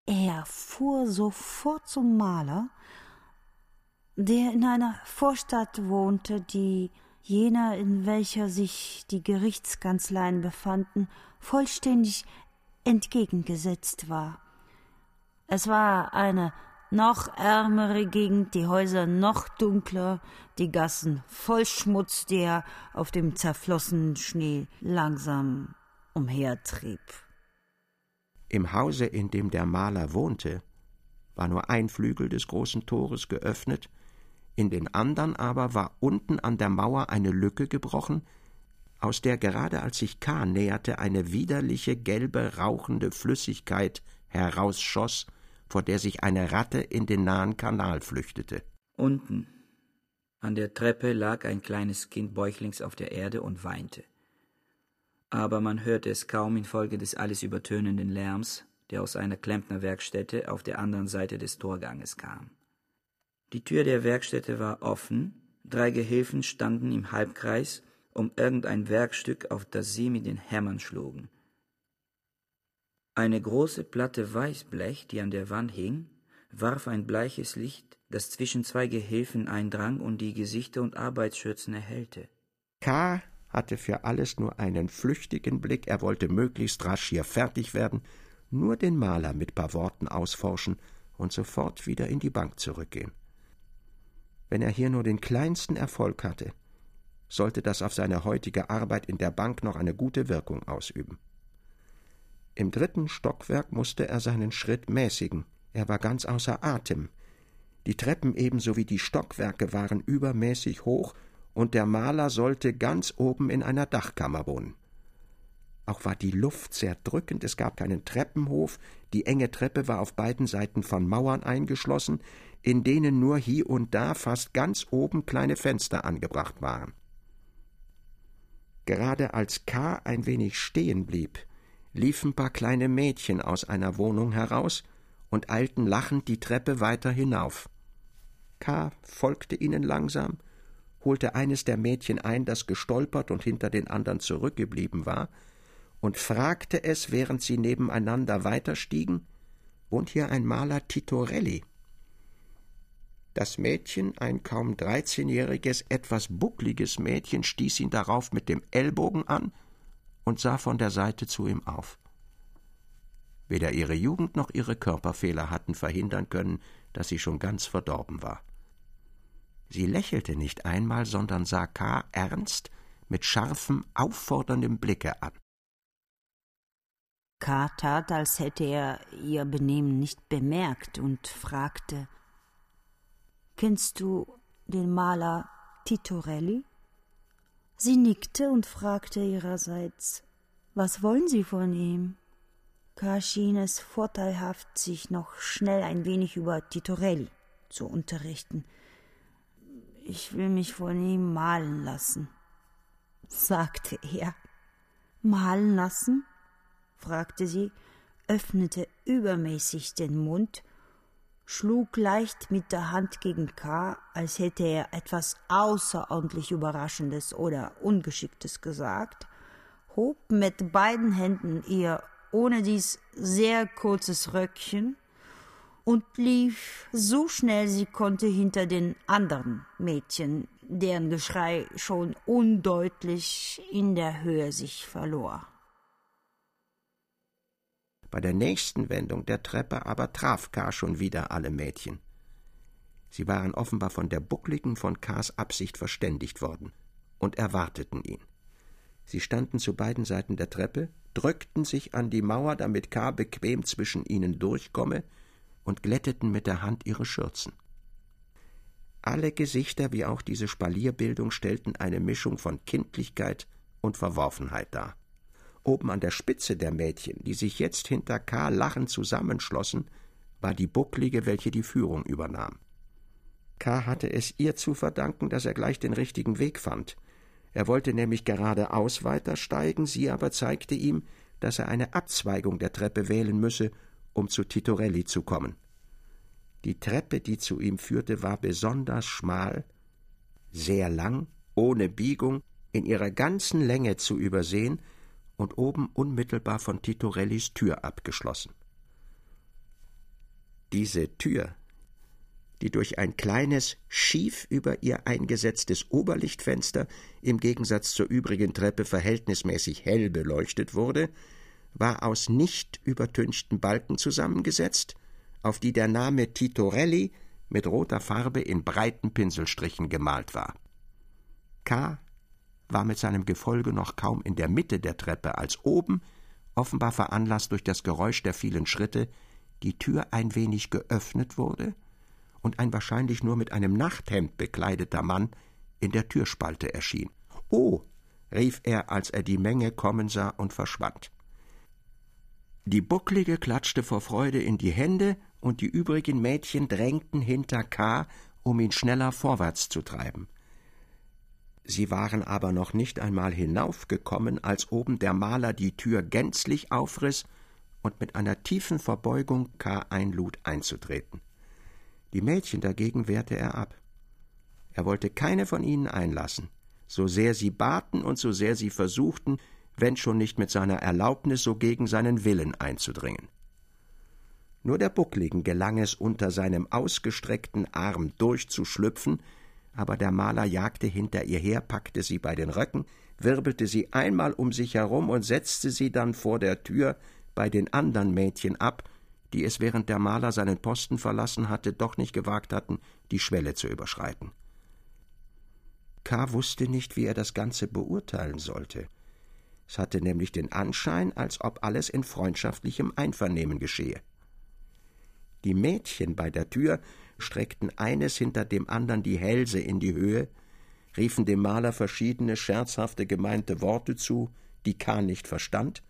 Er fuhr sofort zum Maler, der in einer Vorstadt wohnte, die jener, in welcher sich die Gerichtskanzleien befanden, vollständig entgegengesetzt war. Es war eine noch ärmere Gegend, die Häuser noch dunkler, die Gassen voll Schmutz, der auf dem zerflossenen Schnee langsam umhertrieb. Im Hause, in dem der Maler wohnte, war nur ein Flügel des großen Tores geöffnet, in den andern aber war unten an der Mauer eine Lücke gebrochen, aus der gerade als sich K. näherte, eine widerliche gelbe rauchende Flüssigkeit herausschoss vor der sich eine Ratte in den nahen Kanal flüchtete. Unten an der Treppe lag ein kleines Kind bäuchlings auf der Erde und weinte. Aber man hörte es kaum infolge des alles übertönenden Lärms, der aus einer Klempnerwerkstätte auf der anderen Seite des Torganges kam. Die Tür der Werkstätte war offen, drei Gehilfen standen im Halbkreis um irgendein Werkstück, auf das sie mit den Hämmern schlugen. Eine große Platte Weißblech, die an der Wand hing, warf ein bleiches Licht, das zwischen zwei Gehilfen eindrang und die Gesichter und Arbeitsschürzen erhellte. K. hatte für alles nur einen flüchtigen Blick, er wollte möglichst rasch hier fertig werden, nur den Maler mit paar Worten ausforschen und sofort wieder in die Bank zurückgehen. Wenn er hier nur den kleinsten Erfolg hatte, sollte das auf seine heutige Arbeit in der Bank noch eine gute Wirkung ausüben. Im dritten Stockwerk musste er seinen Schritt mäßigen. Er war ganz außer Atem. Die Treppen ebenso wie die Stockwerke waren übermäßig hoch, und der Maler sollte ganz oben in einer Dachkammer wohnen. Auch war die Luft sehr drückend, es gab keinen Treppenhof, die enge Treppe war auf beiden Seiten von Mauern eingeschlossen, in denen nur hie und da fast ganz oben kleine Fenster angebracht waren. Gerade als K. ein wenig stehen blieb, liefen paar kleine Mädchen aus einer Wohnung heraus und eilten lachend die Treppe weiter hinauf. K. folgte ihnen langsam, holte eines der Mädchen ein, das gestolpert und hinter den anderen zurückgeblieben war, und fragte es, während sie nebeneinander weiterstiegen, wohnt hier ein Maler Titorelli? Das Mädchen, ein kaum dreizehnjähriges, etwas buckliges Mädchen, stieß ihn darauf mit dem Ellbogen an und sah von der Seite zu ihm auf. Weder ihre Jugend noch ihre Körperfehler hatten verhindern können, dass sie schon ganz verdorben war. Sie lächelte nicht einmal, sondern sah K. ernst mit scharfem, aufforderndem Blicke an. K. tat, als hätte er ihr Benehmen nicht bemerkt und fragte Kennst du den Maler Titorelli? Sie nickte und fragte ihrerseits Was wollen Sie von ihm? K. schien es vorteilhaft, sich noch schnell ein wenig über Titorelli zu unterrichten. Ich will mich von ihm malen lassen, sagte er. Malen lassen? fragte sie, öffnete übermäßig den Mund, schlug leicht mit der Hand gegen K., als hätte er etwas außerordentlich Überraschendes oder Ungeschicktes gesagt, hob mit beiden Händen ihr ohne dies sehr kurzes Röckchen und lief so schnell sie konnte hinter den anderen Mädchen, deren Geschrei schon undeutlich in der Höhe sich verlor. Bei der nächsten Wendung der Treppe aber traf K. schon wieder alle Mädchen. Sie waren offenbar von der Buckligen von K.s Absicht verständigt worden und erwarteten ihn. Sie standen zu beiden Seiten der Treppe, drückten sich an die Mauer, damit K. bequem zwischen ihnen durchkomme, und glätteten mit der Hand ihre Schürzen. Alle Gesichter wie auch diese Spalierbildung stellten eine Mischung von Kindlichkeit und Verworfenheit dar. Oben an der Spitze der Mädchen, die sich jetzt hinter K. lachend zusammenschlossen, war die Bucklige, welche die Führung übernahm. K. hatte es ihr zu verdanken, dass er gleich den richtigen Weg fand. Er wollte nämlich geradeaus weitersteigen, sie aber zeigte ihm, dass er eine Abzweigung der Treppe wählen müsse, um zu Titorelli zu kommen. Die Treppe, die zu ihm führte, war besonders schmal, sehr lang, ohne Biegung, in ihrer ganzen Länge zu übersehen und oben unmittelbar von Titorellis Tür abgeschlossen. Diese Tür, die durch ein kleines, schief über ihr eingesetztes Oberlichtfenster im Gegensatz zur übrigen Treppe verhältnismäßig hell beleuchtet wurde, war aus nicht übertünchten Balken zusammengesetzt, auf die der Name Titorelli mit roter Farbe in breiten Pinselstrichen gemalt war. K war mit seinem Gefolge noch kaum in der Mitte der Treppe, als oben, offenbar veranlasst durch das Geräusch der vielen Schritte, die Tür ein wenig geöffnet wurde und ein wahrscheinlich nur mit einem Nachthemd bekleideter Mann in der Türspalte erschien. Oh, rief er, als er die Menge kommen sah und verschwand. Die Bucklige klatschte vor Freude in die Hände, und die übrigen Mädchen drängten hinter K., um ihn schneller vorwärts zu treiben. Sie waren aber noch nicht einmal hinaufgekommen, als oben der Maler die Tür gänzlich aufriß und mit einer tiefen Verbeugung K. einlud einzutreten. Die Mädchen dagegen wehrte er ab. Er wollte keine von ihnen einlassen, so sehr sie baten und so sehr sie versuchten, wenn schon nicht mit seiner Erlaubnis, so gegen seinen Willen einzudringen. Nur der Buckligen gelang es, unter seinem ausgestreckten Arm durchzuschlüpfen, aber der Maler jagte hinter ihr her, packte sie bei den Röcken, wirbelte sie einmal um sich herum und setzte sie dann vor der Tür bei den anderen Mädchen ab, die es während der Maler seinen Posten verlassen hatte, doch nicht gewagt hatten, die Schwelle zu überschreiten. K. wusste nicht, wie er das Ganze beurteilen sollte. Es hatte nämlich den Anschein, als ob alles in freundschaftlichem Einvernehmen geschehe. Die Mädchen bei der Tür streckten eines hinter dem andern die Hälse in die Höhe, riefen dem Maler verschiedene scherzhafte gemeinte Worte zu, die K. nicht verstand,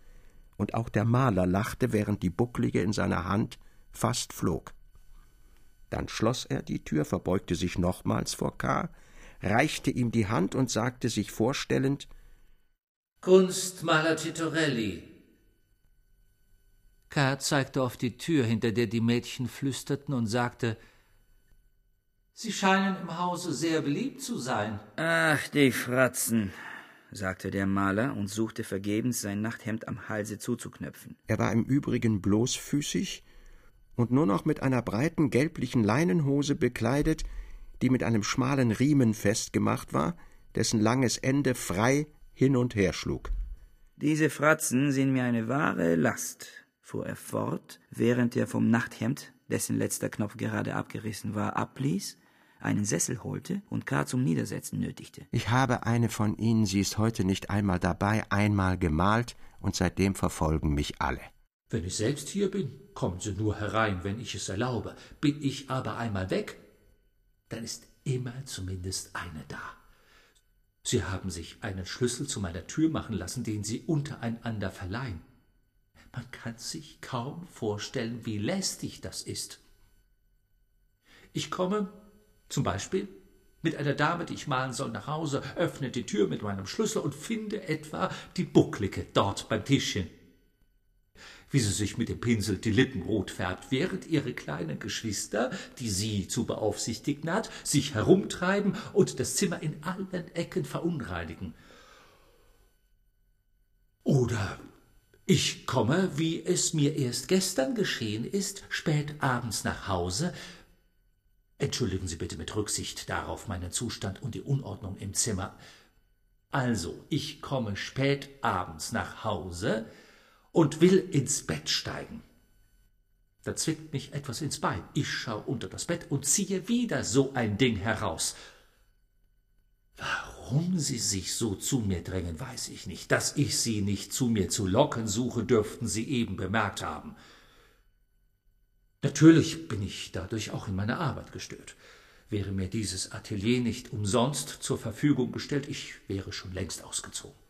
und auch der Maler lachte, während die Bucklige in seiner Hand fast flog. Dann schloss er die Tür, verbeugte sich nochmals vor K., reichte ihm die Hand und sagte sich vorstellend Kunstmaler Titorelli. K. zeigte auf die Tür, hinter der die Mädchen flüsterten, und sagte Sie scheinen im Hause sehr beliebt zu sein. Ach, die Fratzen, sagte der Maler und suchte vergebens, sein Nachthemd am Halse zuzuknöpfen. Er war im Übrigen bloßfüßig und nur noch mit einer breiten gelblichen Leinenhose bekleidet, die mit einem schmalen Riemen festgemacht war, dessen langes Ende frei hin und her schlug. Diese Fratzen sind mir eine wahre Last, fuhr er fort, während er vom Nachthemd, dessen letzter Knopf gerade abgerissen war, abließ, einen Sessel holte und K. zum Niedersetzen nötigte. Ich habe eine von Ihnen, sie ist heute nicht einmal dabei, einmal gemalt, und seitdem verfolgen mich alle. Wenn ich selbst hier bin, kommen Sie nur herein, wenn ich es erlaube. Bin ich aber einmal weg, dann ist immer zumindest eine da. Sie haben sich einen Schlüssel zu meiner Tür machen lassen, den Sie untereinander verleihen. Man kann sich kaum vorstellen, wie lästig das ist. Ich komme, zum Beispiel, mit einer Dame, die ich malen soll, nach Hause, öffne die Tür mit meinem Schlüssel und finde etwa die Bucklige dort beim Tischchen. Wie sie sich mit dem Pinsel die Lippen rot färbt, während ihre kleinen Geschwister, die sie zu beaufsichtigen hat, sich herumtreiben und das Zimmer in allen Ecken verunreinigen. Oder ich komme, wie es mir erst gestern geschehen ist, spät abends nach Hause. Entschuldigen Sie bitte mit Rücksicht darauf meinen Zustand und die Unordnung im Zimmer. Also, ich komme spät abends nach Hause und will ins Bett steigen. Da zwickt mich etwas ins Bein. Ich schau unter das Bett und ziehe wieder so ein Ding heraus. Warum Sie sich so zu mir drängen, weiß ich nicht. Dass ich Sie nicht zu mir zu locken suche, dürften Sie eben bemerkt haben. Natürlich bin ich dadurch auch in meiner Arbeit gestört. Wäre mir dieses Atelier nicht umsonst zur Verfügung gestellt, ich wäre schon längst ausgezogen.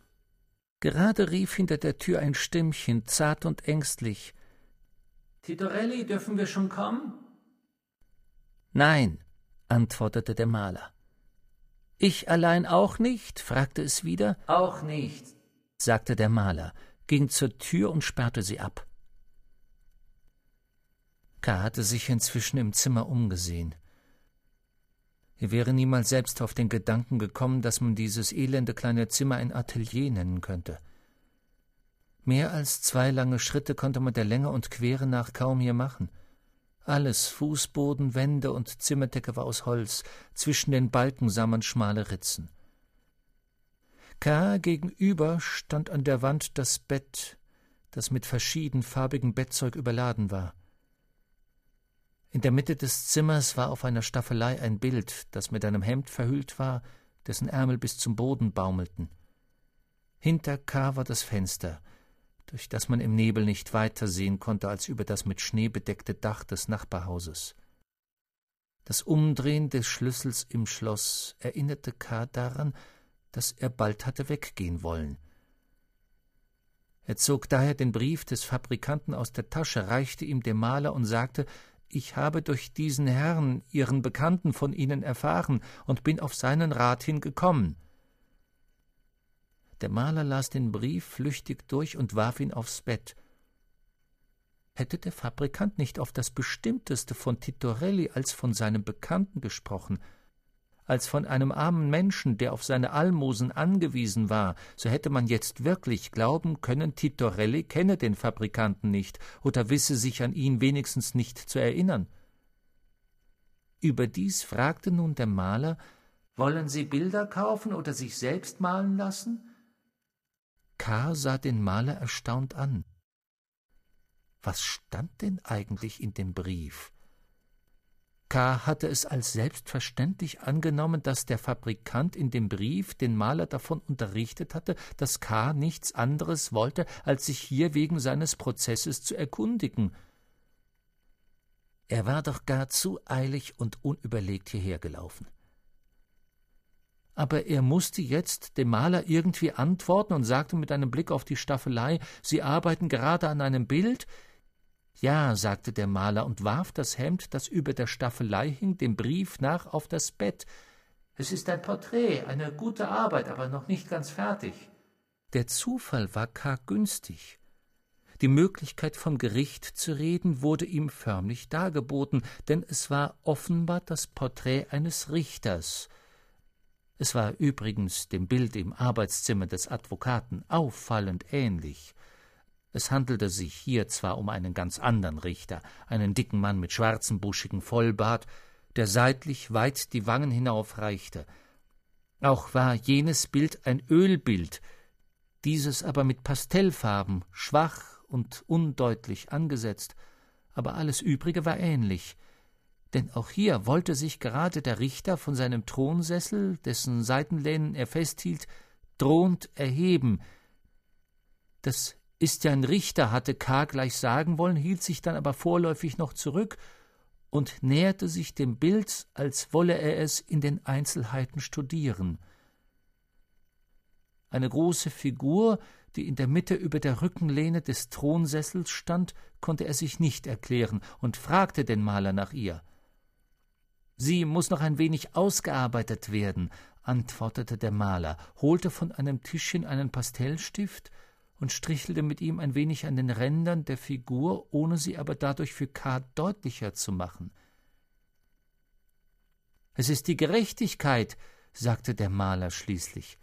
Gerade rief hinter der Tür ein Stimmchen, zart und ängstlich. Titorelli, dürfen wir schon kommen? Nein, antwortete der Maler. Ich allein auch nicht? fragte es wieder. Auch nicht, sagte der Maler, ging zur Tür und sperrte sie ab. K. hatte sich inzwischen im Zimmer umgesehen. Er wäre niemals selbst auf den Gedanken gekommen, dass man dieses elende kleine Zimmer ein Atelier nennen könnte. Mehr als zwei lange Schritte konnte man der Länge und Quere nach kaum hier machen – alles, Fußboden, Wände und Zimmerdecke war aus Holz, zwischen den Balken sah man schmale Ritzen. K. gegenüber stand an der Wand das Bett, das mit verschiedenfarbigem Bettzeug überladen war. In der Mitte des Zimmers war auf einer Staffelei ein Bild, das mit einem Hemd verhüllt war, dessen Ärmel bis zum Boden baumelten. Hinter K. war das Fenster, durch das man im Nebel nicht weiter sehen konnte als über das mit Schnee bedeckte Dach des Nachbarhauses. Das Umdrehen des Schlüssels im Schloss erinnerte K. daran, dass er bald hatte weggehen wollen. Er zog daher den Brief des Fabrikanten aus der Tasche, reichte ihm dem Maler und sagte, ich habe durch diesen Herrn, Ihren Bekannten, von Ihnen erfahren und bin auf seinen Rat hingekommen. Der Maler las den Brief flüchtig durch und warf ihn aufs Bett. Hätte der Fabrikant nicht auf das Bestimmteste von Titorelli als von seinem Bekannten gesprochen, als von einem armen Menschen, der auf seine Almosen angewiesen war, so hätte man jetzt wirklich glauben können, Titorelli kenne den Fabrikanten nicht oder wisse sich an ihn wenigstens nicht zu erinnern. Überdies fragte nun der Maler Wollen Sie Bilder kaufen oder sich selbst malen lassen? K. sah den Maler erstaunt an. Was stand denn eigentlich in dem Brief? K. hatte es als selbstverständlich angenommen, dass der Fabrikant in dem Brief den Maler davon unterrichtet hatte, dass K. nichts anderes wollte, als sich hier wegen seines Prozesses zu erkundigen. Er war doch gar zu eilig und unüberlegt hierher gelaufen aber er musste jetzt dem Maler irgendwie antworten und sagte mit einem Blick auf die Staffelei Sie arbeiten gerade an einem Bild? Ja, sagte der Maler und warf das Hemd, das über der Staffelei hing, dem Brief nach auf das Bett. Es ist ein Porträt, eine gute Arbeit, aber noch nicht ganz fertig. Der Zufall war karg günstig. Die Möglichkeit vom Gericht zu reden wurde ihm förmlich dargeboten, denn es war offenbar das Porträt eines Richters, es war übrigens dem Bild im Arbeitszimmer des Advokaten auffallend ähnlich. Es handelte sich hier zwar um einen ganz anderen Richter, einen dicken Mann mit schwarzem, buschigen Vollbart, der seitlich weit die Wangen hinaufreichte. Auch war jenes Bild ein Ölbild, dieses aber mit Pastellfarben, schwach und undeutlich angesetzt, aber alles übrige war ähnlich, denn auch hier wollte sich gerade der Richter von seinem Thronsessel, dessen Seitenlehnen er festhielt, drohend erheben. Das ist ja ein Richter, hatte K. gleich sagen wollen, hielt sich dann aber vorläufig noch zurück und näherte sich dem Bild, als wolle er es in den Einzelheiten studieren. Eine große Figur, die in der Mitte über der Rückenlehne des Thronsessels stand, konnte er sich nicht erklären und fragte den Maler nach ihr. Sie muss noch ein wenig ausgearbeitet werden, antwortete der Maler, holte von einem Tischchen einen Pastellstift und strichelte mit ihm ein wenig an den Rändern der Figur, ohne sie aber dadurch für K. deutlicher zu machen. Es ist die Gerechtigkeit, sagte der Maler schließlich.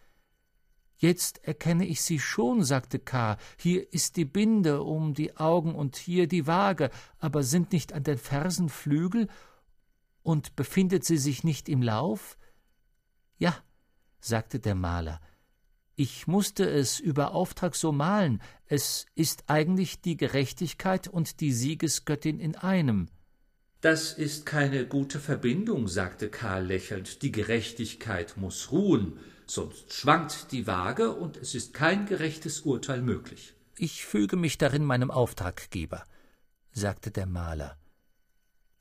Jetzt erkenne ich sie schon, sagte K. Hier ist die Binde um die Augen und hier die Waage, aber sind nicht an den Fersen Flügel und befindet sie sich nicht im Lauf? Ja, sagte der Maler. Ich musste es über Auftrag so malen. Es ist eigentlich die Gerechtigkeit und die Siegesgöttin in einem. Das ist keine gute Verbindung, sagte Karl lächelnd. Die Gerechtigkeit muss ruhen sonst schwankt die Waage und es ist kein gerechtes Urteil möglich. Ich füge mich darin meinem Auftraggeber, sagte der Maler.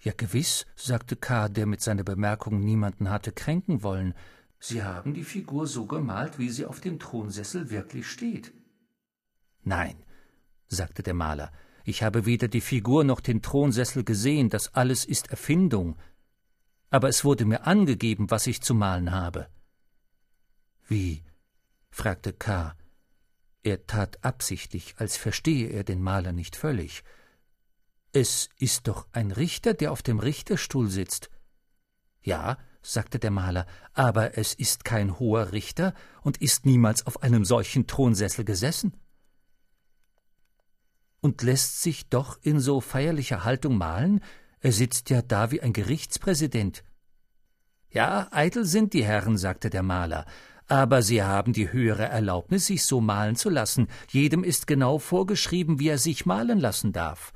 Ja, gewiss, sagte K., der mit seiner Bemerkung niemanden hatte kränken wollen. Sie haben die Figur so gemalt, wie sie auf dem Thronsessel wirklich steht. Nein, sagte der Maler, ich habe weder die Figur noch den Thronsessel gesehen, das alles ist Erfindung. Aber es wurde mir angegeben, was ich zu malen habe. Wie? fragte K. Er tat absichtlich, als verstehe er den Maler nicht völlig. Es ist doch ein Richter, der auf dem Richterstuhl sitzt. Ja, sagte der Maler, aber es ist kein hoher Richter und ist niemals auf einem solchen Thronsessel gesessen. Und lässt sich doch in so feierlicher Haltung malen? Er sitzt ja da wie ein Gerichtspräsident. Ja, eitel sind die Herren, sagte der Maler, aber sie haben die höhere Erlaubnis, sich so malen zu lassen. Jedem ist genau vorgeschrieben, wie er sich malen lassen darf.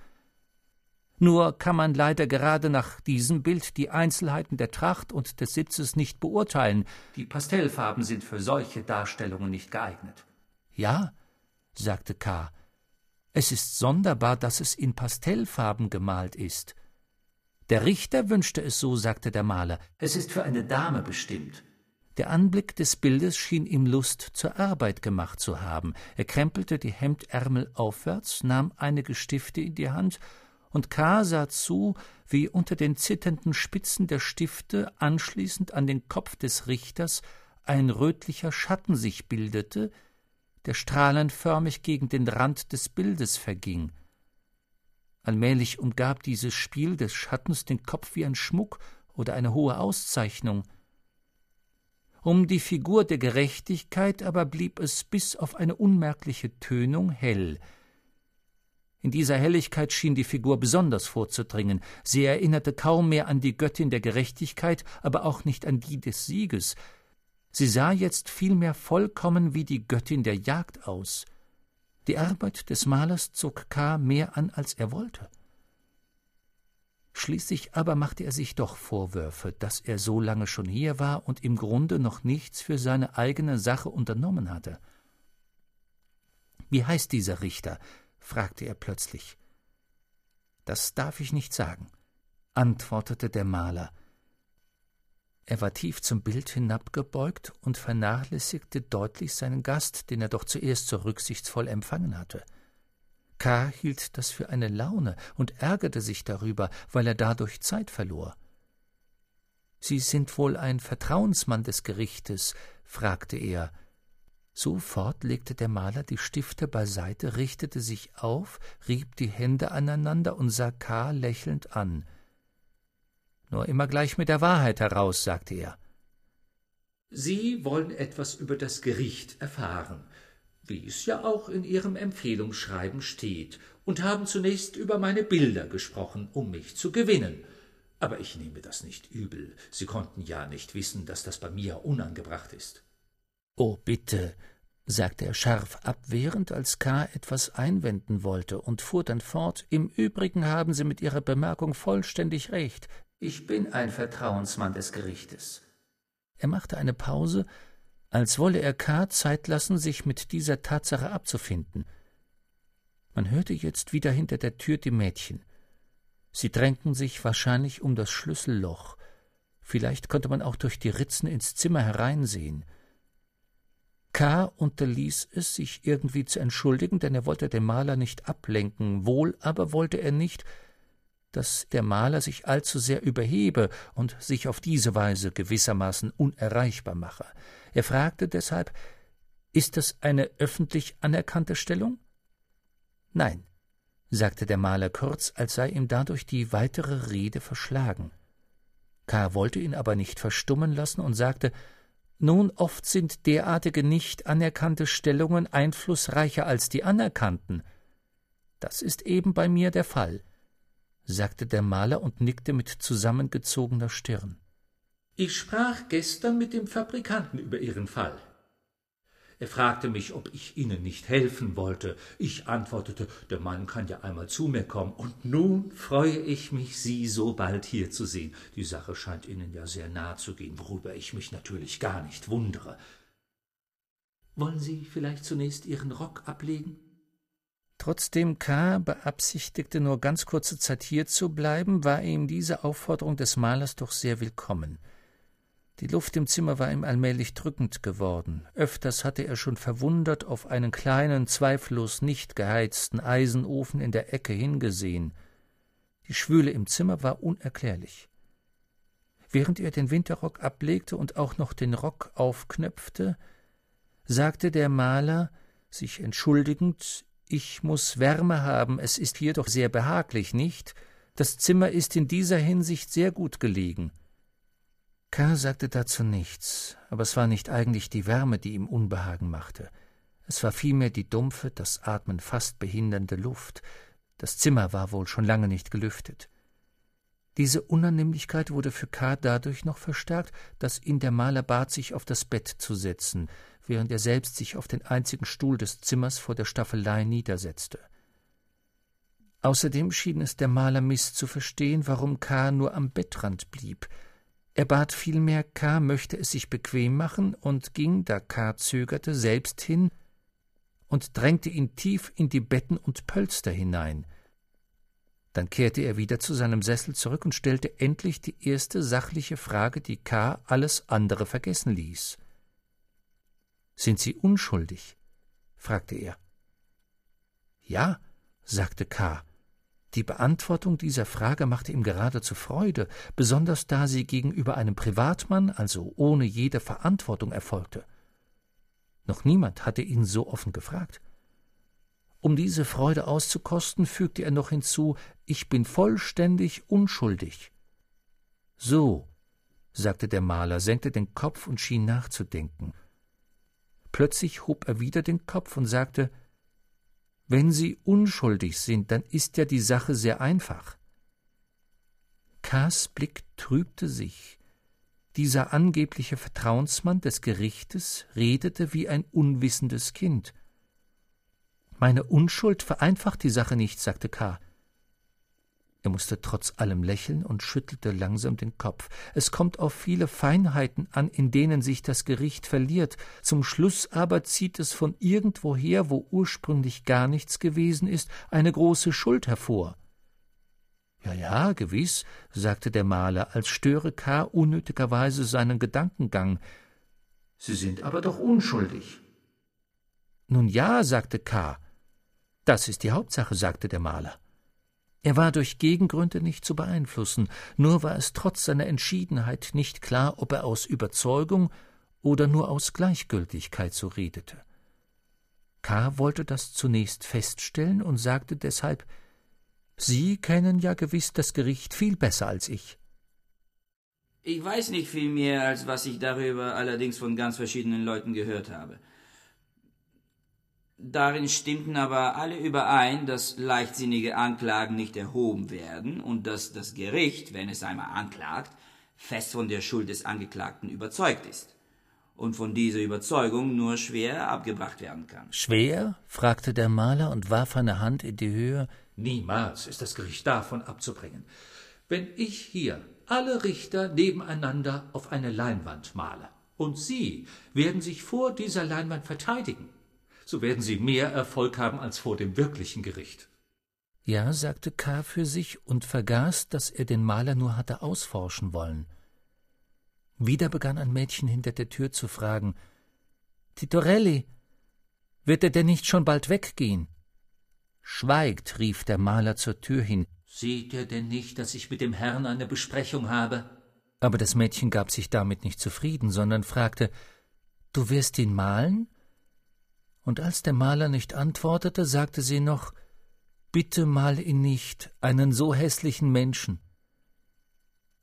Nur kann man leider gerade nach diesem Bild die Einzelheiten der Tracht und des Sitzes nicht beurteilen. Die Pastellfarben sind für solche Darstellungen nicht geeignet. Ja, sagte K. Es ist sonderbar, dass es in Pastellfarben gemalt ist. Der Richter wünschte es so, sagte der Maler. Es ist für eine Dame bestimmt. Der Anblick des Bildes schien ihm Lust zur Arbeit gemacht zu haben. Er krempelte die Hemdärmel aufwärts, nahm einige Stifte in die Hand, und K. sah zu, wie unter den zitternden Spitzen der Stifte anschließend an den Kopf des Richters ein rötlicher Schatten sich bildete, der strahlenförmig gegen den Rand des Bildes verging. Allmählich umgab dieses Spiel des Schattens den Kopf wie ein Schmuck oder eine hohe Auszeichnung – um die Figur der Gerechtigkeit aber blieb es bis auf eine unmerkliche Tönung hell. In dieser Helligkeit schien die Figur besonders vorzudringen. Sie erinnerte kaum mehr an die Göttin der Gerechtigkeit, aber auch nicht an die des Sieges. Sie sah jetzt vielmehr vollkommen wie die Göttin der Jagd aus. Die Arbeit des Malers zog K. mehr an, als er wollte. Schließlich aber machte er sich doch Vorwürfe, dass er so lange schon hier war und im Grunde noch nichts für seine eigene Sache unternommen hatte. Wie heißt dieser Richter? Fragte er plötzlich. Das darf ich nicht sagen, antwortete der Maler. Er war tief zum Bild hinabgebeugt und vernachlässigte deutlich seinen Gast, den er doch zuerst so rücksichtsvoll empfangen hatte. K. hielt das für eine Laune und ärgerte sich darüber, weil er dadurch Zeit verlor. Sie sind wohl ein Vertrauensmann des Gerichtes? fragte er. Sofort legte der Maler die Stifte beiseite, richtete sich auf, rieb die Hände aneinander und sah K. lächelnd an. Nur immer gleich mit der Wahrheit heraus, sagte er. Sie wollen etwas über das Gericht erfahren wie es ja auch in Ihrem Empfehlungsschreiben steht, und haben zunächst über meine Bilder gesprochen, um mich zu gewinnen. Aber ich nehme das nicht übel. Sie konnten ja nicht wissen, dass das bei mir unangebracht ist. Oh, bitte, sagte er scharf abwehrend, als K. etwas einwenden wollte, und fuhr dann fort Im Übrigen haben Sie mit Ihrer Bemerkung vollständig recht. Ich bin ein Vertrauensmann des Gerichtes. Er machte eine Pause, als wolle er K. Zeit lassen, sich mit dieser Tatsache abzufinden. Man hörte jetzt wieder hinter der Tür die Mädchen. Sie drängten sich wahrscheinlich um das Schlüsselloch. Vielleicht konnte man auch durch die Ritzen ins Zimmer hereinsehen. K. unterließ es, sich irgendwie zu entschuldigen, denn er wollte den Maler nicht ablenken, wohl aber wollte er nicht, dass der Maler sich allzu sehr überhebe und sich auf diese Weise gewissermaßen unerreichbar mache. Er fragte deshalb Ist das eine öffentlich anerkannte Stellung? Nein, sagte der Maler kurz, als sei ihm dadurch die weitere Rede verschlagen. K. wollte ihn aber nicht verstummen lassen und sagte nun oft sind derartige nicht anerkannte Stellungen einflussreicher als die anerkannten. Das ist eben bei mir der Fall, sagte der Maler und nickte mit zusammengezogener Stirn. Ich sprach gestern mit dem Fabrikanten über Ihren Fall. Er fragte mich, ob ich Ihnen nicht helfen wollte. Ich antwortete, der Mann kann ja einmal zu mir kommen. Und nun freue ich mich, Sie so bald hier zu sehen. Die Sache scheint Ihnen ja sehr nahe zu gehen, worüber ich mich natürlich gar nicht wundere. Wollen Sie vielleicht zunächst Ihren Rock ablegen? Trotzdem K. beabsichtigte, nur ganz kurze Zeit hier zu bleiben, war ihm diese Aufforderung des Malers doch sehr willkommen. Die Luft im Zimmer war ihm allmählich drückend geworden. Öfters hatte er schon verwundert auf einen kleinen, zweifellos nicht geheizten Eisenofen in der Ecke hingesehen. Die Schwüle im Zimmer war unerklärlich. Während er den Winterrock ablegte und auch noch den Rock aufknöpfte, sagte der Maler, sich entschuldigend, ich muss Wärme haben, es ist hier doch sehr behaglich, nicht? Das Zimmer ist in dieser Hinsicht sehr gut gelegen. K. sagte dazu nichts, aber es war nicht eigentlich die Wärme, die ihm Unbehagen machte. Es war vielmehr die dumpfe, das Atmen fast behindernde Luft. Das Zimmer war wohl schon lange nicht gelüftet. Diese Unannehmlichkeit wurde für K. dadurch noch verstärkt, dass ihn der Maler bat, sich auf das Bett zu setzen, während er selbst sich auf den einzigen Stuhl des Zimmers vor der Staffelei niedersetzte. Außerdem schien es der Maler miss zu verstehen, warum K. nur am Bettrand blieb – er bat vielmehr, K. möchte es sich bequem machen und ging, da K. zögerte, selbst hin und drängte ihn tief in die Betten und Pölster hinein. Dann kehrte er wieder zu seinem Sessel zurück und stellte endlich die erste sachliche Frage, die K. alles andere vergessen ließ. Sind Sie unschuldig? fragte er. Ja, sagte K. Die Beantwortung dieser Frage machte ihm geradezu Freude, besonders da sie gegenüber einem Privatmann, also ohne jede Verantwortung erfolgte. Noch niemand hatte ihn so offen gefragt. Um diese Freude auszukosten, fügte er noch hinzu Ich bin vollständig unschuldig. So, sagte der Maler, senkte den Kopf und schien nachzudenken. Plötzlich hob er wieder den Kopf und sagte wenn Sie unschuldig sind, dann ist ja die Sache sehr einfach. K.s Blick trübte sich. Dieser angebliche Vertrauensmann des Gerichtes redete wie ein unwissendes Kind. Meine Unschuld vereinfacht die Sache nicht, sagte K. Er musste trotz allem lächeln und schüttelte langsam den Kopf. Es kommt auf viele Feinheiten an, in denen sich das Gericht verliert. Zum Schluss aber zieht es von irgendwoher, wo ursprünglich gar nichts gewesen ist, eine große Schuld hervor. Ja, ja, gewiss, sagte der Maler, als störe K. unnötigerweise seinen Gedankengang. Sie sind aber doch unschuldig. Nun ja, sagte K. Das ist die Hauptsache, sagte der Maler. Er war durch Gegengründe nicht zu beeinflussen, nur war es trotz seiner Entschiedenheit nicht klar, ob er aus Überzeugung oder nur aus Gleichgültigkeit so redete. K. wollte das zunächst feststellen und sagte deshalb Sie kennen ja gewiss das Gericht viel besser als ich. Ich weiß nicht viel mehr, als was ich darüber allerdings von ganz verschiedenen Leuten gehört habe. Darin stimmten aber alle überein, dass leichtsinnige Anklagen nicht erhoben werden und dass das Gericht, wenn es einmal anklagt, fest von der Schuld des Angeklagten überzeugt ist und von dieser Überzeugung nur schwer abgebracht werden kann. Schwer? fragte der Maler und warf eine Hand in die Höhe. Niemals ist das Gericht davon abzubringen. Wenn ich hier alle Richter nebeneinander auf eine Leinwand male und Sie werden sich vor dieser Leinwand verteidigen, so werden Sie mehr Erfolg haben als vor dem wirklichen Gericht. Ja, sagte K. für sich und vergaß, dass er den Maler nur hatte ausforschen wollen. Wieder begann ein Mädchen hinter der Tür zu fragen Titorelli, wird er denn nicht schon bald weggehen? Schweigt, rief der Maler zur Tür hin. Sieht er denn nicht, dass ich mit dem Herrn eine Besprechung habe? Aber das Mädchen gab sich damit nicht zufrieden, sondern fragte Du wirst ihn malen? Und als der Maler nicht antwortete, sagte sie noch Bitte mal ihn nicht, einen so hässlichen Menschen.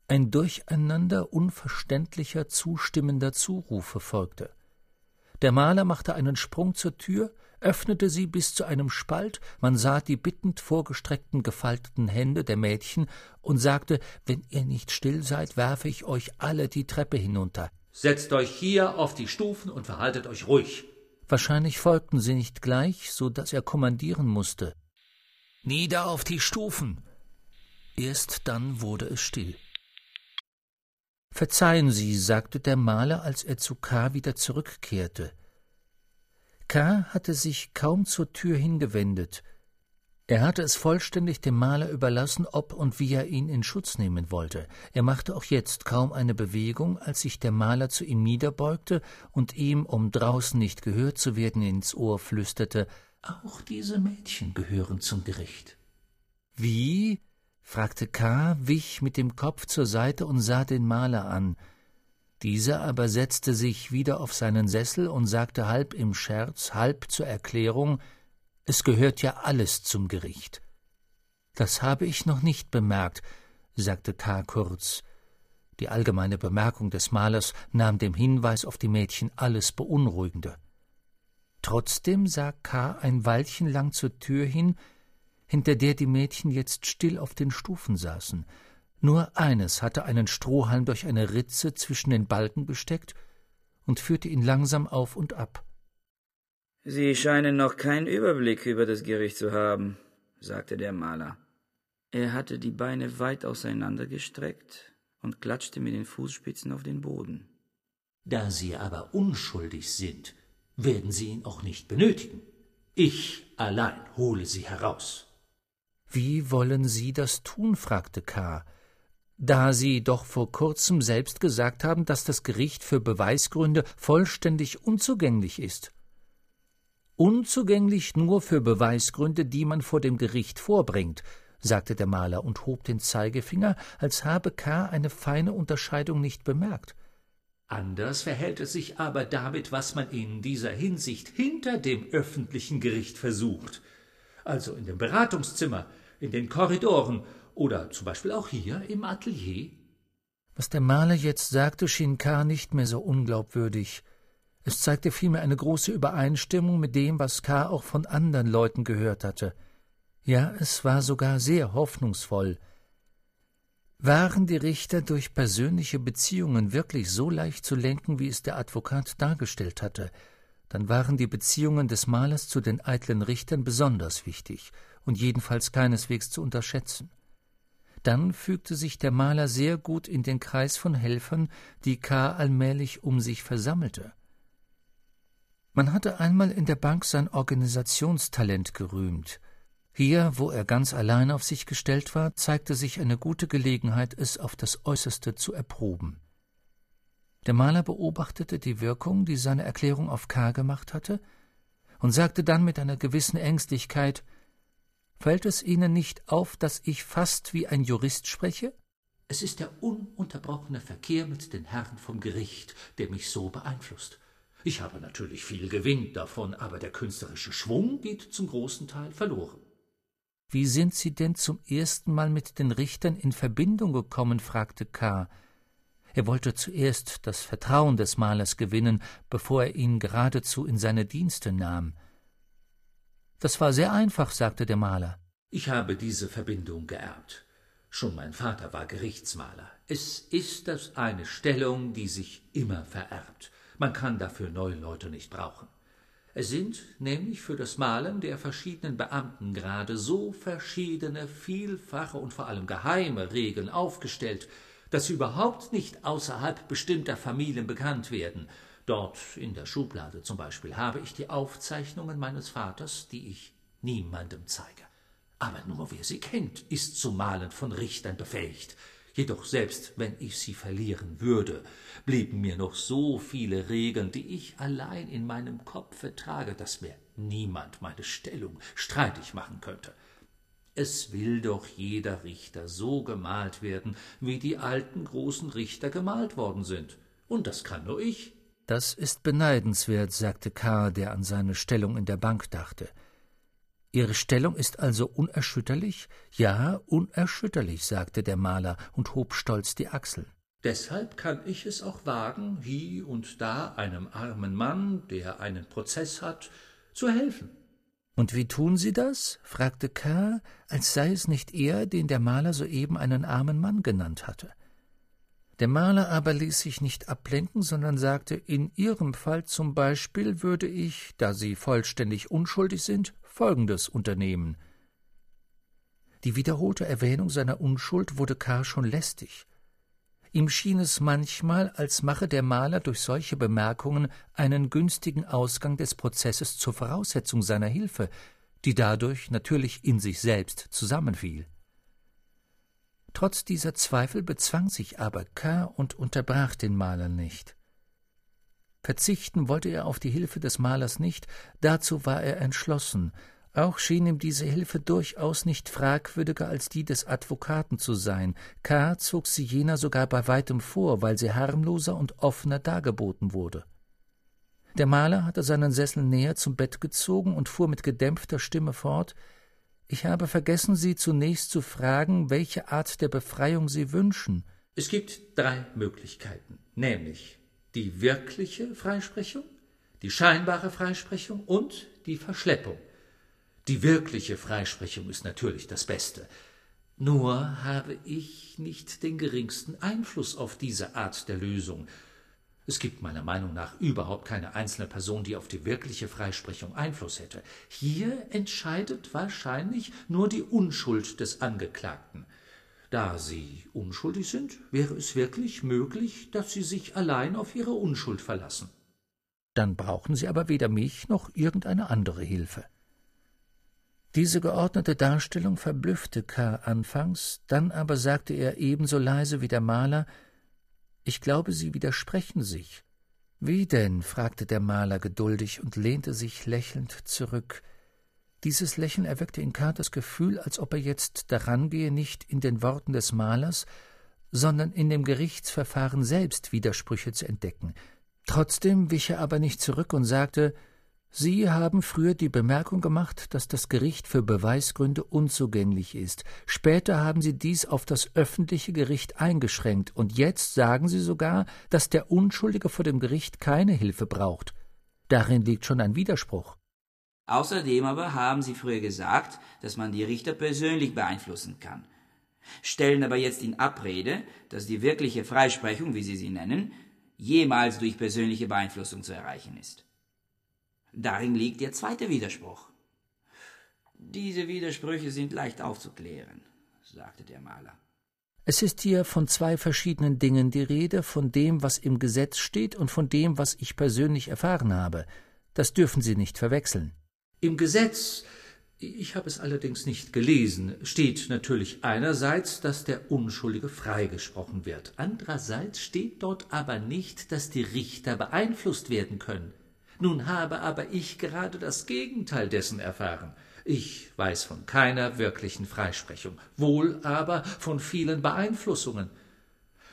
Ein Durcheinander unverständlicher, zustimmender Zurufe folgte. Der Maler machte einen Sprung zur Tür, öffnete sie bis zu einem Spalt, man sah die bittend vorgestreckten gefalteten Hände der Mädchen und sagte, wenn ihr nicht still seid, werfe ich euch alle die Treppe hinunter. Setzt euch hier auf die Stufen und verhaltet euch ruhig. Wahrscheinlich folgten sie nicht gleich, so dass er kommandieren musste. Nieder auf die Stufen. Erst dann wurde es still. Verzeihen Sie, sagte der Maler, als er zu K. wieder zurückkehrte. K. hatte sich kaum zur Tür hingewendet. Er hatte es vollständig dem Maler überlassen, ob und wie er ihn in Schutz nehmen wollte. Er machte auch jetzt kaum eine Bewegung, als sich der Maler zu ihm niederbeugte und ihm, um draußen nicht gehört zu werden, ins Ohr flüsterte auch diese Mädchen gehören zum Gericht. Wie? fragte K., wich mit dem Kopf zur Seite und sah den Maler an. Dieser aber setzte sich wieder auf seinen Sessel und sagte halb im Scherz, halb zur Erklärung, es gehört ja alles zum Gericht. Das habe ich noch nicht bemerkt, sagte K. kurz. Die allgemeine Bemerkung des Malers nahm dem Hinweis auf die Mädchen alles Beunruhigende. Trotzdem sah K. ein Weilchen lang zur Tür hin, hinter der die Mädchen jetzt still auf den Stufen saßen. Nur eines hatte einen Strohhalm durch eine Ritze zwischen den Balken gesteckt und führte ihn langsam auf und ab. Sie scheinen noch keinen Überblick über das Gericht zu haben, sagte der Maler. Er hatte die Beine weit auseinandergestreckt und klatschte mit den Fußspitzen auf den Boden. Da Sie aber unschuldig sind, werden Sie ihn auch nicht benötigen. Ich allein hole Sie heraus. Wie wollen Sie das tun? fragte K., da Sie doch vor kurzem selbst gesagt haben, dass das Gericht für Beweisgründe vollständig unzugänglich ist. Unzugänglich nur für Beweisgründe, die man vor dem Gericht vorbringt, sagte der Maler und hob den Zeigefinger, als habe K. eine feine Unterscheidung nicht bemerkt. Anders verhält es sich aber damit, was man in dieser Hinsicht hinter dem öffentlichen Gericht versucht, also in dem Beratungszimmer, in den Korridoren oder zum Beispiel auch hier im Atelier. Was der Maler jetzt sagte, schien K. nicht mehr so unglaubwürdig. Es zeigte vielmehr eine große Übereinstimmung mit dem, was K. auch von anderen Leuten gehört hatte. Ja, es war sogar sehr hoffnungsvoll. Waren die Richter durch persönliche Beziehungen wirklich so leicht zu lenken, wie es der Advokat dargestellt hatte, dann waren die Beziehungen des Malers zu den eitlen Richtern besonders wichtig und jedenfalls keineswegs zu unterschätzen. Dann fügte sich der Maler sehr gut in den Kreis von Helfern, die K. allmählich um sich versammelte. Man hatte einmal in der Bank sein Organisationstalent gerühmt, hier, wo er ganz allein auf sich gestellt war, zeigte sich eine gute Gelegenheit, es auf das Äußerste zu erproben. Der Maler beobachtete die Wirkung, die seine Erklärung auf K. gemacht hatte, und sagte dann mit einer gewissen Ängstlichkeit Fällt es Ihnen nicht auf, dass ich fast wie ein Jurist spreche? Es ist der ununterbrochene Verkehr mit den Herren vom Gericht, der mich so beeinflusst. Ich habe natürlich viel Gewinn davon, aber der künstlerische Schwung geht zum großen Teil verloren. Wie sind Sie denn zum ersten Mal mit den Richtern in Verbindung gekommen? fragte K. Er wollte zuerst das Vertrauen des Malers gewinnen, bevor er ihn geradezu in seine Dienste nahm. Das war sehr einfach, sagte der Maler. Ich habe diese Verbindung geerbt. Schon mein Vater war Gerichtsmaler. Es ist das eine Stellung, die sich immer vererbt. Man kann dafür neue Leute nicht brauchen. Es sind nämlich für das Malen der verschiedenen Beamtengrade so verschiedene, vielfache und vor allem geheime Regeln aufgestellt, dass sie überhaupt nicht außerhalb bestimmter Familien bekannt werden, Dort in der Schublade zum Beispiel habe ich die Aufzeichnungen meines Vaters, die ich niemandem zeige. Aber nur wer sie kennt, ist zum Malen von Richtern befähigt. Jedoch selbst wenn ich sie verlieren würde, blieben mir noch so viele Regeln, die ich allein in meinem Kopfe trage, dass mir niemand meine Stellung streitig machen könnte. Es will doch jeder Richter so gemalt werden, wie die alten großen Richter gemalt worden sind. Und das kann nur ich. Das ist beneidenswert, sagte K., der an seine Stellung in der Bank dachte. Ihre Stellung ist also unerschütterlich? Ja, unerschütterlich, sagte der Maler und hob stolz die Achsel. Deshalb kann ich es auch wagen, hie und da einem armen Mann, der einen Prozeß hat, zu helfen. Und wie tun Sie das? fragte K., als sei es nicht er, den der Maler soeben einen armen Mann genannt hatte. Der Maler aber ließ sich nicht ablenken, sondern sagte, in Ihrem Fall zum Beispiel würde ich, da Sie vollständig unschuldig sind, Folgendes unternehmen. Die wiederholte Erwähnung seiner Unschuld wurde Karl schon lästig. Ihm schien es manchmal, als mache der Maler durch solche Bemerkungen einen günstigen Ausgang des Prozesses zur Voraussetzung seiner Hilfe, die dadurch natürlich in sich selbst zusammenfiel. Trotz dieser Zweifel bezwang sich aber K. und unterbrach den Maler nicht. Verzichten wollte er auf die Hilfe des Malers nicht, dazu war er entschlossen, auch schien ihm diese Hilfe durchaus nicht fragwürdiger als die des Advokaten zu sein. K. zog sie jener sogar bei weitem vor, weil sie harmloser und offener dargeboten wurde. Der Maler hatte seinen Sessel näher zum Bett gezogen und fuhr mit gedämpfter Stimme fort ich habe vergessen, Sie zunächst zu fragen, welche Art der Befreiung Sie wünschen. Es gibt drei Möglichkeiten, nämlich die wirkliche Freisprechung, die scheinbare Freisprechung und die Verschleppung. Die wirkliche Freisprechung ist natürlich das Beste. Nur habe ich nicht den geringsten Einfluss auf diese Art der Lösung. Es gibt meiner Meinung nach überhaupt keine einzelne Person, die auf die wirkliche Freisprechung Einfluss hätte. Hier entscheidet wahrscheinlich nur die Unschuld des Angeklagten. Da Sie unschuldig sind, wäre es wirklich möglich, dass Sie sich allein auf Ihre Unschuld verlassen. Dann brauchen Sie aber weder mich noch irgendeine andere Hilfe. Diese geordnete Darstellung verblüffte K. anfangs, dann aber sagte er ebenso leise wie der Maler ich glaube, Sie widersprechen sich. Wie denn? fragte der Maler geduldig und lehnte sich lächelnd zurück. Dieses Lächeln erweckte in K. das Gefühl, als ob er jetzt darangehe, nicht in den Worten des Malers, sondern in dem Gerichtsverfahren selbst Widersprüche zu entdecken. Trotzdem wich er aber nicht zurück und sagte Sie haben früher die Bemerkung gemacht, dass das Gericht für Beweisgründe unzugänglich ist. Später haben Sie dies auf das öffentliche Gericht eingeschränkt, und jetzt sagen Sie sogar, dass der Unschuldige vor dem Gericht keine Hilfe braucht. Darin liegt schon ein Widerspruch. Außerdem aber haben Sie früher gesagt, dass man die Richter persönlich beeinflussen kann. Stellen aber jetzt in Abrede, dass die wirkliche Freisprechung, wie Sie sie nennen, jemals durch persönliche Beeinflussung zu erreichen ist. Darin liegt der zweite Widerspruch. Diese Widersprüche sind leicht aufzuklären, sagte der Maler. Es ist hier von zwei verschiedenen Dingen die Rede, von dem, was im Gesetz steht, und von dem, was ich persönlich erfahren habe. Das dürfen Sie nicht verwechseln. Im Gesetz, ich habe es allerdings nicht gelesen, steht natürlich einerseits, dass der Unschuldige freigesprochen wird. Andererseits steht dort aber nicht, dass die Richter beeinflusst werden können. Nun habe aber ich gerade das Gegenteil dessen erfahren. Ich weiß von keiner wirklichen Freisprechung, wohl aber von vielen Beeinflussungen.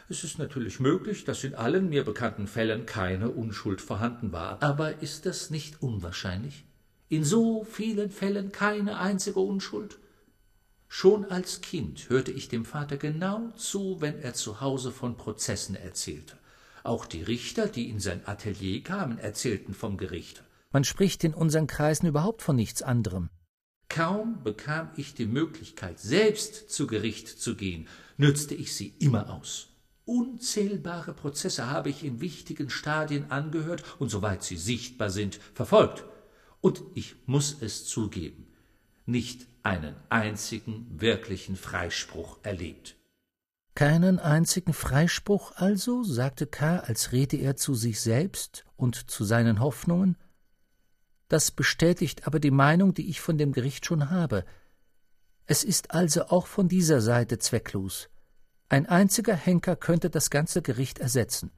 Es ist natürlich möglich, dass in allen mir bekannten Fällen keine Unschuld vorhanden war, aber ist das nicht unwahrscheinlich? In so vielen Fällen keine einzige Unschuld? Schon als Kind hörte ich dem Vater genau zu, wenn er zu Hause von Prozessen erzählte. Auch die Richter, die in sein Atelier kamen, erzählten vom Gericht. Man spricht in unseren Kreisen überhaupt von nichts anderem. Kaum bekam ich die Möglichkeit, selbst zu Gericht zu gehen, nützte ich sie immer aus. Unzählbare Prozesse habe ich in wichtigen Stadien angehört und soweit sie sichtbar sind, verfolgt. Und ich muss es zugeben, nicht einen einzigen wirklichen Freispruch erlebt. Keinen einzigen Freispruch also, sagte K., als rede er zu sich selbst und zu seinen Hoffnungen? Das bestätigt aber die Meinung, die ich von dem Gericht schon habe. Es ist also auch von dieser Seite zwecklos. Ein einziger Henker könnte das ganze Gericht ersetzen.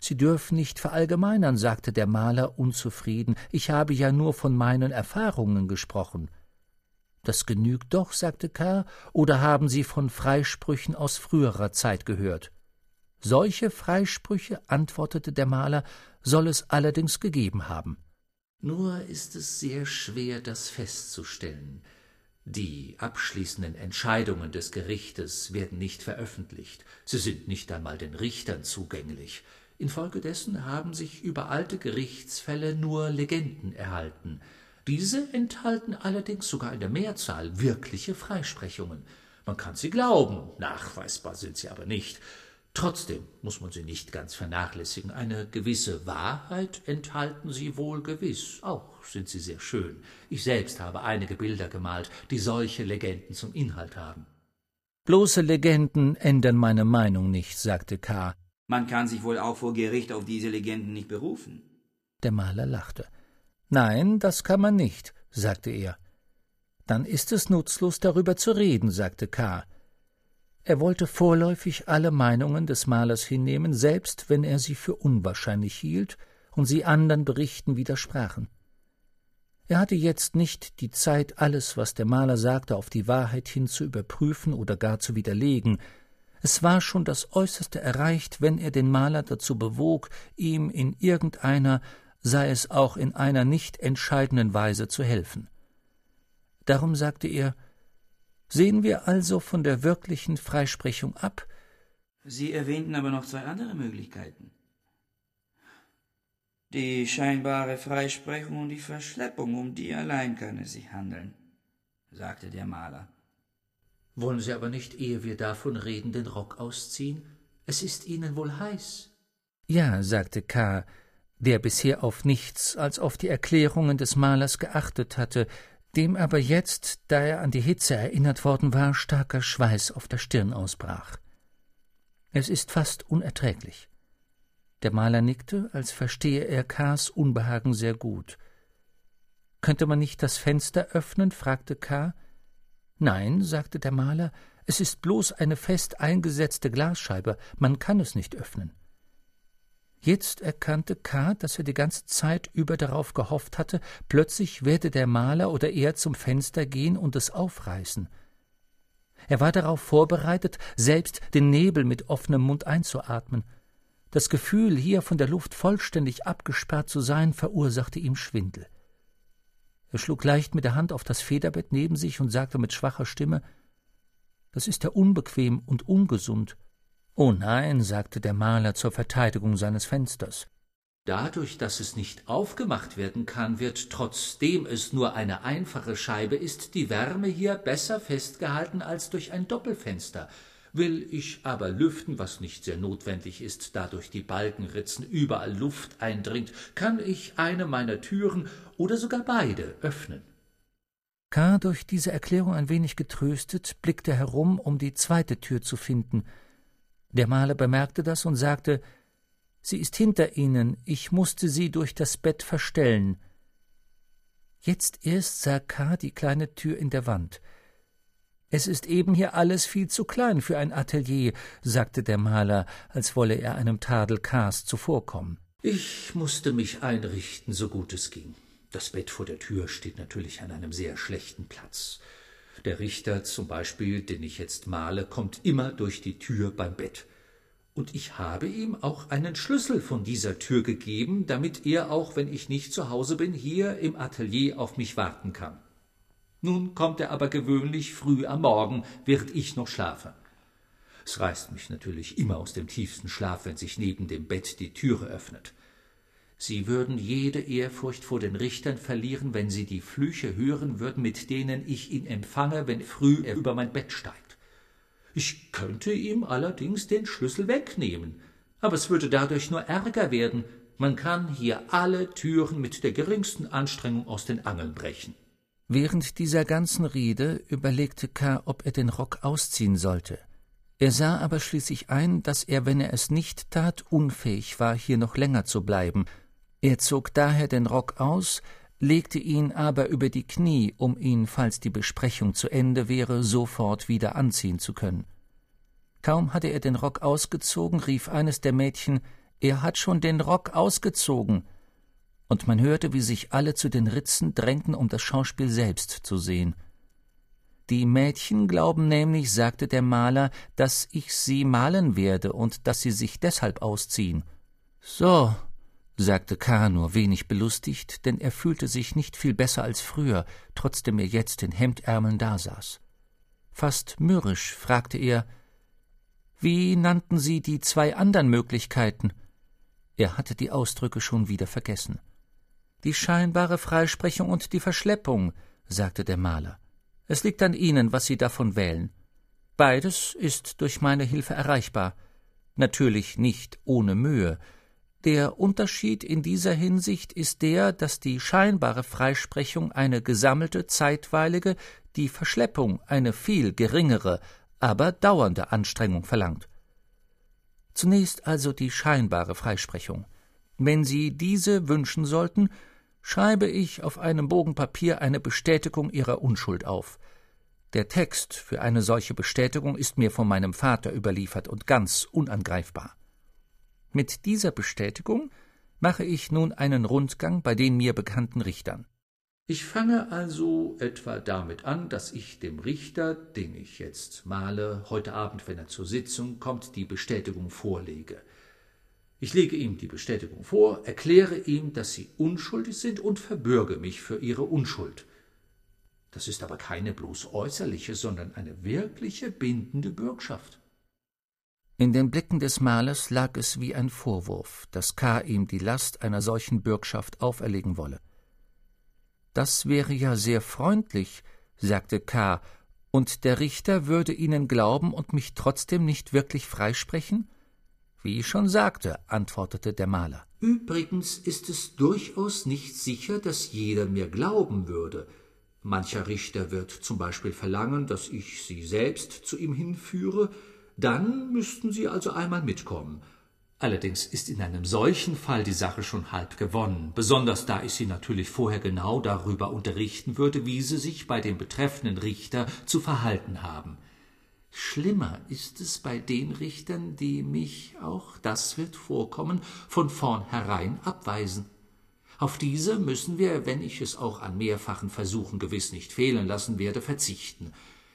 Sie dürfen nicht verallgemeinern, sagte der Maler unzufrieden. Ich habe ja nur von meinen Erfahrungen gesprochen. Das genügt doch, sagte K., oder haben Sie von Freisprüchen aus früherer Zeit gehört? Solche Freisprüche, antwortete der Maler, soll es allerdings gegeben haben. Nur ist es sehr schwer, das festzustellen. Die abschließenden Entscheidungen des Gerichtes werden nicht veröffentlicht, sie sind nicht einmal den Richtern zugänglich. Infolgedessen haben sich über alte Gerichtsfälle nur Legenden erhalten, diese enthalten allerdings sogar in der Mehrzahl wirkliche Freisprechungen. Man kann sie glauben, nachweisbar sind sie aber nicht. Trotzdem muss man sie nicht ganz vernachlässigen. Eine gewisse Wahrheit enthalten sie wohl gewiss. Auch sind sie sehr schön. Ich selbst habe einige Bilder gemalt, die solche Legenden zum Inhalt haben. Bloße Legenden ändern meine Meinung nicht, sagte K. Man kann sich wohl auch vor Gericht auf diese Legenden nicht berufen. Der Maler lachte. Nein, das kann man nicht, sagte er. Dann ist es nutzlos, darüber zu reden, sagte K. Er wollte vorläufig alle Meinungen des Malers hinnehmen, selbst wenn er sie für unwahrscheinlich hielt und sie anderen Berichten widersprachen. Er hatte jetzt nicht die Zeit, alles, was der Maler sagte, auf die Wahrheit hin zu überprüfen oder gar zu widerlegen. Es war schon das Äußerste erreicht, wenn er den Maler dazu bewog, ihm in irgendeiner sei es auch in einer nicht entscheidenden Weise zu helfen. Darum sagte er Sehen wir also von der wirklichen Freisprechung ab? Sie erwähnten aber noch zwei andere Möglichkeiten. Die scheinbare Freisprechung und die Verschleppung, um die allein kann es sich handeln, sagte der Maler. Wollen Sie aber nicht, ehe wir davon reden, den Rock ausziehen? Es ist Ihnen wohl heiß. Ja, sagte K., der bisher auf nichts als auf die Erklärungen des Malers geachtet hatte, dem aber jetzt, da er an die Hitze erinnert worden war, starker Schweiß auf der Stirn ausbrach. Es ist fast unerträglich. Der Maler nickte, als verstehe er K.s Unbehagen sehr gut. Könnte man nicht das Fenster öffnen? fragte K. Nein, sagte der Maler, es ist bloß eine fest eingesetzte Glasscheibe, man kann es nicht öffnen. Jetzt erkannte K., dass er die ganze Zeit über darauf gehofft hatte, plötzlich werde der Maler oder er zum Fenster gehen und es aufreißen. Er war darauf vorbereitet, selbst den Nebel mit offenem Mund einzuatmen. Das Gefühl, hier von der Luft vollständig abgesperrt zu sein, verursachte ihm Schwindel. Er schlug leicht mit der Hand auf das Federbett neben sich und sagte mit schwacher Stimme Das ist ja unbequem und ungesund. Oh nein, sagte der Maler zur Verteidigung seines Fensters. Dadurch, dass es nicht aufgemacht werden kann, wird, trotzdem es nur eine einfache Scheibe ist, die Wärme hier besser festgehalten als durch ein Doppelfenster. Will ich aber lüften, was nicht sehr notwendig ist, da durch die Balkenritzen überall Luft eindringt, kann ich eine meiner Türen oder sogar beide öffnen. K., durch diese Erklärung ein wenig getröstet, blickte herum, um die zweite Tür zu finden – der Maler bemerkte das und sagte Sie ist hinter Ihnen, ich musste sie durch das Bett verstellen. Jetzt erst sah K. die kleine Tür in der Wand. Es ist eben hier alles viel zu klein für ein Atelier, sagte der Maler, als wolle er einem Tadel Ks zuvorkommen. Ich musste mich einrichten, so gut es ging. Das Bett vor der Tür steht natürlich an einem sehr schlechten Platz. Der Richter zum Beispiel, den ich jetzt male, kommt immer durch die Tür beim Bett. Und ich habe ihm auch einen Schlüssel von dieser Tür gegeben, damit er auch, wenn ich nicht zu Hause bin, hier im Atelier auf mich warten kann. Nun kommt er aber gewöhnlich früh am Morgen, während ich noch schlafe. Es reißt mich natürlich immer aus dem tiefsten Schlaf, wenn sich neben dem Bett die Türe öffnet. Sie würden jede Ehrfurcht vor den Richtern verlieren, wenn sie die Flüche hören würden, mit denen ich ihn empfange, wenn früh er über mein Bett steigt. Ich könnte ihm allerdings den Schlüssel wegnehmen, aber es würde dadurch nur Ärger werden. Man kann hier alle Türen mit der geringsten Anstrengung aus den Angeln brechen. Während dieser ganzen Rede überlegte K., ob er den Rock ausziehen sollte. Er sah aber schließlich ein, dass er, wenn er es nicht tat, unfähig war, hier noch länger zu bleiben. Er zog daher den Rock aus, legte ihn aber über die Knie, um ihn, falls die Besprechung zu Ende wäre, sofort wieder anziehen zu können. Kaum hatte er den Rock ausgezogen, rief eines der Mädchen Er hat schon den Rock ausgezogen. Und man hörte, wie sich alle zu den Ritzen drängten, um das Schauspiel selbst zu sehen. Die Mädchen glauben nämlich, sagte der Maler, dass ich sie malen werde und dass sie sich deshalb ausziehen. So, sagte K. nur wenig belustigt, denn er fühlte sich nicht viel besser als früher, trotzdem er jetzt in Hemdärmeln dasaß. Fast mürrisch fragte er Wie nannten Sie die zwei anderen Möglichkeiten? Er hatte die Ausdrücke schon wieder vergessen. Die scheinbare Freisprechung und die Verschleppung, sagte der Maler. Es liegt an Ihnen, was Sie davon wählen. Beides ist durch meine Hilfe erreichbar. Natürlich nicht ohne Mühe. Der Unterschied in dieser Hinsicht ist der, dass die scheinbare Freisprechung eine gesammelte, zeitweilige, die Verschleppung eine viel geringere, aber dauernde Anstrengung verlangt. Zunächst also die scheinbare Freisprechung. Wenn Sie diese wünschen sollten, schreibe ich auf einem Bogen Papier eine Bestätigung ihrer Unschuld auf. Der Text für eine solche Bestätigung ist mir von meinem Vater überliefert und ganz unangreifbar. Mit dieser Bestätigung mache ich nun einen Rundgang bei den mir bekannten Richtern. Ich fange also etwa damit an, dass ich dem Richter, den ich jetzt male, heute Abend, wenn er zur Sitzung kommt, die Bestätigung vorlege. Ich lege ihm die Bestätigung vor, erkläre ihm, dass sie unschuldig sind und verbürge mich für ihre Unschuld. Das ist aber keine bloß äußerliche, sondern eine wirkliche bindende Bürgschaft. In den Blicken des Malers lag es wie ein Vorwurf, dass K. ihm die Last einer solchen Bürgschaft auferlegen wolle. Das wäre ja sehr freundlich, sagte K., und der Richter würde Ihnen glauben und mich trotzdem nicht wirklich freisprechen? Wie ich schon sagte, antwortete der Maler. Übrigens ist es durchaus nicht sicher, dass jeder mir glauben würde. Mancher Richter wird zum Beispiel verlangen, dass ich Sie selbst zu ihm hinführe, dann müssten Sie also einmal mitkommen. Allerdings ist in einem solchen Fall die Sache schon halb gewonnen, besonders da ich Sie natürlich vorher genau darüber unterrichten würde, wie Sie sich bei dem betreffenden Richter zu verhalten haben. Schlimmer ist es bei den Richtern, die mich, auch das wird vorkommen, von vornherein abweisen. Auf diese müssen wir, wenn ich es auch an mehrfachen Versuchen gewiss nicht fehlen lassen werde, verzichten.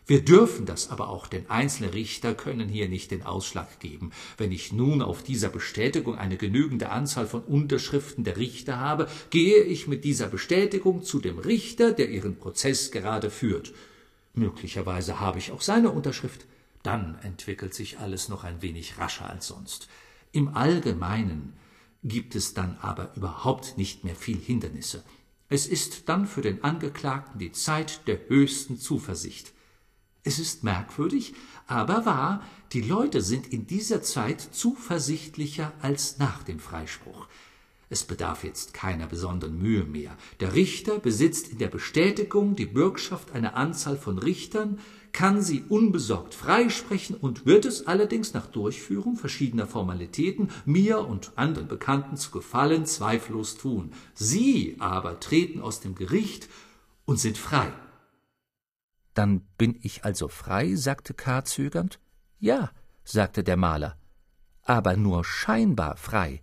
Wir dürfen das aber auch, denn einzelne Richter können hier nicht den Ausschlag geben. Wenn ich nun auf dieser Bestätigung eine genügende Anzahl von Unterschriften der Richter habe, gehe ich mit dieser Bestätigung zu dem Richter, der ihren Prozess gerade führt. Möglicherweise habe ich auch seine Unterschrift. Dann entwickelt sich alles noch ein wenig rascher als sonst. Im Allgemeinen gibt es dann aber überhaupt nicht mehr viel Hindernisse. Es ist dann für den Angeklagten die Zeit der höchsten Zuversicht. Es ist merkwürdig, aber wahr, die Leute sind in dieser Zeit zuversichtlicher als nach dem Freispruch. Es bedarf jetzt keiner besonderen Mühe mehr. Der Richter besitzt in der Bestätigung die Bürgschaft einer Anzahl von Richtern, kann sie unbesorgt freisprechen und wird es allerdings nach Durchführung verschiedener Formalitäten mir und anderen Bekannten zu Gefallen zweifellos tun. Sie aber treten aus dem Gericht und sind frei. Dann bin ich also frei? sagte K. zögernd. Ja, sagte der Maler, aber nur scheinbar frei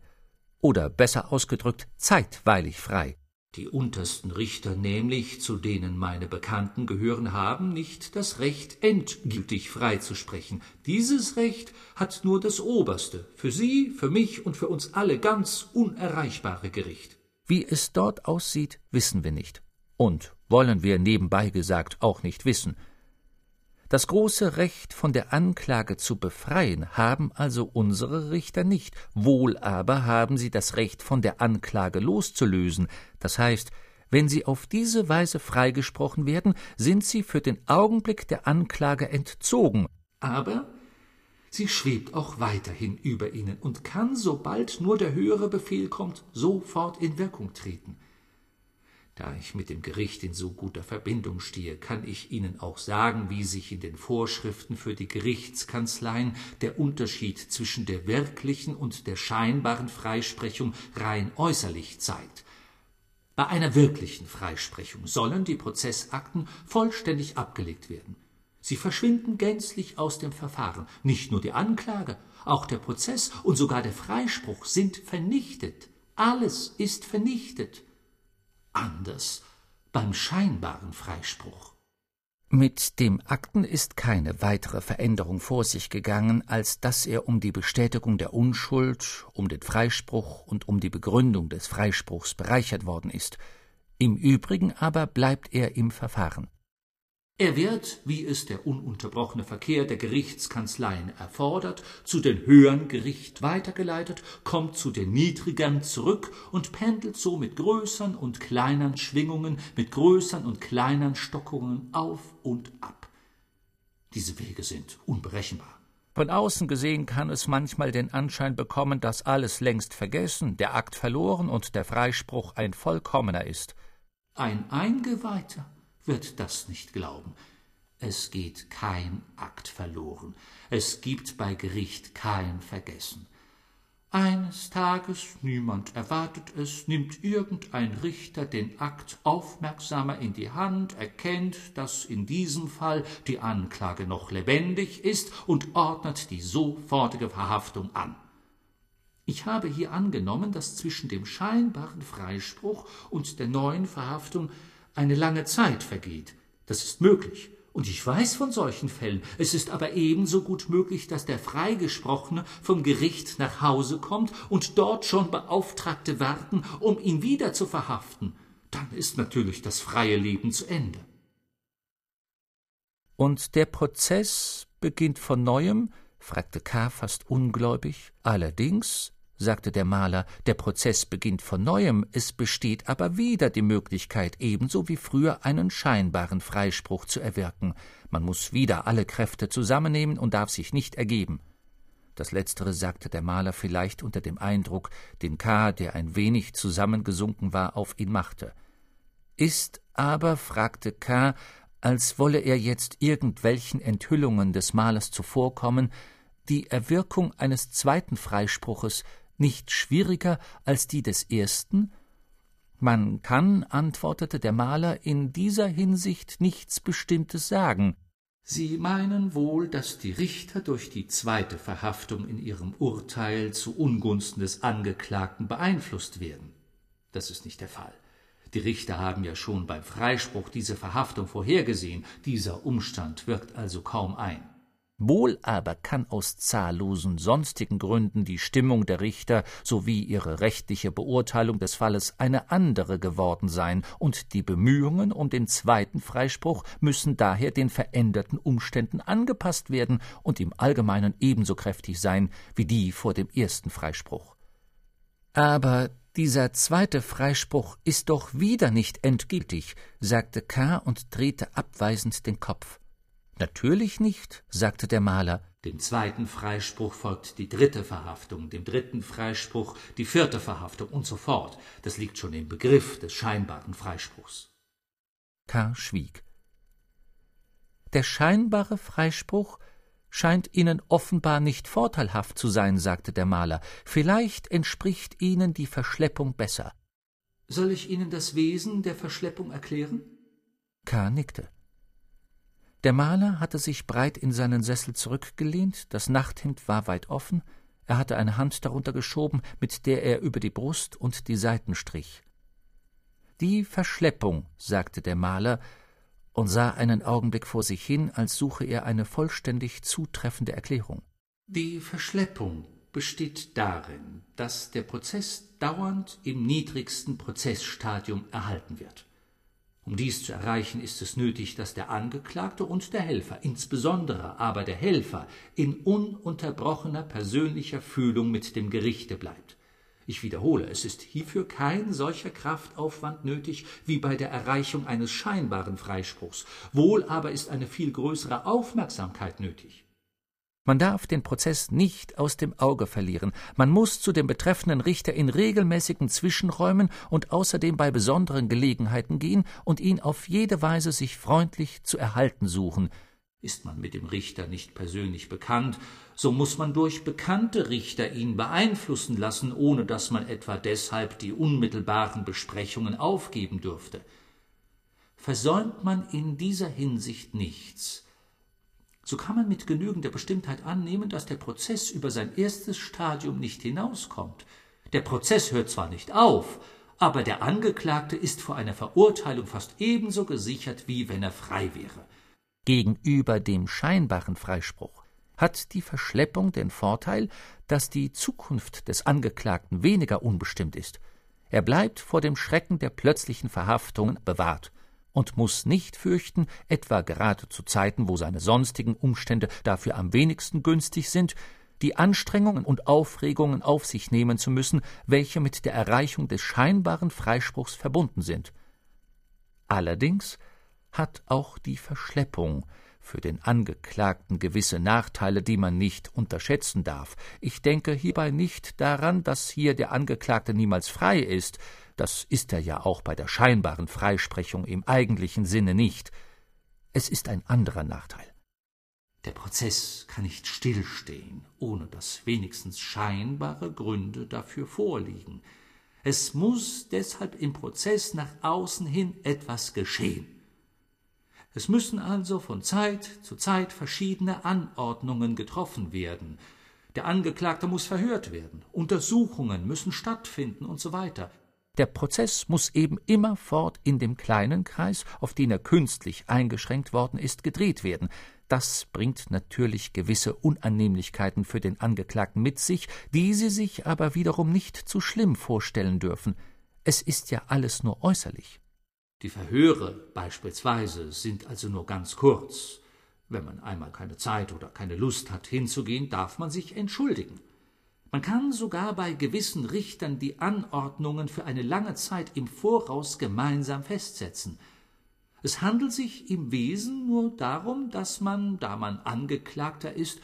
oder besser ausgedrückt zeitweilig frei. Die untersten Richter nämlich, zu denen meine Bekannten gehören, haben nicht das Recht, endgültig freizusprechen. Dieses Recht hat nur das oberste, für Sie, für mich und für uns alle ganz unerreichbare Gericht. Wie es dort aussieht, wissen wir nicht. Und wollen wir nebenbei gesagt auch nicht wissen. Das große Recht von der Anklage zu befreien haben also unsere Richter nicht, wohl aber haben sie das Recht von der Anklage loszulösen, das heißt, wenn sie auf diese Weise freigesprochen werden, sind sie für den Augenblick der Anklage entzogen. Aber sie schwebt auch weiterhin über ihnen und kann, sobald nur der höhere Befehl kommt, sofort in Wirkung treten. Da ich mit dem Gericht in so guter Verbindung stehe, kann ich Ihnen auch sagen, wie sich in den Vorschriften für die Gerichtskanzleien der Unterschied zwischen der wirklichen und der scheinbaren Freisprechung rein äußerlich zeigt. Bei einer wirklichen Freisprechung sollen die Prozessakten vollständig abgelegt werden. Sie verschwinden gänzlich aus dem Verfahren. Nicht nur die Anklage, auch der Prozess und sogar der Freispruch sind vernichtet. Alles ist vernichtet anders beim scheinbaren Freispruch. Mit dem Akten ist keine weitere Veränderung vor sich gegangen, als dass er um die Bestätigung der Unschuld, um den Freispruch und um die Begründung des Freispruchs bereichert worden ist. Im Übrigen aber bleibt er im Verfahren. Er wird, wie es der ununterbrochene Verkehr der Gerichtskanzleien erfordert, zu den höheren Gericht weitergeleitet, kommt zu den niedrigern zurück und pendelt so mit größern und kleinern Schwingungen, mit größern und kleinern Stockungen auf und ab. Diese Wege sind unberechenbar. Von außen gesehen kann es manchmal den Anschein bekommen, dass alles längst vergessen, der Akt verloren und der Freispruch ein vollkommener ist. Ein Eingeweihter wird das nicht glauben. Es geht kein Akt verloren. Es gibt bei Gericht kein Vergessen. Eines Tages, niemand erwartet es, nimmt irgendein Richter den Akt aufmerksamer in die Hand, erkennt, dass in diesem Fall die Anklage noch lebendig ist und ordnet die sofortige Verhaftung an. Ich habe hier angenommen, dass zwischen dem scheinbaren Freispruch und der neuen Verhaftung eine lange Zeit vergeht. Das ist möglich. Und ich weiß von solchen Fällen. Es ist aber ebenso gut möglich, dass der Freigesprochene vom Gericht nach Hause kommt und dort schon Beauftragte warten, um ihn wieder zu verhaften. Dann ist natürlich das freie Leben zu Ende. Und der Prozess beginnt von neuem? fragte K. fast ungläubig. Allerdings sagte der Maler, der Prozess beginnt von neuem, es besteht aber wieder die Möglichkeit, ebenso wie früher einen scheinbaren Freispruch zu erwirken. Man muss wieder alle Kräfte zusammennehmen und darf sich nicht ergeben. Das letztere sagte der Maler vielleicht unter dem Eindruck, den K., der ein wenig zusammengesunken war, auf ihn machte. Ist aber, fragte K., als wolle er jetzt irgendwelchen Enthüllungen des Malers zuvorkommen, die Erwirkung eines zweiten Freispruches nicht schwieriger als die des ersten? Man kann, antwortete der Maler, in dieser Hinsicht nichts Bestimmtes sagen. Sie meinen wohl, dass die Richter durch die zweite Verhaftung in ihrem Urteil zu Ungunsten des Angeklagten beeinflusst werden. Das ist nicht der Fall. Die Richter haben ja schon beim Freispruch diese Verhaftung vorhergesehen, dieser Umstand wirkt also kaum ein. Wohl aber kann aus zahllosen sonstigen Gründen die Stimmung der Richter sowie ihre rechtliche Beurteilung des Falles eine andere geworden sein, und die Bemühungen um den zweiten Freispruch müssen daher den veränderten Umständen angepasst werden und im Allgemeinen ebenso kräftig sein wie die vor dem ersten Freispruch. Aber dieser zweite Freispruch ist doch wieder nicht endgültig, sagte K. und drehte abweisend den Kopf. Natürlich nicht, sagte der Maler. Dem zweiten Freispruch folgt die dritte Verhaftung, dem dritten Freispruch die vierte Verhaftung und so fort. Das liegt schon im Begriff des scheinbaren Freispruchs. K. schwieg. Der scheinbare Freispruch scheint Ihnen offenbar nicht vorteilhaft zu sein, sagte der Maler. Vielleicht entspricht Ihnen die Verschleppung besser. Soll ich Ihnen das Wesen der Verschleppung erklären? K. nickte. Der Maler hatte sich breit in seinen Sessel zurückgelehnt, das Nachthemd war weit offen, er hatte eine Hand darunter geschoben, mit der er über die Brust und die Seiten strich. Die Verschleppung, sagte der Maler und sah einen Augenblick vor sich hin, als suche er eine vollständig zutreffende Erklärung. Die Verschleppung besteht darin, dass der Prozess dauernd im niedrigsten Prozessstadium erhalten wird. Um dies zu erreichen, ist es nötig, dass der Angeklagte und der Helfer, insbesondere aber der Helfer, in ununterbrochener persönlicher Fühlung mit dem Gerichte bleibt. Ich wiederhole, es ist hierfür kein solcher Kraftaufwand nötig wie bei der Erreichung eines scheinbaren Freispruchs, wohl aber ist eine viel größere Aufmerksamkeit nötig. Man darf den Prozess nicht aus dem Auge verlieren. Man muss zu dem betreffenden Richter in regelmäßigen Zwischenräumen und außerdem bei besonderen Gelegenheiten gehen und ihn auf jede Weise sich freundlich zu erhalten suchen. Ist man mit dem Richter nicht persönlich bekannt, so muss man durch bekannte Richter ihn beeinflussen lassen, ohne dass man etwa deshalb die unmittelbaren Besprechungen aufgeben dürfte. Versäumt man in dieser Hinsicht nichts, so kann man mit genügender Bestimmtheit annehmen, dass der Prozess über sein erstes Stadium nicht hinauskommt. Der Prozess hört zwar nicht auf, aber der Angeklagte ist vor einer Verurteilung fast ebenso gesichert, wie wenn er frei wäre. Gegenüber dem scheinbaren Freispruch hat die Verschleppung den Vorteil, dass die Zukunft des Angeklagten weniger unbestimmt ist. Er bleibt vor dem Schrecken der plötzlichen Verhaftung bewahrt und muss nicht fürchten, etwa gerade zu Zeiten, wo seine sonstigen Umstände dafür am wenigsten günstig sind, die Anstrengungen und Aufregungen auf sich nehmen zu müssen, welche mit der Erreichung des scheinbaren Freispruchs verbunden sind. Allerdings hat auch die Verschleppung für den Angeklagten gewisse Nachteile, die man nicht unterschätzen darf. Ich denke hierbei nicht daran, dass hier der Angeklagte niemals frei ist, das ist er ja auch bei der scheinbaren Freisprechung im eigentlichen Sinne nicht. Es ist ein anderer Nachteil. Der Prozess kann nicht stillstehen, ohne dass wenigstens scheinbare Gründe dafür vorliegen. Es muss deshalb im Prozess nach außen hin etwas geschehen. Es müssen also von Zeit zu Zeit verschiedene Anordnungen getroffen werden. Der Angeklagte muss verhört werden, Untersuchungen müssen stattfinden und so weiter. Der Prozess muss eben immerfort in dem kleinen Kreis, auf den er künstlich eingeschränkt worden ist, gedreht werden. Das bringt natürlich gewisse Unannehmlichkeiten für den Angeklagten mit sich, die Sie sich aber wiederum nicht zu schlimm vorstellen dürfen. Es ist ja alles nur äußerlich. Die Verhöre beispielsweise sind also nur ganz kurz. Wenn man einmal keine Zeit oder keine Lust hat hinzugehen, darf man sich entschuldigen. Man kann sogar bei gewissen Richtern die Anordnungen für eine lange Zeit im Voraus gemeinsam festsetzen. Es handelt sich im Wesen nur darum, dass man, da man Angeklagter ist,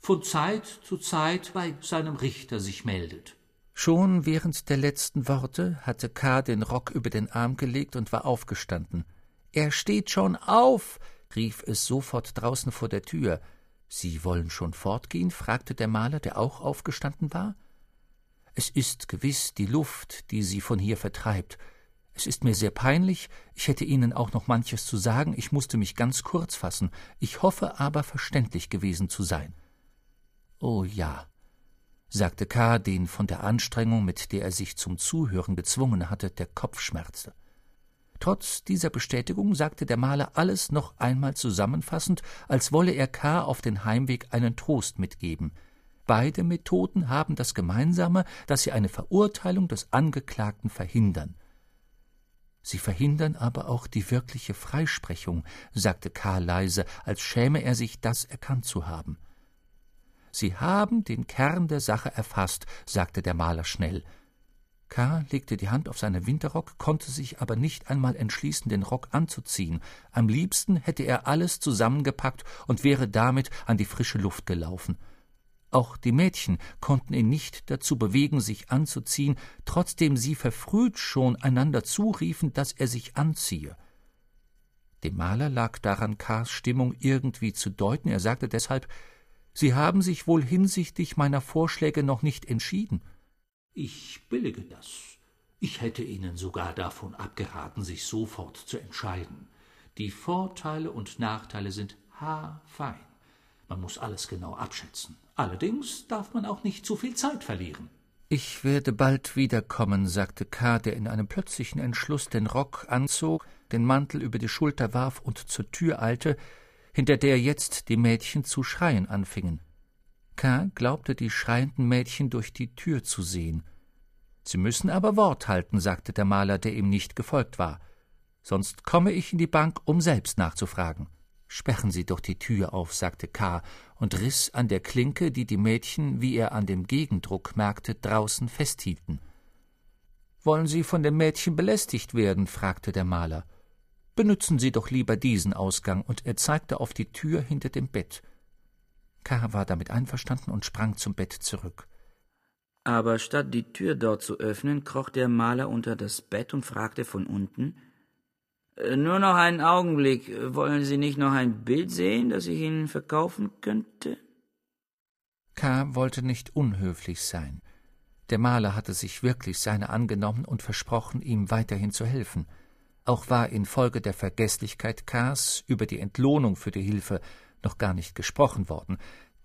von Zeit zu Zeit bei seinem Richter sich meldet. Schon während der letzten Worte hatte K. den Rock über den Arm gelegt und war aufgestanden. Er steht schon auf, rief es sofort draußen vor der Tür. Sie wollen schon fortgehen? fragte der Maler, der auch aufgestanden war. Es ist gewiss die Luft, die Sie von hier vertreibt. Es ist mir sehr peinlich, ich hätte Ihnen auch noch manches zu sagen, ich musste mich ganz kurz fassen, ich hoffe aber verständlich gewesen zu sein. Oh ja, sagte K., den von der Anstrengung, mit der er sich zum Zuhören gezwungen hatte, der Kopf schmerzte. Trotz dieser Bestätigung sagte der Maler alles noch einmal zusammenfassend, als wolle er K. auf den Heimweg einen Trost mitgeben. Beide Methoden haben das Gemeinsame, dass sie eine Verurteilung des Angeklagten verhindern. Sie verhindern aber auch die wirkliche Freisprechung, sagte K. leise, als schäme er sich, das erkannt zu haben. Sie haben den Kern der Sache erfasst, sagte der Maler schnell. K. legte die Hand auf seinen Winterrock, konnte sich aber nicht einmal entschließen, den Rock anzuziehen. Am liebsten hätte er alles zusammengepackt und wäre damit an die frische Luft gelaufen. Auch die Mädchen konnten ihn nicht dazu bewegen, sich anzuziehen, trotzdem sie verfrüht schon einander zuriefen, dass er sich anziehe. Dem Maler lag daran, K.s Stimmung irgendwie zu deuten. Er sagte deshalb, Sie haben sich wohl hinsichtlich meiner Vorschläge noch nicht entschieden. Ich billige das. Ich hätte Ihnen sogar davon abgeraten, sich sofort zu entscheiden. Die Vorteile und Nachteile sind haarfein. Man muss alles genau abschätzen. Allerdings darf man auch nicht zu viel Zeit verlieren. Ich werde bald wiederkommen, sagte K., der in einem plötzlichen Entschluss den Rock anzog, den Mantel über die Schulter warf und zur Tür eilte, hinter der jetzt die Mädchen zu schreien anfingen. K. glaubte die schreienden Mädchen durch die Tür zu sehen. Sie müssen aber Wort halten, sagte der Maler, der ihm nicht gefolgt war. Sonst komme ich in die Bank, um selbst nachzufragen. Sperren Sie doch die Tür auf, sagte K. und riß an der Klinke, die die Mädchen, wie er an dem Gegendruck merkte, draußen festhielten. Wollen Sie von dem Mädchen belästigt werden? fragte der Maler. Benützen Sie doch lieber diesen Ausgang, und er zeigte auf die Tür hinter dem Bett. K. war damit einverstanden und sprang zum Bett zurück. Aber statt die Tür dort zu öffnen, kroch der Maler unter das Bett und fragte von unten äh, Nur noch einen Augenblick, wollen Sie nicht noch ein Bild sehen, das ich Ihnen verkaufen könnte? K. wollte nicht unhöflich sein. Der Maler hatte sich wirklich seiner angenommen und versprochen, ihm weiterhin zu helfen. Auch war infolge der Vergeßlichkeit K.s über die Entlohnung für die Hilfe noch gar nicht gesprochen worden.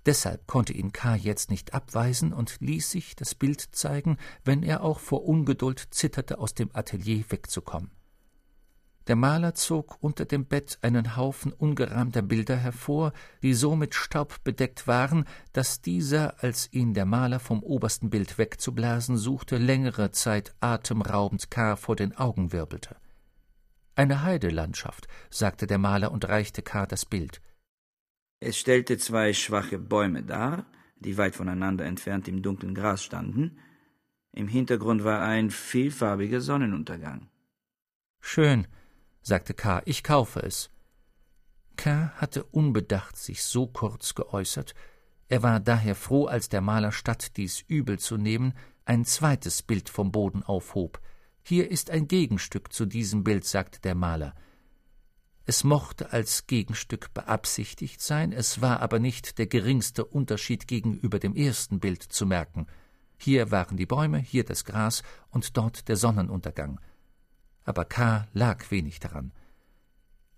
Deshalb konnte ihn K. jetzt nicht abweisen und ließ sich das Bild zeigen, wenn er auch vor Ungeduld zitterte, aus dem Atelier wegzukommen. Der Maler zog unter dem Bett einen Haufen ungerahmter Bilder hervor, die so mit Staub bedeckt waren, dass dieser, als ihn der Maler vom obersten Bild wegzublasen suchte, längere Zeit atemraubend K. vor den Augen wirbelte. Eine Heidelandschaft, sagte der Maler und reichte K. das Bild. Es stellte zwei schwache Bäume dar, die weit voneinander entfernt im dunklen Gras standen. Im Hintergrund war ein vielfarbiger Sonnenuntergang. Schön, sagte K., ich kaufe es. K. hatte unbedacht sich so kurz geäußert, er war daher froh, als der Maler statt dies übel zu nehmen, ein zweites Bild vom Boden aufhob. Hier ist ein Gegenstück zu diesem Bild, sagte der Maler. Es mochte als Gegenstück beabsichtigt sein, es war aber nicht der geringste Unterschied gegenüber dem ersten Bild zu merken. Hier waren die Bäume, hier das Gras und dort der Sonnenuntergang aber K. lag wenig daran.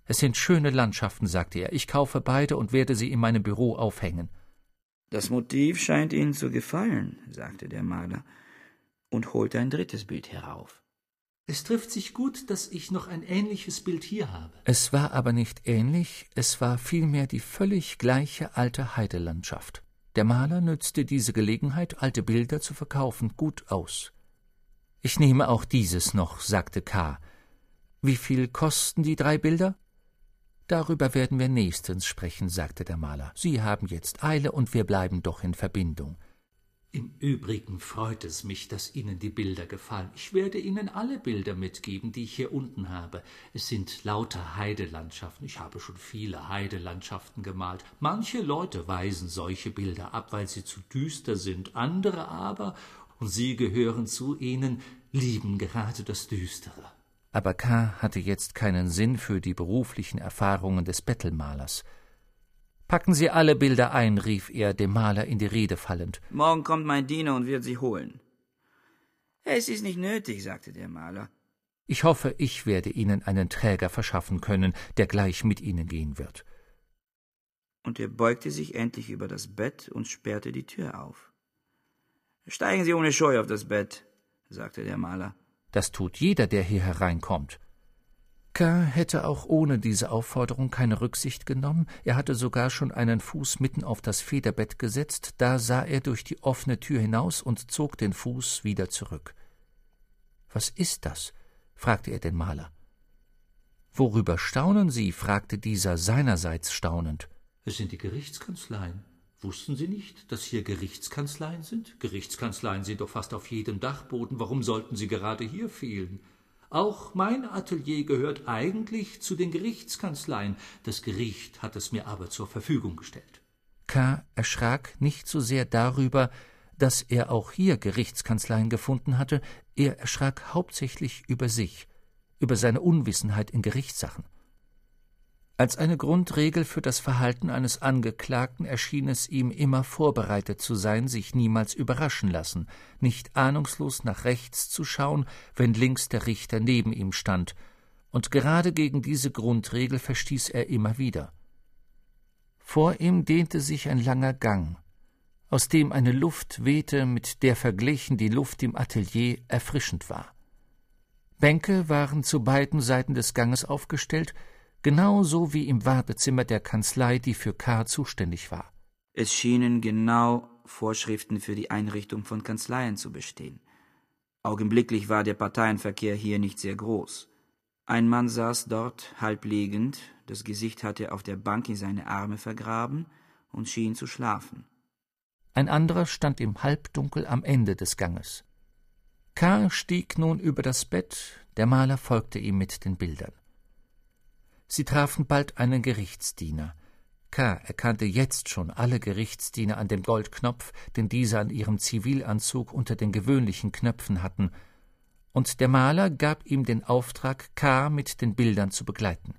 Es sind schöne Landschaften, sagte er. Ich kaufe beide und werde sie in meinem Büro aufhängen. Das Motiv scheint Ihnen zu gefallen, sagte der Maler und holte ein drittes Bild herauf. Es trifft sich gut, dass ich noch ein ähnliches Bild hier habe. Es war aber nicht ähnlich, es war vielmehr die völlig gleiche alte Heidelandschaft. Der Maler nützte diese Gelegenheit, alte Bilder zu verkaufen, gut aus. Ich nehme auch dieses noch, sagte K. Wie viel kosten die drei Bilder? Darüber werden wir nächstens sprechen, sagte der Maler. Sie haben jetzt Eile und wir bleiben doch in Verbindung. Im Übrigen freut es mich, dass Ihnen die Bilder gefallen. Ich werde Ihnen alle Bilder mitgeben, die ich hier unten habe. Es sind lauter Heidelandschaften. Ich habe schon viele Heidelandschaften gemalt. Manche Leute weisen solche Bilder ab, weil sie zu düster sind, andere aber, und Sie gehören zu ihnen, lieben gerade das Düstere. Aber K. hatte jetzt keinen Sinn für die beruflichen Erfahrungen des Bettelmalers. Packen Sie alle Bilder ein, rief er dem Maler in die Rede fallend. Morgen kommt mein Diener und wird sie holen. Es ist nicht nötig, sagte der Maler. Ich hoffe, ich werde Ihnen einen Träger verschaffen können, der gleich mit Ihnen gehen wird. Und er beugte sich endlich über das Bett und sperrte die Tür auf. Steigen Sie ohne Scheu auf das Bett, sagte der Maler. Das tut jeder, der hier hereinkommt. K. hätte auch ohne diese Aufforderung keine Rücksicht genommen, er hatte sogar schon einen Fuß mitten auf das Federbett gesetzt, da sah er durch die offene Tür hinaus und zog den Fuß wieder zurück. Was ist das? fragte er den Maler. Worüber staunen Sie? fragte dieser seinerseits staunend. Es sind die Gerichtskanzleien. Wussten Sie nicht, dass hier Gerichtskanzleien sind? Gerichtskanzleien sind doch fast auf jedem Dachboden. Warum sollten sie gerade hier fehlen? Auch mein Atelier gehört eigentlich zu den Gerichtskanzleien. Das Gericht hat es mir aber zur Verfügung gestellt. K. erschrak nicht so sehr darüber, dass er auch hier Gerichtskanzleien gefunden hatte, er erschrak hauptsächlich über sich, über seine Unwissenheit in Gerichtssachen. Als eine Grundregel für das Verhalten eines Angeklagten erschien es ihm immer vorbereitet zu sein, sich niemals überraschen lassen, nicht ahnungslos nach rechts zu schauen, wenn links der Richter neben ihm stand, und gerade gegen diese Grundregel verstieß er immer wieder. Vor ihm dehnte sich ein langer Gang, aus dem eine Luft wehte, mit der verglichen die Luft im Atelier erfrischend war. Bänke waren zu beiden Seiten des Ganges aufgestellt, genauso wie im Wartezimmer der Kanzlei, die für K. zuständig war. Es schienen genau Vorschriften für die Einrichtung von Kanzleien zu bestehen. Augenblicklich war der Parteienverkehr hier nicht sehr groß. Ein Mann saß dort halb liegend, das Gesicht hatte er auf der Bank in seine Arme vergraben und schien zu schlafen. Ein anderer stand im Halbdunkel am Ende des Ganges. K. stieg nun über das Bett, der Maler folgte ihm mit den Bildern. Sie trafen bald einen Gerichtsdiener. K. erkannte jetzt schon alle Gerichtsdiener an dem Goldknopf, den diese an ihrem Zivilanzug unter den gewöhnlichen Knöpfen hatten, und der Maler gab ihm den Auftrag, K. mit den Bildern zu begleiten.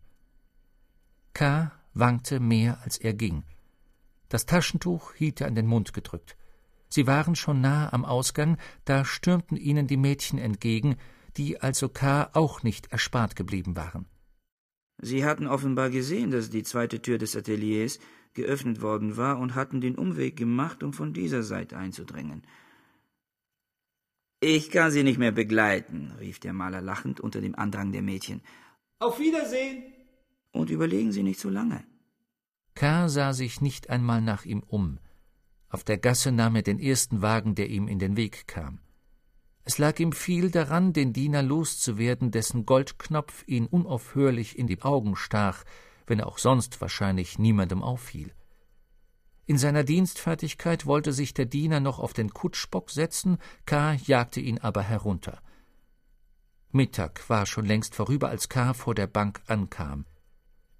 K. wankte mehr, als er ging. Das Taschentuch hielt er an den Mund gedrückt. Sie waren schon nahe am Ausgang, da stürmten ihnen die Mädchen entgegen, die also K. auch nicht erspart geblieben waren. Sie hatten offenbar gesehen, dass die zweite Tür des Ateliers geöffnet worden war und hatten den Umweg gemacht, um von dieser Seite einzudringen. Ich kann Sie nicht mehr begleiten, rief der Maler lachend unter dem Andrang der Mädchen. Auf Wiedersehen! Und überlegen Sie nicht so lange. K. sah sich nicht einmal nach ihm um. Auf der Gasse nahm er den ersten Wagen, der ihm in den Weg kam. Es lag ihm viel daran, den Diener loszuwerden, dessen Goldknopf ihn unaufhörlich in die Augen stach, wenn er auch sonst wahrscheinlich niemandem auffiel. In seiner Dienstfertigkeit wollte sich der Diener noch auf den Kutschbock setzen, K. jagte ihn aber herunter. Mittag war schon längst vorüber, als K. vor der Bank ankam.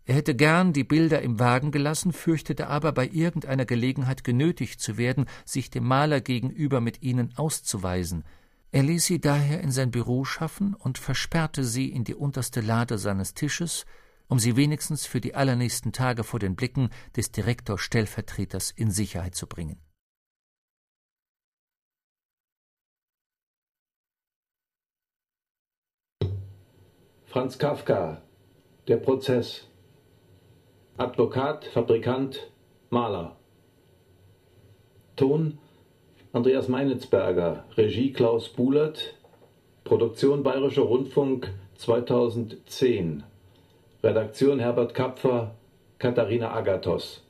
Er hätte gern die Bilder im Wagen gelassen, fürchtete aber, bei irgendeiner Gelegenheit genötigt zu werden, sich dem Maler gegenüber mit ihnen auszuweisen – er ließ sie daher in sein Büro schaffen und versperrte sie in die unterste Lade seines Tisches, um sie wenigstens für die allernächsten Tage vor den Blicken des Direktor-Stellvertreters in Sicherheit zu bringen. Franz Kafka, der Prozess. Advokat, Fabrikant, Maler. Ton Andreas Meinitzberger, Regie Klaus Buhlert, Produktion Bayerischer Rundfunk 2010, Redaktion Herbert Kapfer, Katharina Agathos.